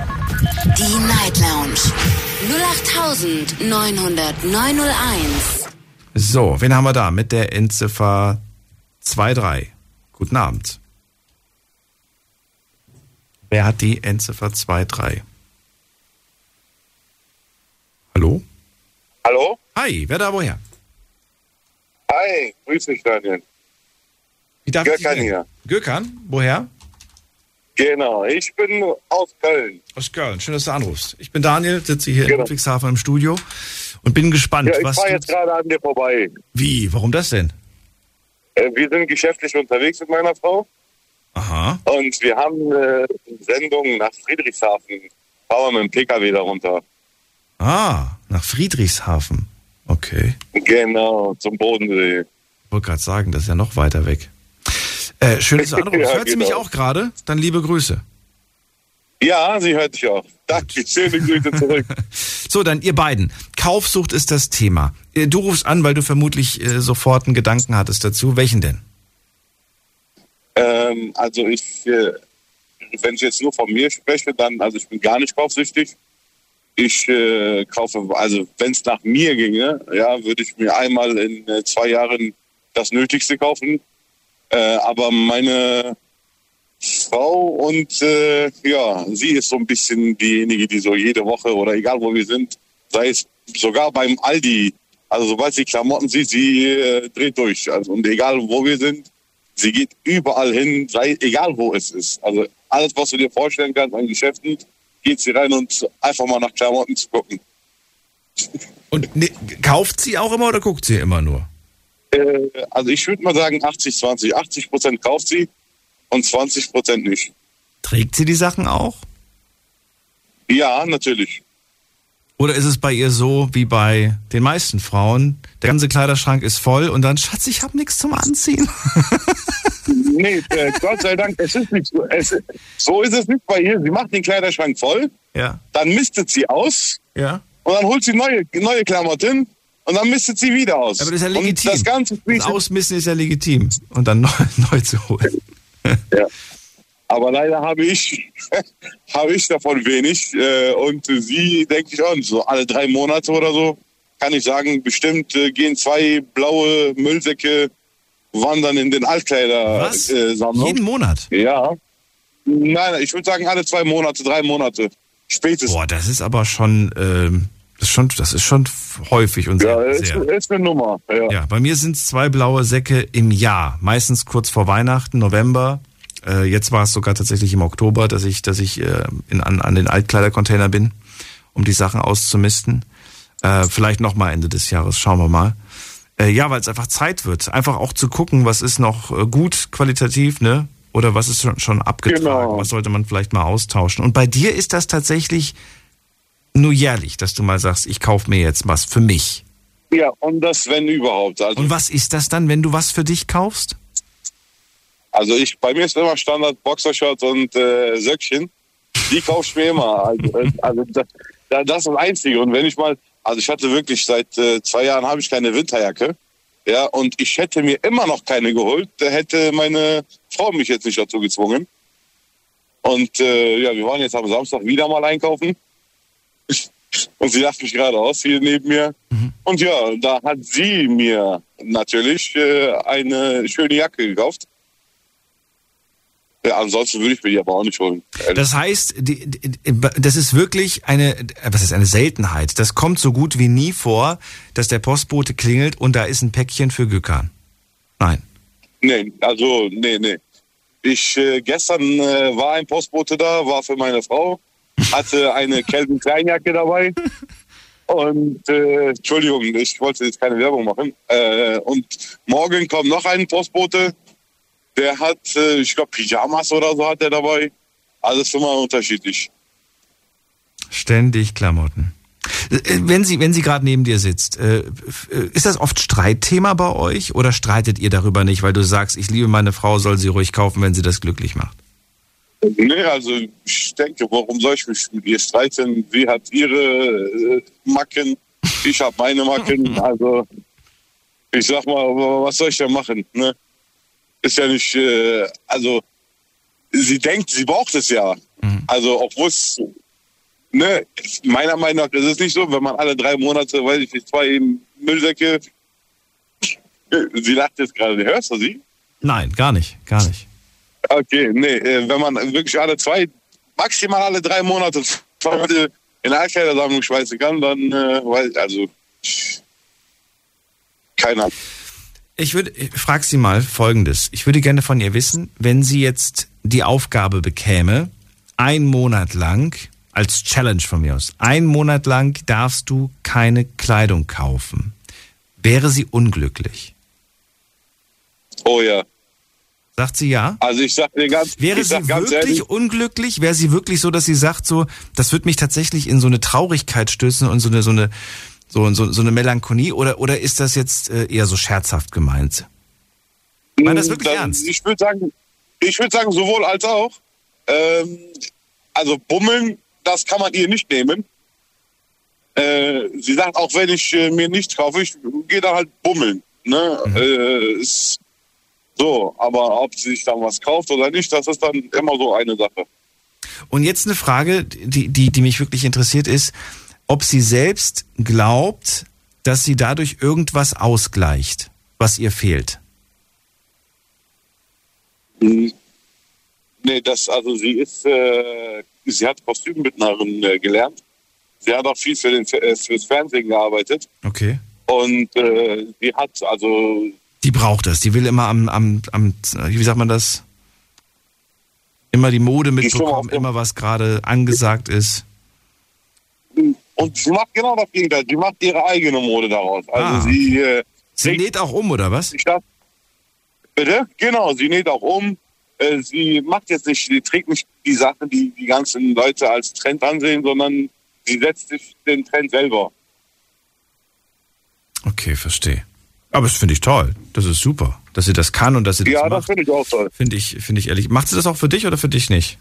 Die Night Lounge 0890901. So, wen haben wir da mit der Endziffer 23? Guten Abend. Wer hat die Endziffer 23? Hallo? Hallo? Hi, wer da woher? Hi, grüß dich, Daniel. Wie darf Gökhan ich hier. Gökhan? Woher? Genau, ich bin aus Köln. Aus Köln. Schön, dass du anrufst. Ich bin Daniel, sitze hier in Genau. Ludwigshafen im Studio und bin gespannt, Ja, ich fahre jetzt gerade an dir vorbei. Wie? Warum das denn? Äh, Wir sind geschäftlich unterwegs mit meiner Frau Aha. und wir haben eine Sendung nach Friedrichshafen. Fahren wir mit dem Pkw darunter. Ah, nach Friedrichshafen. Okay. Genau, zum Bodensee. Ich wollte gerade sagen, das ist ja noch weiter weg. Äh, schön, dass du anrufst. Ja, Hört sie mich genau. auch gerade? Dann liebe Grüße. Ja, sie hört dich auch. Danke, schöne Grüße zurück. So, dann ihr beiden. Kaufsucht ist das Thema. Äh, Du rufst an, weil du vermutlich äh, sofort einen Gedanken hattest dazu. Welchen denn? Ähm, also ich, äh, wenn ich jetzt nur von mir spreche, dann, also ich bin gar nicht kaufsüchtig. Ich äh, kaufe, also wenn es nach mir ginge, ja, würde ich mir einmal in äh, zwei Jahren das Nötigste kaufen. Äh, aber meine Frau und äh, ja, sie ist so ein bisschen diejenige, die so jede Woche oder egal wo wir sind, sei es sogar beim Aldi, also sobald sie Klamotten sieht, sie äh, dreht durch. Also und egal wo wir sind, sie geht überall hin, sei, egal wo es ist. Also alles, was du dir vorstellen kannst an Geschäften, geht sie rein und einfach mal nach Klamotten zu gucken. Und ne, kauft sie auch immer oder guckt sie immer nur? Äh, also ich würde mal sagen 80, 20. 80 Prozent kauft sie und 20 Prozent nicht. Trägt sie die Sachen auch? Ja, natürlich. Oder ist es bei ihr so wie bei den meisten Frauen? Der ganze Kleiderschrank ist voll und dann, Schatz, ich habe nichts zum Anziehen. Nee, äh, Gott sei Dank, es ist nicht so. Es, so ist es nicht bei ihr. Sie macht den Kleiderschrank voll, Ja. dann mistet sie aus Ja. und dann holt sie neue, neue Klamotten und dann mistet sie wieder aus. Aber das ist ja Und legitim. das Ganze Das Ausmissen ist ja legitim. Und dann neu, neu zu holen. Ja. Aber leider habe ich, habe ich davon wenig. Äh, und sie, denke ich auch, so alle drei Monate oder so, kann ich sagen, bestimmt äh, gehen zwei blaue Müllsäcke wandern in den Altkleider Was? äh. Jeden Monat? Ja. Nein, ich würde sagen alle zwei Monate, drei Monate. Spätestens. Boah, das ist aber schon, ähm, das ist schon, das ist schon häufig und sehr, Ja, ist, sehr. ist eine Nummer. Ja. Ja, bei mir sind es zwei blaue Säcke im Jahr. Meistens kurz vor Weihnachten, November. Äh, jetzt war es sogar tatsächlich im Oktober, dass ich, dass ich äh, in, an, an den Altkleidercontainer bin, um die Sachen auszumisten. Äh, vielleicht noch mal Ende des Jahres, schauen wir mal. Äh, ja, weil es einfach Zeit wird. Einfach auch zu gucken, was ist noch äh, gut qualitativ, ne? Oder was ist schon, schon abgetragen? Genau. Was sollte man vielleicht mal austauschen? Und bei dir ist das tatsächlich nur jährlich, dass du mal sagst, ich kaufe mir jetzt was für mich. ja, und das, wenn überhaupt. Also, Und was ist das dann, wenn du was für dich kaufst? Also ich, bei mir ist immer Standard Boxershorts und äh, Söckchen. Die kaufe ich mir immer. Also, äh, also das, da- das ist das Einzige. Und wenn ich mal, also ich hatte wirklich seit äh, zwei Jahren habe ich keine Winterjacke. Ja, und ich hätte mir immer noch keine geholt, da hätte meine Frau mich jetzt nicht dazu gezwungen. Und äh, ja, wir waren jetzt am Samstag wieder mal einkaufen. Und sie lacht mich gerade aus hier neben mir. Und ja, da hat sie mir natürlich äh, eine schöne Jacke gekauft. Ja, ansonsten würde ich mir die aber auch nicht holen. Das heißt, die, die, das ist wirklich eine, was ist eine Seltenheit. Das kommt so gut wie nie vor, dass der Postbote klingelt und da ist ein Päckchen für Gökhan. Nein. Nee, also, nee, nee. Ich, äh, gestern äh, war ein Postbote da, war für meine Frau, hatte eine Kelvin Kleinjacke dabei. Und, äh, Entschuldigung, ich wollte jetzt keine Werbung machen. Äh, und morgen kommt noch ein Postbote, der hat, äh, ich glaube, Pyjamas oder so hat er dabei. Alles immer unterschiedlich. Ständig Klamotten. Äh, Wenn sie, wenn sie gerade neben dir sitzt, äh, äh, ist das oft Streitthema bei euch oder streitet ihr darüber nicht, weil du sagst, ich liebe meine Frau, soll sie ruhig kaufen, wenn sie das glücklich macht? Nee, also ich denke, warum soll ich mich mit ihr streiten? Sie hat ihre äh, Macken, ich habe meine Macken. Also ich sag mal, was soll ich da machen? Ne? Ist ja nicht, äh, also sie denkt, sie braucht es ja. Also obwohl es, ne, meiner Meinung nach ist es nicht so, wenn man alle drei Monate, weiß ich nicht, zwei Müllsäcke, sie lacht jetzt gerade, hörst du sie? Nein, gar nicht, gar nicht. Okay, nee, äh, wenn man wirklich alle zwei, maximal alle drei Monate zwei Leute in eine Altkleidersammlung schweißen kann, dann, äh, weiß also, keiner. Ich würde, ich frag Sie mal Folgendes. Ich würde gerne von ihr wissen, wenn sie jetzt die Aufgabe bekäme, ein Monat lang, als Challenge von mir aus, ein Monat lang darfst du keine Kleidung kaufen. Wäre sie unglücklich? Oh ja. Sagt sie ja? Also ich sag dir ganz, Wäre ich sie ganz wirklich ehrlich, unglücklich? Wäre sie wirklich so, dass sie sagt, so, das wird mich tatsächlich in so eine Traurigkeit stößen und so eine, so eine, so, so, so eine Melancholie? Oder, oder ist das jetzt äh, eher so scherzhaft gemeint? Meine das wirklich dann- ernst? Ich würde sagen, ich würde sagen, sowohl als auch. Ähm, also Bummeln, das kann man ihr nicht nehmen. Äh, sie sagt, auch wenn ich äh, mir nichts kaufe, ich gehe da halt bummeln. Ne? Mhm. Äh, so, aber ob sie sich dann was kauft oder nicht, das ist dann immer so eine Sache. Und jetzt eine Frage, die, die, die mich wirklich interessiert, ist, ob sie selbst glaubt, dass sie dadurch irgendwas ausgleicht, was ihr fehlt. Hm. Nee, das, also sie ist, äh, sie hat Kostümbildnerin äh, gelernt. Sie hat auch viel für den, äh, fürs Fernsehen gearbeitet. Okay. Und äh, sie hat, also, Die braucht das. Die will immer am, am, am wie sagt man das? Immer die Mode mitbekommen, immer was gerade angesagt ist. und sie macht genau das Gegenteil. Sie macht ihre eigene Mode daraus. Also Ah. sie, äh, Sie näht auch um, oder was? Bitte? Genau, sie näht auch um. Äh, sie macht jetzt nicht, sie trägt nicht die Sachen, die die ganzen Leute als Trend ansehen, sondern sie setzt sich den Trend selber. Okay, verstehe. Aber das finde ich toll. Das ist super, dass sie das kann und dass sie das Ja, das macht. finde ich auch toll. Finde ich, finde ich ehrlich. Macht sie das auch für dich oder für dich nicht?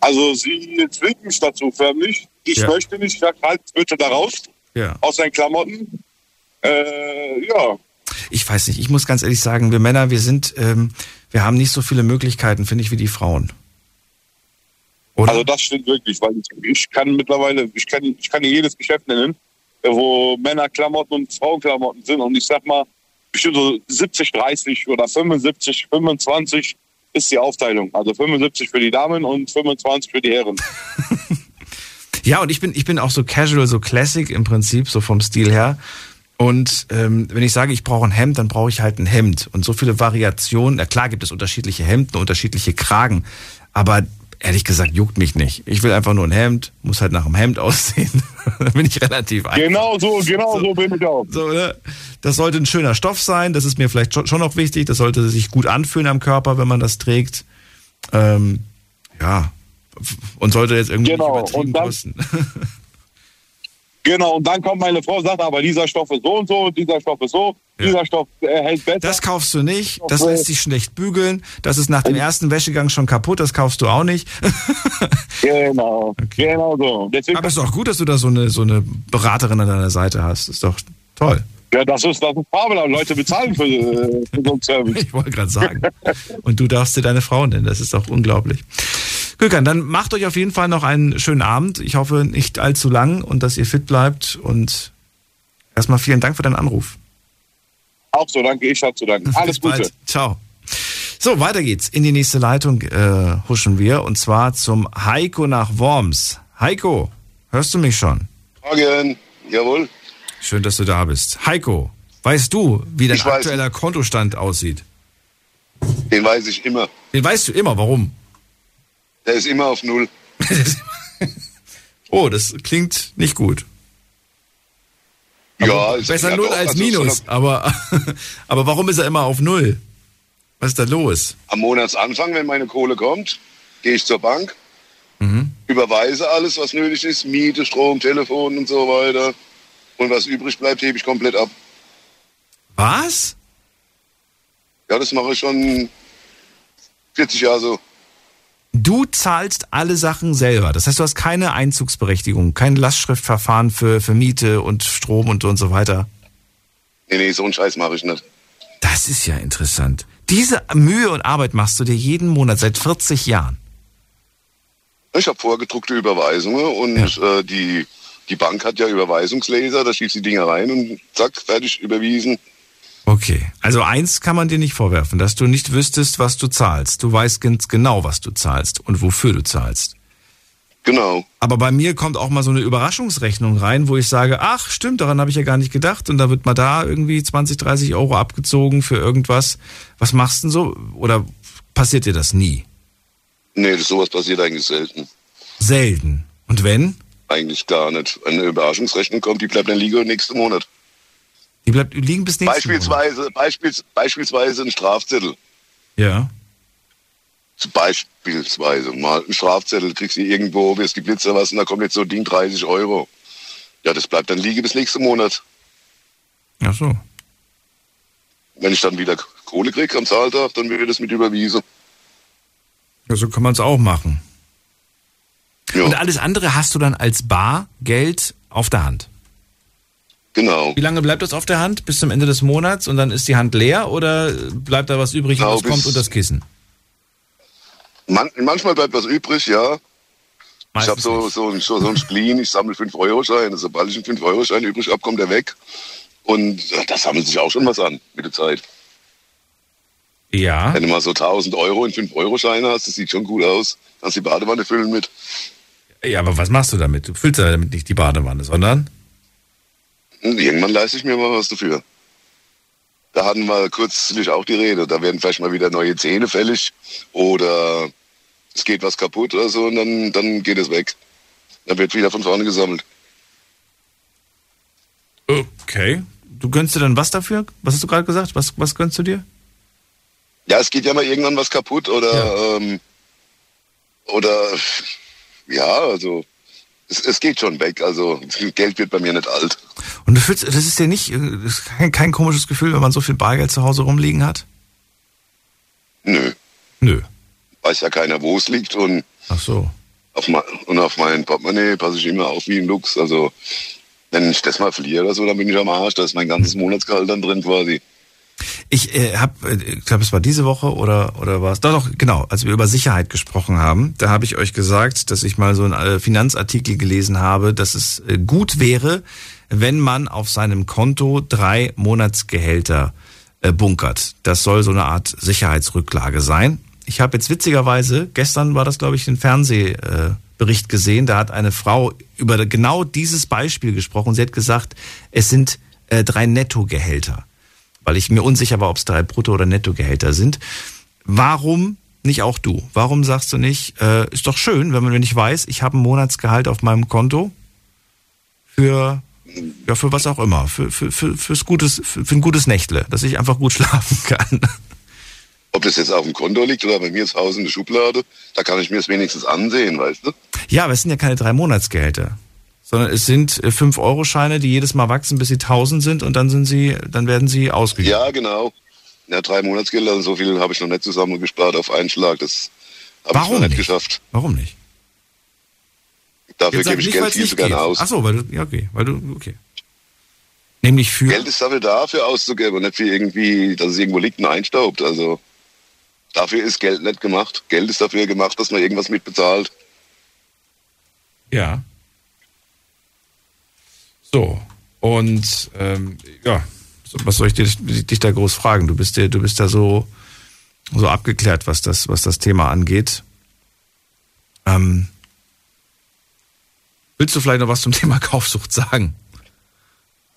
Also sie zwingt mich dazu förmlich. Ich Ja. möchte nicht, ich sag halt, bitte da raus, Ja. aus seinen Klamotten. Äh, ja, Ich weiß nicht, ich muss ganz ehrlich sagen, wir Männer, wir sind, ähm, wir haben nicht so viele Möglichkeiten, finde ich, wie die Frauen. Oder? also das stimmt wirklich, weil ich, kann mittlerweile, ich kann, ich kann jedes Geschäft nennen, wo Männerklamotten und Frauenklamotten sind und ich sag mal, bestimmt so 70, 30 oder 75, 25 ist die Aufteilung. Also 75 für die Damen und 25 für die Herren. Ja, und ich bin, ich bin auch so casual, so classic im Prinzip, so vom Stil her. Und ähm, wenn ich sage, ich brauche ein Hemd, dann brauche ich halt ein Hemd. Und so viele Variationen, na klar gibt es unterschiedliche Hemden, unterschiedliche Kragen, aber ehrlich gesagt juckt mich nicht. Ich will einfach nur ein Hemd, muss halt nach einem Hemd aussehen. dann bin ich relativ einfach. Genau so, genau so, bin ich auch. So, ne? Das sollte ein schöner Stoff sein, das ist mir vielleicht schon schon noch wichtig. Das sollte sich gut anfühlen am Körper, wenn man das trägt. Ähm, ja, und sollte jetzt irgendwie Genau, nicht übertrieben und dann- kosten. Genau, und dann kommt meine Frau und sagt, aber dieser Stoff ist so und so, dieser Stoff ist so, dieser Stoff äh, hält besser. Das kaufst du nicht, das lässt sich schlecht bügeln, das ist nach dem ersten Wäschegang schon kaputt, das kaufst du auch nicht. Genau, genau so. Deswegen, Aber es ist doch gut, dass du da so eine, so eine Beraterin an deiner Seite hast. Ist doch toll. ja, das ist, das ist fabelhaft. Leute bezahlen für, äh, für so einen Service. Ich wollte gerade sagen. Und du darfst dir deine Frau nennen, das ist doch unglaublich. Gökhan, dann macht euch auf jeden Fall noch einen schönen Abend. Ich hoffe nicht allzu lang und dass ihr fit bleibt. Und erstmal vielen Dank für deinen Anruf. Auch so, danke, ich hab zu danken. Alles Bis bald. Gute. Ciao. So, weiter geht's. In die nächste Leitung äh, huschen wir und zwar zum Heiko nach Worms. Heiko, hörst du mich schon? Morgen, jawohl. Schön, dass du da bist. Heiko, weißt du, wie dein Ich weiß. aktueller Kontostand aussieht? Den weiß ich immer. Den weißt du immer. Warum? Der ist immer auf Null. Oh, das klingt nicht gut. ja, ist Besser ja Null als also Minus. so Aber, aber warum ist er immer auf Null? Was ist da los? Am Monatsanfang, wenn meine Kohle kommt, gehe ich zur Bank, Mhm. überweise alles, was nötig ist, Miete, Strom, Telefon und so weiter. Und was übrig bleibt, hebe ich komplett ab. Was? Ja, das mache ich schon 40 Jahre so. Du zahlst alle Sachen selber. Das heißt, du hast keine Einzugsberechtigung, kein Lastschriftverfahren für, für Miete und Strom und, und so weiter. Nee, nee, so einen Scheiß mache ich nicht. Das ist ja interessant. Diese Mühe und Arbeit machst du dir jeden Monat seit 40 Jahren. Ich habe vorgedruckte Überweisungen und äh, die, die Bank hat ja Überweisungsleser, da schießt die Dinger rein und zack, fertig, überwiesen. Okay, also eins kann man dir nicht vorwerfen, dass du nicht wüsstest, was du zahlst. Du weißt ganz genau, was du zahlst und wofür du zahlst. Genau. Aber bei mir kommt auch mal so eine Überraschungsrechnung rein, wo ich sage, ach stimmt, daran habe ich ja gar nicht gedacht. Und da wird mal da irgendwie 20, 30 Euro abgezogen für irgendwas. Was machst du denn so? Oder passiert dir das nie? Nee, sowas passiert eigentlich selten. Selten. Und wenn? Eigentlich gar nicht. Eine Überraschungsrechnung kommt, die bleibt dann liegen nächsten Monat. Die bleibt liegen bis nächsten Beispielsweise, beispiels, beispielsweise ein Strafzettel. Ja. Beispielsweise mal ein Strafzettel, kriegst du irgendwo, wirst geblitzt was und da kommt jetzt so ein Ding 30 Euro. Ja, das bleibt dann liegen bis nächsten Monat. Ach so. Wenn ich dann wieder Kohle krieg am Zahltag, dann wird das mit überwiesen. Ja, so kann man es auch machen. Und alles andere hast du dann als Bargeld auf der Hand. Genau. Wie lange bleibt das auf der Hand? Bis zum Ende des Monats und dann ist die Hand leer oder bleibt da was übrig Genau, und was bis- kommt unter das Kissen? Man, manchmal bleibt was übrig, ja. ich habe so, so, so, so ein Spleen, ich sammle 5-Euro-Scheine. Sobald ich einen 5-Euro-Schein übrig habe, kommt er weg. Und äh, da sammelt sich auch schon was an mit der Zeit. Ja. Wenn du mal so 1000 Euro in 5-Euro-Scheine hast, das sieht schon gut aus. Kannst die Badewanne füllen mit. Ja, aber was machst du damit? Du füllst ja damit nicht die Badewanne, sondern? Und irgendwann leiste ich mir mal was dafür. Da hatten wir kürzlich auch die Rede. Da werden vielleicht mal wieder neue Zähne fällig oder es geht was kaputt oder so und dann, dann geht es weg. Dann wird wieder von vorne gesammelt. Okay. Du gönnst dir dann was dafür? Was hast du gerade gesagt? Was, was gönnst du dir? Ja, es geht ja mal irgendwann was kaputt oder ähm, oder ja, also es, es geht schon weg. Also Geld wird bei mir nicht alt. Und du fühlst, das ist dir nicht, ist kein, kein komisches Gefühl, wenn man so viel Bargeld zu Hause rumliegen hat? Nö. Nö. Weiß ja keiner, wo es liegt und Ach so. auf, mein, und auf mein Portemonnaie passe ich immer auf wie ein Lux. Also wenn ich das mal verliere oder so, dann bin ich am Arsch. Da ist mein ganzes Monatsgehalt dann drin quasi. Ich äh, habe, ich glaube, es war diese Woche oder oder war es? Doch, doch, genau. Als wir über Sicherheit gesprochen haben, da habe ich euch gesagt, dass ich mal so einen äh, Finanzartikel gelesen habe, dass es äh, gut wäre, wenn man auf seinem Konto drei Monatsgehälter äh, bunkert. Das soll so eine Art Sicherheitsrücklage sein. Ich habe jetzt witzigerweise, gestern war das, glaube ich, ein Fernsehbericht gesehen, da hat eine Frau über genau dieses Beispiel gesprochen. Sie hat gesagt, es sind äh, drei Nettogehälter weil ich mir unsicher war, ob es drei Brutto- oder Nettogehälter sind. Warum nicht auch du? Warum sagst du nicht, äh, ist doch schön, wenn man wenn ich weiß, ich habe ein Monatsgehalt auf meinem Konto für ja für was auch immer, für für für fürs gutes für, für ein gutes Nächtle, dass ich einfach gut schlafen kann. Ob das jetzt auf dem Konto liegt oder bei mir zu Hause in der Schublade, da kann ich mir es wenigstens ansehen, weißt du? Ja, aber es sind ja keine drei Monatsgehälter, sondern es sind 5-Euro-Scheine, die jedes Mal wachsen, bis sie 1000 sind und dann sind sie, dann werden sie ausgegeben. Ja, genau. Ja, drei Monatsgelder, so viel habe ich noch nicht zusammengespart auf einen Schlag. Das habe ich noch nicht nicht? geschafft. Warum nicht? Dafür gebe ich nicht, Geld viel nicht zu gerne geht. aus. Ach so, weil du, ja, okay, weil du, okay. Nämlich für. Geld ist dafür da, für auszugeben und nicht für irgendwie, dass es irgendwo liegt und einstaubt. Also dafür ist Geld nicht gemacht. Geld ist dafür gemacht, dass man irgendwas mitbezahlt. Ja. So. Und ähm, ja, was soll ich dich, dich da groß fragen? Du bist ja, du bist da so, so abgeklärt, was das, was das Thema angeht. Ähm, willst du vielleicht noch was zum Thema Kaufsucht sagen?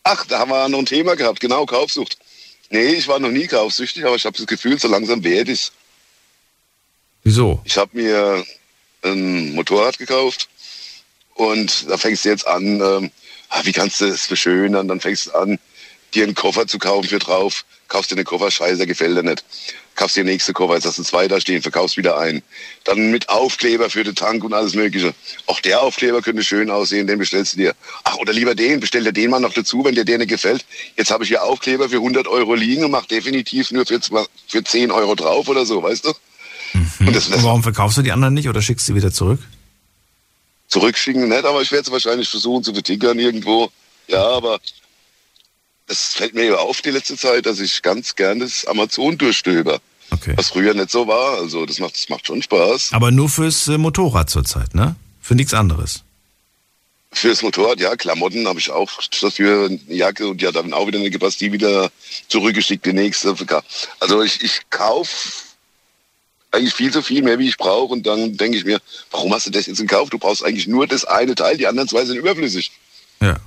Ach, da haben wir noch ein Thema gehabt, genau, Kaufsucht. Nee, ich war noch nie kaufsüchtig, aber ich habe das Gefühl, so langsam werde ich Wieso? Ich habe mir ein Motorrad gekauft und da fängst du jetzt an, ähm, wie kannst du es verschönern? Dann fängst du an, dir einen Koffer zu kaufen für drauf. Kaufst dir einen Koffer, scheiße, gefällt dir nicht. Kaufst dir den nächsten Koffer, jetzt hast du zwei da stehen, verkaufst wieder einen. Dann mit Aufkleber für den Tank und alles mögliche. Auch der Aufkleber könnte schön aussehen, den bestellst du dir. Ach, oder lieber den, bestell dir den mal noch dazu, wenn dir der nicht gefällt. Jetzt habe ich hier Aufkleber für 100 Euro liegen und mach definitiv nur für, zwei- für 10 Euro drauf oder so, weißt du? Und das, Und warum verkaufst du die anderen nicht oder schickst sie wieder zurück? Zurückschicken nicht, aber ich werde es wahrscheinlich versuchen zu vertickern irgendwo. Ja, aber das fällt mir ja auf die letzte Zeit, dass ich ganz gerne das Amazon durchstöber. Okay. Was früher nicht so war. Also das macht, das macht schon Spaß. Aber nur fürs äh, Motorrad zurzeit, ne? Für nichts anderes. Fürs Motorrad, ja, Klamotten habe ich auch dafür eine Jacke und hat dann auch wieder eine gepasst, die wieder zurückgeschickt, die nächste. Also ich, ich kaufe eigentlich viel zu viel mehr, wie ich brauche und dann denke ich mir, warum hast du das jetzt gekauft? Du brauchst eigentlich nur das eine Teil, die anderen zwei sind überflüssig. Ja.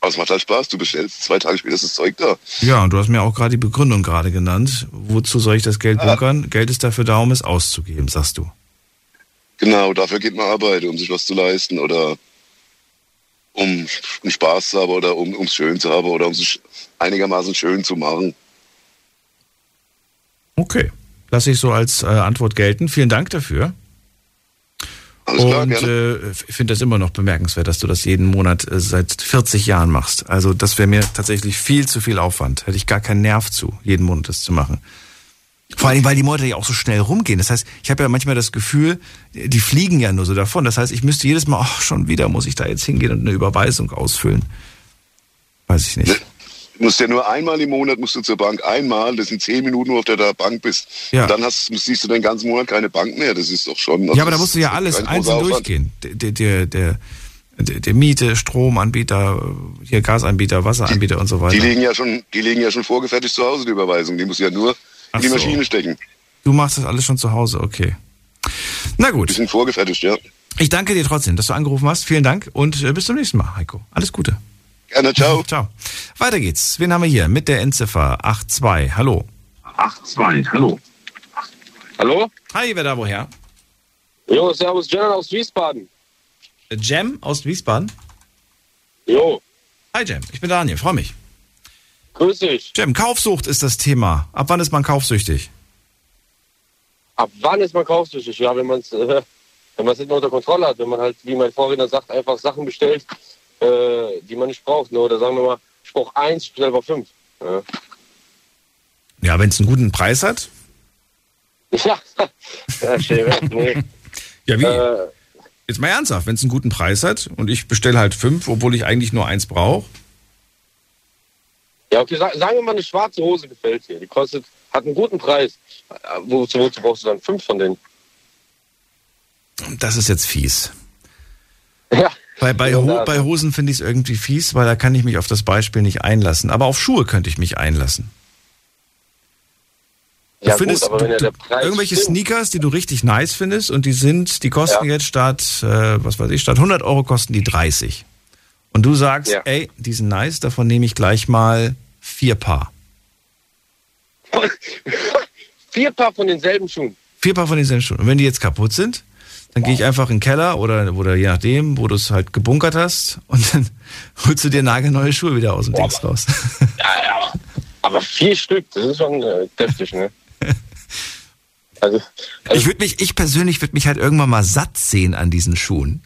Aber es macht halt Spaß, du bestellst, zwei Tage später ist das Zeug da. Ja, und du hast mir auch gerade die Begründung gerade genannt. Wozu soll ich das Geld bunkern? Geld ist dafür da, um es auszugeben, sagst du. Genau, dafür geht man arbeiten, um sich was zu leisten oder um einen Spaß zu haben oder um es schön zu haben oder um sich einigermaßen schön zu machen. Okay. Lass ich so als äh, Antwort gelten. Vielen Dank dafür. Alles klar, und gerne. äh, ich finde das immer noch bemerkenswert, dass du das jeden Monat äh, seit 40 Jahren machst. Also das wäre mir tatsächlich viel zu viel Aufwand. Hätte ich gar keinen Nerv zu, jeden Monat das zu machen. Vor allem, weil die Monate ja auch so schnell rumgehen. Das heißt, ich habe ja manchmal das Gefühl, die fliegen ja nur so davon. Das heißt, ich müsste jedes Mal, ach, schon wieder muss ich da jetzt hingehen und eine Überweisung ausfüllen. Weiß ich nicht. Du musst ja nur einmal im Monat musst du zur Bank. Einmal, das sind zehn Minuten, wo du auf der Bank bist. Ja. Und dann hast, siehst du den ganzen Monat keine Bank mehr. Das ist doch schon. also Ja, aber da musst du ja alles einzeln durchgehen. Der, der, der, der, Miete, Stromanbieter, hier Gasanbieter, Wasseranbieter und so weiter. Die liegen ja schon, die liegen ja schon vorgefertigt zu Hause, die Überweisung. Die musst du ja nur Ach in die so. Maschine stecken. Du machst das alles schon zu Hause, okay. Na gut. Die sind vorgefertigt, ja. Ich danke dir trotzdem, dass du angerufen hast. Vielen Dank und äh, bis zum nächsten Mal, Heiko. Alles Gute. Gerne, ciao. Ciao. Weiter geht's. Wen haben wir hier? Mit der Endziffer 82. Hallo. 82, hallo. Hallo? Hi, wer da woher? Jo, servus, Jan aus Wiesbaden. Äh, Jam aus Wiesbaden. Jo. Hi Jam, ich bin Daniel, freue mich. Grüß dich. Jam, Kaufsucht ist das Thema. Ab wann ist man kaufsüchtig? Ab wann ist man kaufsüchtig? Ja, wenn man es äh, wenn man es nicht mehr unter Kontrolle hat, wenn man halt, wie mein Vorredner sagt, einfach Sachen bestellt, äh, die man nicht braucht. Ne? Oder sagen wir mal, ich brauche eins, ich bestelle aber fünf. Ja, Ja, wenn es einen guten Preis hat. ja. ja schön, nee. Ja, wie? Äh, Jetzt mal ernsthaft, wenn es einen guten Preis hat und ich bestelle halt fünf, obwohl ich eigentlich nur eins brauche. Ja, okay, sa- sagen wir mal, eine schwarze Hose gefällt dir. Die kostet, hat einen guten Preis. Äh, Wozu, wozu brauchst du dann fünf von denen? Das ist jetzt fies. Ja. Bei, bei, Ho bei Hosen finde ich es irgendwie fies, weil da kann ich mich auf das Beispiel nicht einlassen. Aber auf Schuhe könnte ich mich einlassen. Du Ja, findest gut, wenn ja du, irgendwelche stimmt. Sneakers, die du richtig nice findest und die sind, die kosten Ja. jetzt statt, äh, was weiß ich, statt 100 Euro kosten die 30. Und du sagst, ey, die sind nice, davon nehme ich gleich mal vier Paar. Vier Paar von denselben Schuhen. Vier Paar von diesen Schuhen. Und wenn die jetzt kaputt sind, dann gehe ich einfach in den Keller oder, oder je nachdem, wo du es halt gebunkert hast und dann holst du dir nagelneue Schuhe wieder aus dem Dings raus. Aber vier Stück, das ist schon äh, deftig, ne? Also, Ich würde mich, ich persönlich würde mich halt irgendwann mal satt sehen an diesen Schuhen.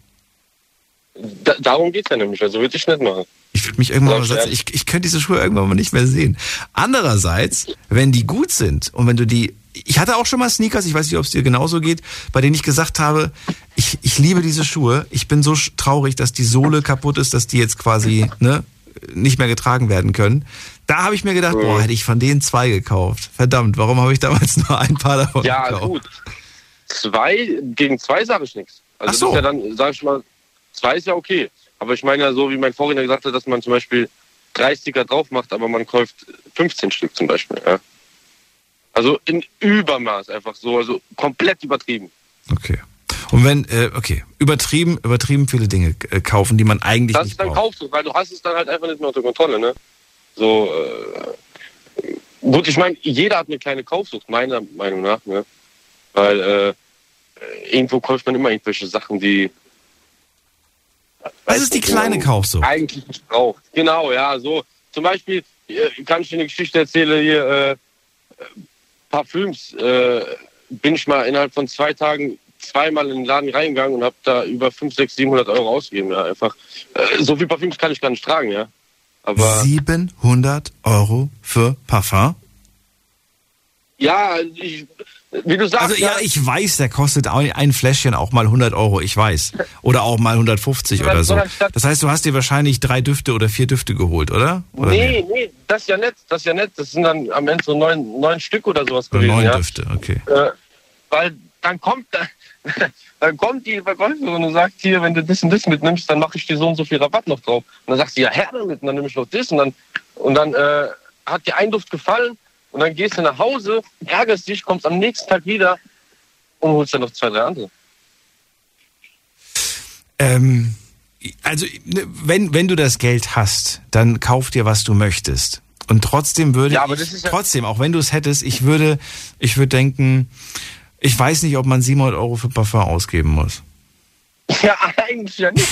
da, darum geht's ja nämlich. Also würde ich nicht machen. Ich würde mich irgendwann mal satt sehen. Ich, ich könnte diese Schuhe irgendwann mal nicht mehr sehen. Andererseits, wenn die gut sind und wenn du die, ich hatte auch schon mal Sneakers, ich weiß nicht, ob es dir genauso geht, bei denen ich gesagt habe, ich, ich liebe diese Schuhe. Ich bin so traurig, dass die Sohle kaputt ist, dass die jetzt quasi ne, nicht mehr getragen werden können. Da habe ich mir gedacht, boah, hätte ich von denen zwei gekauft. Verdammt, warum habe ich damals nur ein paar davon Ja, gekauft? gut. Zwei, gegen zwei sage ich nichts. Also Ach so. das ist ja dann, sag ich mal, zwei ist ja okay. Aber ich meine ja so, wie mein Vorredner gesagt hat, dass man zum Beispiel drei Sticker drauf macht, aber man kauft 15 Stück zum Beispiel. Ja. Also in Übermaß einfach so, also komplett übertrieben. Okay. Und wenn, äh, okay, übertrieben, übertrieben viele Dinge äh, kaufen, die man eigentlich Das nicht ist dann braucht. kaufst du, weil du hast es dann halt einfach nicht mehr unter Kontrolle, ne? So, äh, gut, ich meine, jeder hat eine kleine Kaufsucht, meiner Meinung nach, ne? Weil äh, irgendwo kauft man immer irgendwelche Sachen, die. Was ist die kleine Kaufsucht? Eigentlich nicht braucht. Genau, ja, so. Zum Beispiel, äh, kann ich dir eine Geschichte erzählen, hier, äh, äh, Parfüms, äh, bin ich mal innerhalb von zwei Tagen zweimal in den Laden reingegangen und habe da über 5, 6, 700 Euro ausgegeben, ja, einfach. Äh, so viel Parfüms kann ich gar nicht tragen, ja. Aber 700 Euro für Parfum? Ja, ich, wie du sagst, Also ja, ich weiß, der kostet ein Fläschchen auch mal 100 Euro, ich weiß. Oder auch mal 150 oder so. Das heißt, du hast dir wahrscheinlich drei Düfte oder vier Düfte geholt, oder? Oder nee, nee, das ist ja nett, das ist ja nett. Das sind dann am Ende so neun, neun Stück oder sowas gewesen, neun ja. Düfte, okay. Äh, weil dann kommt, dann kommt die Verkäuferin und sagt hier, wenn du das und das mitnimmst, dann mache ich dir so und so viel Rabatt noch drauf. Und dann sagst du, ja, her damit, und dann nehme ich noch das und dann, und dann äh, hat dir ein Duft gefallen und dann gehst du nach Hause, ärgerst dich, kommst am nächsten Tag wieder und holst dann noch zwei, drei andere. Ähm, also, ne, wenn, wenn du das Geld hast, dann kauf dir, was du möchtest. Und trotzdem würde Ja, aber ich, das ist ja- trotzdem, auch wenn du es hättest, ich würde, ich würde denken, ich weiß nicht, ob man 700 Euro für Parfum ausgeben muss. Ja, eigentlich ja nicht.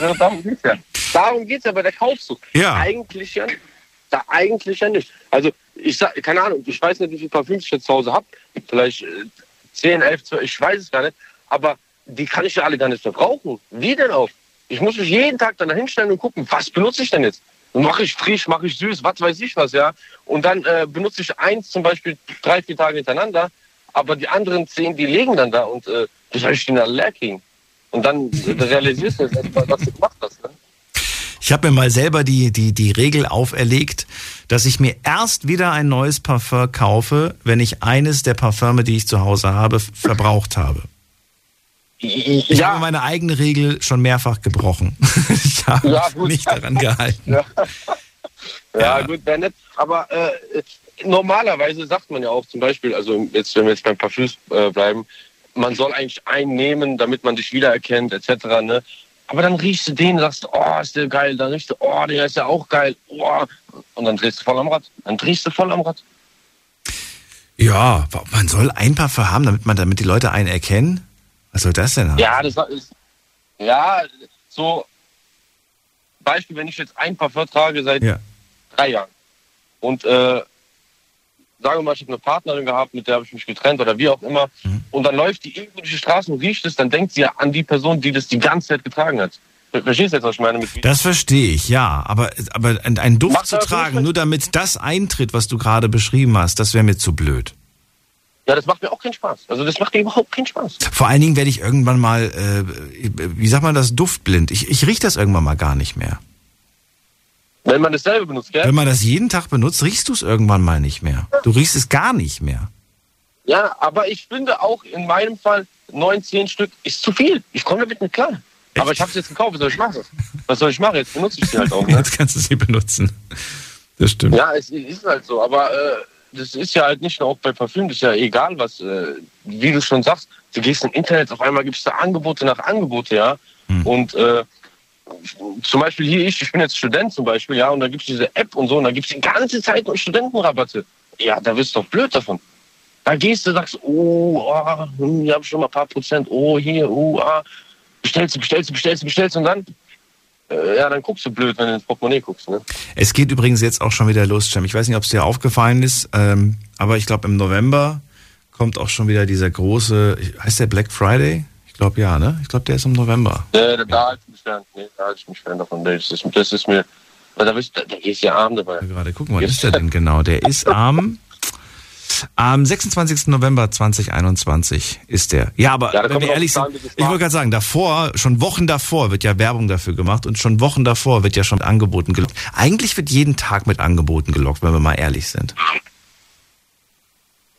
Ne? Darum geht's ja. Darum geht's ja bei der Kaufsucht. Ja. Eigentlich ja nicht. Da eigentlich ja nicht. Also ich sag, keine Ahnung, ich weiß nicht, wie viel Parfüms ich jetzt zu Hause habe. Vielleicht äh, 10, 11, 12, ich weiß es gar nicht. Aber die kann ich ja alle gar nicht mehr brauchen. Wie denn auch? Ich muss mich jeden Tag dann hinstellen und gucken, was benutze ich denn jetzt? Mache ich frisch, mache ich süß, was weiß ich was, ja. Und dann äh, benutze ich eins zum Beispiel drei, vier Tage hintereinander, aber die anderen zehn, die liegen dann da und äh, wie soll ich dann leer kriegen? Und dann äh, realisierst du was du gemacht hast. Ne? Ich habe mir mal selber die, die, die Regel auferlegt, dass ich mir erst wieder ein neues Parfum kaufe, wenn ich eines der Parfüme, die ich zu Hause habe, verbraucht habe. Ich habe meine eigene Regel schon mehrfach gebrochen. Ich habe Ja, mich daran gehalten. Ja, ja gut, wäre nett. Aber äh, normalerweise sagt man ja auch zum Beispiel, also jetzt, wenn wir jetzt beim Parfüms äh, bleiben, man soll eigentlich einen nehmen, damit man dich wiedererkennt, etc. Ne? Aber dann riechst du den, sagst, oh, ist der geil. Dann riechst du, oh, der ist ja auch geil. Oh. Und dann drehst du voll am Rad. Dann drehst du voll am Rad. Ja, man soll ein Parfum haben, damit man, damit die Leute einen erkennen. Was soll das denn haben? Ja, das ist. Ja, so. Beispiel, wenn ich jetzt ein Parfum trage seit Ja. drei Jahren und äh, sagen wir mal, ich habe eine Partnerin gehabt, mit der habe ich mich getrennt oder wie auch immer, Mhm. und dann läuft die irgendwo durch die Straße und riecht es, dann denkt sie ja an die Person, die das die ganze Zeit getragen hat. Ver- Verstehst du jetzt, was ich meine? Mit Das verstehe ich, ja. Aber, aber einen Duft Macht zu tragen, nur damit das eintritt, was du gerade beschrieben hast, das wäre mir zu blöd. ja, das macht mir auch keinen Spaß. Also das macht mir überhaupt keinen Spaß. Vor allen Dingen werde ich irgendwann mal, äh, wie sagt man das, duftblind. Ich, ich rieche das irgendwann mal gar nicht mehr. Wenn man dasselbe benutzt, gell? Wenn man das jeden Tag benutzt, riechst du es irgendwann mal nicht mehr. Du riechst es gar nicht mehr. Ja, aber ich finde auch in meinem Fall, neun, zehn Stück ist zu viel. Ich komme damit nicht klar. Aber ich habe es jetzt gekauft, was soll ich machen? Was soll ich machen? Jetzt benutze ich sie halt auch. Ne? Jetzt kannst du sie benutzen. Das stimmt. Ja, es ist halt so. Aber äh, das ist ja halt nicht nur auch bei Parfüm, das ist ja egal, was, äh, wie du schon sagst, du gehst im Internet, auf einmal gibt es da Angebote nach Angebote, ja. Und äh, zum Beispiel hier ich, ich bin jetzt Student zum Beispiel, ja, und da gibt es diese App und so, und da gibt es die ganze Zeit nur Studentenrabatte. Ja, da wirst du doch blöd davon. Da gehst du, sagst, oh, ah, hm, ich habe schon mal ein paar Prozent, oh, hier, oh, ah, bestellst du, bestellst du, bestellst du, bestellst und dann, äh, ja, dann guckst du blöd, wenn du ins Portemonnaie guckst, ne? Es geht übrigens jetzt auch schon wieder los, Cem. Ich weiß nicht, ob es dir aufgefallen ist, ähm, aber ich glaube, im November kommt auch schon wieder dieser große, heißt der Black Friday? Ich glaube ja, ne? Ich glaube, der ist im November. Nee, da, da halte ich mich fern. Nee, da halte ich mich fern davon. Das ist, das ist mir. Da, bist, da, da du ja arm dabei. Gerade gucken, wann ist der denn genau? Der ist am, am 26. November 2021 ist der. Ja, aber Ja, wenn wir ehrlich sind, ist ich wollte gerade sagen, davor, schon Wochen davor wird ja Werbung dafür gemacht und schon Wochen davor wird ja schon mit Angeboten gelockt. Eigentlich wird jeden Tag mit Angeboten gelockt, wenn wir mal ehrlich sind.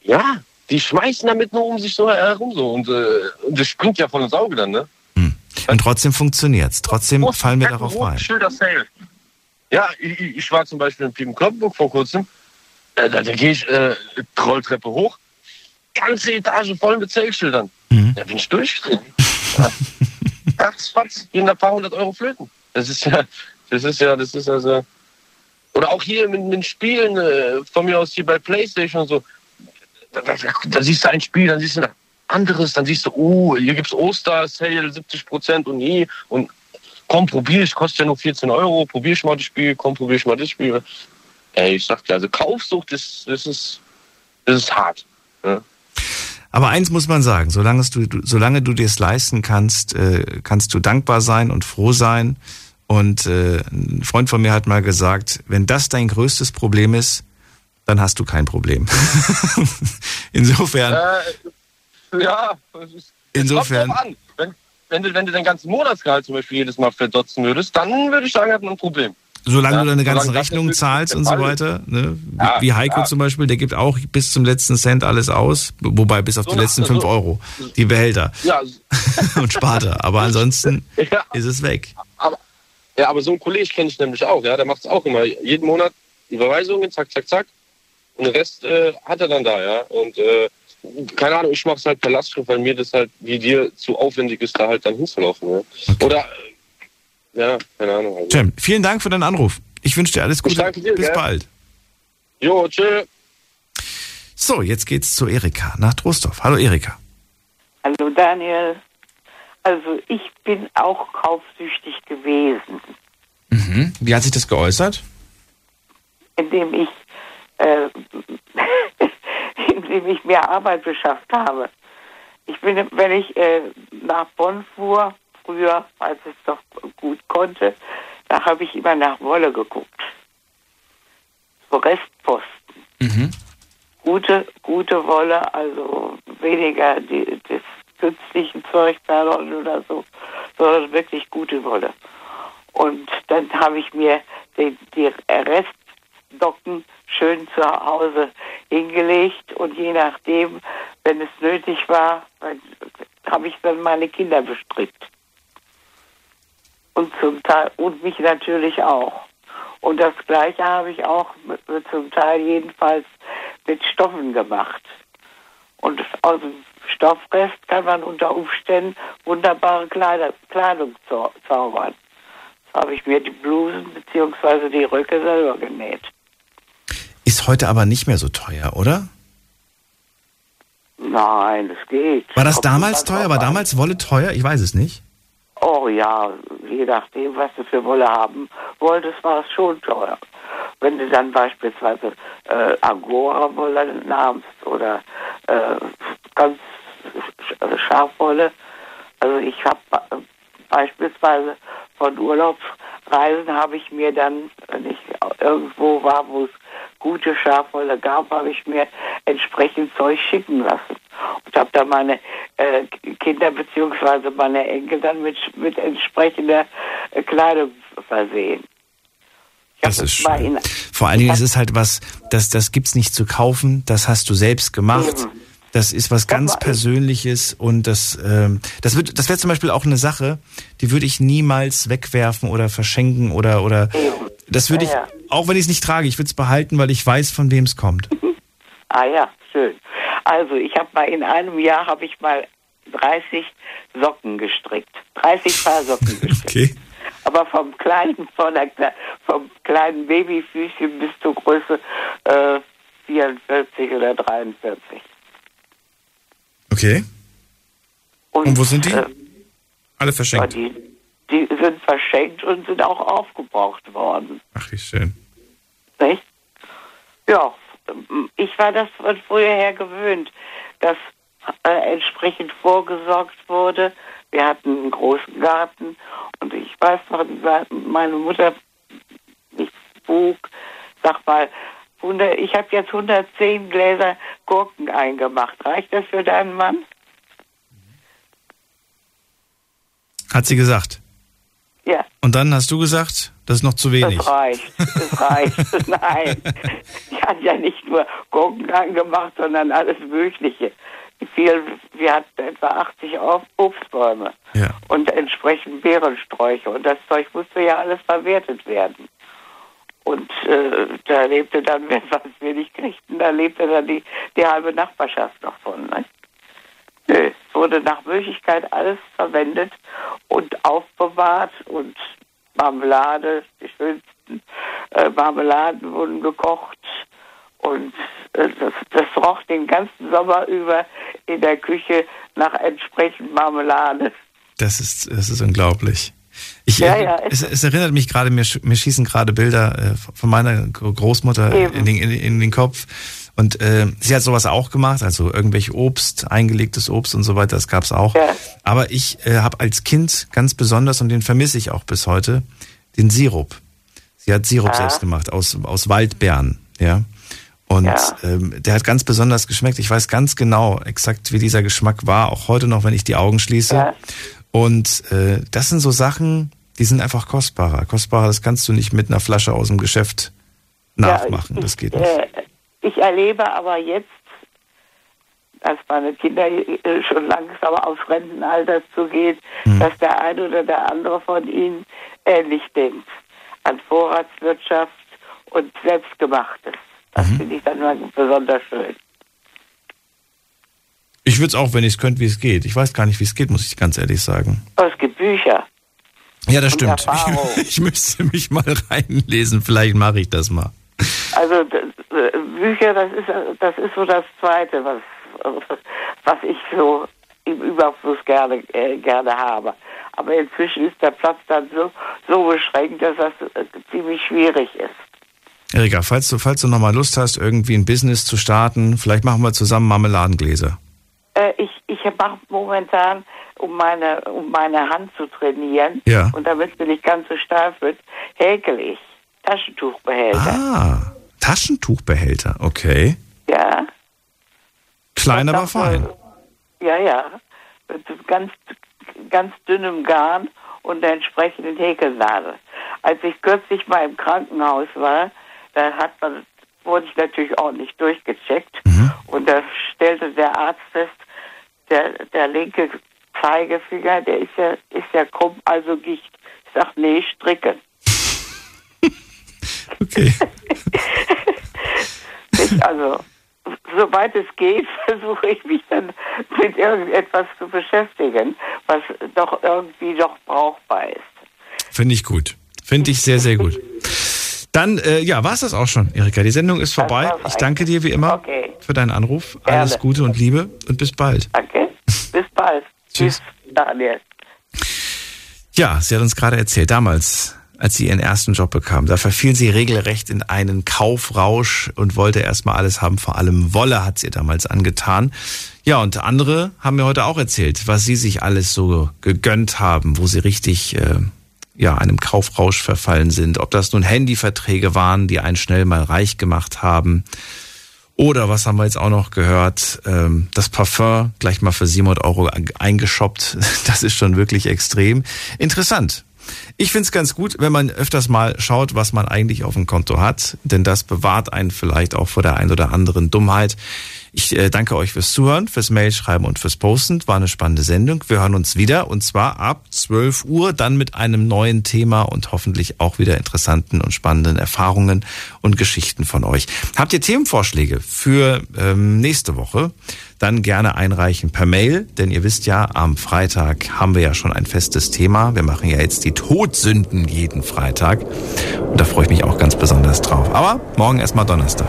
Ja, die schmeißen damit nur um sich so herum so. Und, äh, und das springt ja von ins Auge dann, ne? Und trotzdem funktioniert's. Trotzdem fallen wir darauf rein. Schilder Sale. Ja, ich, ich war zum Beispiel in Piepen-Kloppenburg vor kurzem. Äh, da da gehe ich äh, Rolltreppe hoch. Ganze Etage voll mit Sale-Schildern. Da bin ich durchgedreht. Fatz, fatz, gehen da ein paar hundert Euro flöten. Das ist ja, das ist ja, das ist also. Oder auch hier mit, mit Spielen, äh, von mir aus hier bei Playstation und so. Da, da, da siehst du ein Spiel, dann siehst du ein anderes, dann siehst du, oh, hier gibt's Oster-Sale, 70 Prozent und nie. Und komm, probier ich, kostet ja nur 14 Euro, probier ich mal das Spiel, komm, probier ich mal das Spiel. Ey, ich sag dir, also Kaufsucht, das, das ist, das ist hart. Ja. Aber eins muss man sagen, solange du, du, solange du dir es leisten kannst, äh, kannst du dankbar sein und froh sein. Und äh, ein Freund von mir hat mal gesagt, wenn das dein größtes Problem ist, dann hast du kein Problem. Insofern, Äh, ja, das ist, Insofern-. Wenn, wenn, du, wenn du dein ganzes Monatsgehalt zum Beispiel jedes Mal verdotzen würdest, dann würde ich sagen, hat man ein Problem. solange Ja, du deine ganzen Rechnungen zahlst und so weiter, ne? wie, Ja, wie Heiko ja. zum Beispiel, der gibt auch bis zum letzten Cent alles aus, wobei bis auf So die letzten so- fünf Euro, die Behälter Ja, und spart er. Aber ansonsten ist es weg. aber, ja, aber so einen Kollege kenne ich nämlich auch. Ja, der macht es auch immer. Jeden Monat Überweisungen, zack, zack, zack. Und den Rest äh, hat er dann da, ja. Und äh, keine Ahnung, ich mache es halt per Lastschrift, weil mir das halt wie dir zu aufwendig ist, da halt dann hinzulaufen. Ja. Oder, äh, ja, keine Ahnung. Also. Cem, vielen Dank für deinen Anruf. Ich wünsche dir alles Gute. danke dir, Bis gell? bald. Jo, tschö. So, jetzt geht's zu Erika nach Trostorf. Hallo Erika. Hallo Daniel. Also ich bin auch kaufsüchtig gewesen, Mhm. Wie hat sich das geäußert? indem ich, äh, indem ich mir Arbeit beschafft habe. Ich bin, wenn ich äh, nach Bonn fuhr, früher, als es doch gut konnte, da habe ich immer nach Wolle geguckt. So Restposten. Mhm. Gute, gute Wolle, also weniger die, das künstlichen Zeug da oder so, sondern wirklich gute Wolle. Und dann habe ich mir die, die Restdocken schön zu Hause hingelegt und je nachdem, wenn es nötig war, habe ich dann meine Kinder bestrickt. Und zum Teil, und mich natürlich auch. Und das Gleiche habe ich auch mit, zum Teil jedenfalls mit Stoffen gemacht. Und aus dem Stoffrest kann man unter Umständen wunderbare Kleider, Kleidung zau zaubern. So habe ich mir die Blusen bzw. die Röcke selber genäht. Ist heute aber nicht mehr so teuer, oder? Nein, das geht. War das damals teuer? War damals Wolle teuer? Ich weiß es nicht. Oh ja, je nachdem, was du für Wolle haben wolltest, war es schon teuer. wenn du dann beispielsweise äh, Angora-Wolle nahmst oder äh, ganz sch- Schafwolle. Also ich habe beispielsweise von Urlaubsreisen habe ich mir dann, wenn ich irgendwo war, wo es gute Schafwolle gab, habe ich mir entsprechend Zeug schicken lassen und habe dann meine äh, Kinder beziehungsweise meine Enkel dann mit, mit entsprechender äh, Kleidung versehen. Das ist schön. Vor allen Dingen ist es halt was, das, das gibt's nicht zu kaufen, das hast du selbst gemacht. Das ist was ganz Persönliches und das, ähm, das wird, das wäre zum Beispiel auch eine Sache, die würde ich niemals wegwerfen oder verschenken oder oder das würde ich, Ja, ja. auch wenn ich es nicht trage, ich würde es behalten, weil ich weiß, von wem es kommt. Ah ja, schön. Also ich habe mal in einem Jahr habe ich mal 30 Socken gestrickt. 30 Paar Socken gestrickt. Okay. Aber vom kleinen, von der, vom kleinen Babyfüßchen bis zur Größe äh, 44 oder 43. Okay. Und, wo sind die? äh, Alle verschenkt. Die, die sind verschenkt und sind auch aufgebraucht worden. Ach, wie schön. Nicht? Ja, ich war das von früher her gewöhnt, dass äh, entsprechend vorgesorgt wurde. Wir hatten einen großen Garten und ich weiß noch, meine Mutter mich bug, sag mal, 100, ich habe jetzt 110 Gläser Gurken eingemacht. Reicht das für deinen Mann? Hat sie gesagt. Ja. Und dann hast du gesagt, das ist noch zu wenig. Das reicht, das reicht. Nein, ich hatte ja nicht nur Gurken angemacht, sondern alles Mögliche. Viel, wir hatten etwa 80 Ob- Obstbäume Ja. und entsprechend Beerensträuche. Und das Zeug musste ja alles verwertet werden. Und äh, da lebte dann, wenn was wir nicht kriegten, da lebte dann die, die halbe Nachbarschaft noch von. Ne? Nö, wurde nach Möglichkeit alles verwendet und aufbewahrt und Marmelade, die schönsten äh, Marmeladen wurden gekocht und äh, das, das roch den ganzen Sommer über in der Küche nach entsprechend Marmelade. Das ist, das ist unglaublich. Ich, Ja, ja, es, es erinnert mich gerade, mir, mir schießen gerade Bilder äh, von meiner Großmutter in den, in, in den Kopf. Und äh, sie hat sowas auch gemacht, also irgendwelche Obst, eingelegtes Obst und so weiter, das gab's auch. Aber ich äh, habe als Kind ganz besonders, und den vermisse ich auch bis heute, den Sirup. Sie hat Sirup Ah. selbst gemacht, aus, aus Waldbeeren, ja. Und ähm, der hat ganz besonders geschmeckt. Ich weiß ganz genau exakt, wie dieser Geschmack war, auch heute noch, wenn ich die Augen schließe. Und äh, das sind so Sachen, die sind einfach kostbarer. Kostbarer, das kannst du nicht mit einer Flasche aus dem Geschäft nachmachen. das geht nicht. Ich erlebe aber jetzt, dass meine Kinder schon langsam aufs Rentenalter zugeht, Hm. dass der eine oder der andere von ihnen ähnlich denkt. An Vorratswirtschaft und Selbstgemachtes. Das Mhm. finde ich dann mal besonders schön. Ich würde es auch, wenn ich es könnte, wie es geht. Ich weiß gar nicht, wie es geht, muss ich ganz ehrlich sagen. Aber es gibt Bücher. Ja, das stimmt. Ich, ich müsste mich mal reinlesen. Vielleicht mache ich das mal. Also Bücher, das ist das ist so das Zweite, was was ich so im Überfluss gerne äh, gerne habe. Aber inzwischen ist der Platz dann so so beschränkt, dass das äh, ziemlich schwierig ist. Erika, falls du, falls du nochmal Lust hast, irgendwie ein Business zu starten, vielleicht machen wir zusammen Marmeladengläser. Äh, ich ich mache momentan, um meine um meine Hand zu trainieren Ja. und damit sie nicht ganz so steif wird, häkel ich Taschentuchbehälter. Ah, Taschentuchbehälter, okay. Ja. Klein, aber fein. Ja, ja. Mit ganz, ganz dünnem Garn und der entsprechenden Häkelnadel. Als ich kürzlich mal im Krankenhaus war, da hat man, wurde ich natürlich ordentlich durchgecheckt und da stellte der Arzt fest, der, der linke Zeigefinger, der ist ja, ist ja krumm, also Gicht. Ich sag, nee, stricken. Okay. Ich, also, soweit es geht, versuche ich mich dann mit irgendetwas zu beschäftigen, was doch irgendwie doch brauchbar ist. Finde ich gut. Finde ich sehr, sehr gut. Dann, äh, ja, war es das auch schon, Erika. Die Sendung ist vorbei. Ich danke dir wie immer Okay. für deinen Anruf. Alles Gute und Liebe und bis bald. Danke. Bis bald. Tschüss. Daniel. Ja, sie hat uns gerade erzählt, damals, als sie ihren ersten Job bekam. Da verfiel sie regelrecht in einen Kaufrausch und wollte erstmal alles haben. Vor allem Wolle hat sie damals angetan. Ja, und andere haben mir heute auch erzählt, was sie sich alles so gegönnt haben, wo sie richtig äh, ja einem Kaufrausch verfallen sind. Ob das nun Handyverträge waren, die einen schnell mal reich gemacht haben. Oder was haben wir jetzt auch noch gehört? Ähm, das Parfum gleich mal für 700 Euro eingeshoppt. Das ist schon wirklich extrem. Interessant. Ich find's ganz gut, wenn man öfters mal schaut, was man eigentlich auf dem Konto hat, denn das bewahrt einen vielleicht auch vor der ein oder anderen Dummheit. Ich äh, danke euch fürs Zuhören, fürs Mailschreiben und fürs Posten. War eine spannende Sendung. Wir hören uns wieder und zwar ab 12 Uhr, dann mit einem neuen Thema und hoffentlich auch wieder interessanten und spannenden Erfahrungen und Geschichten von euch. Habt ihr Themenvorschläge für ähm, nächste Woche? Dann gerne einreichen per Mail, denn ihr wisst ja, am Freitag haben wir ja schon ein festes Thema. Wir machen ja jetzt die Todsünden jeden Freitag und da freue ich mich auch ganz besonders drauf. Aber morgen erstmal Donnerstag.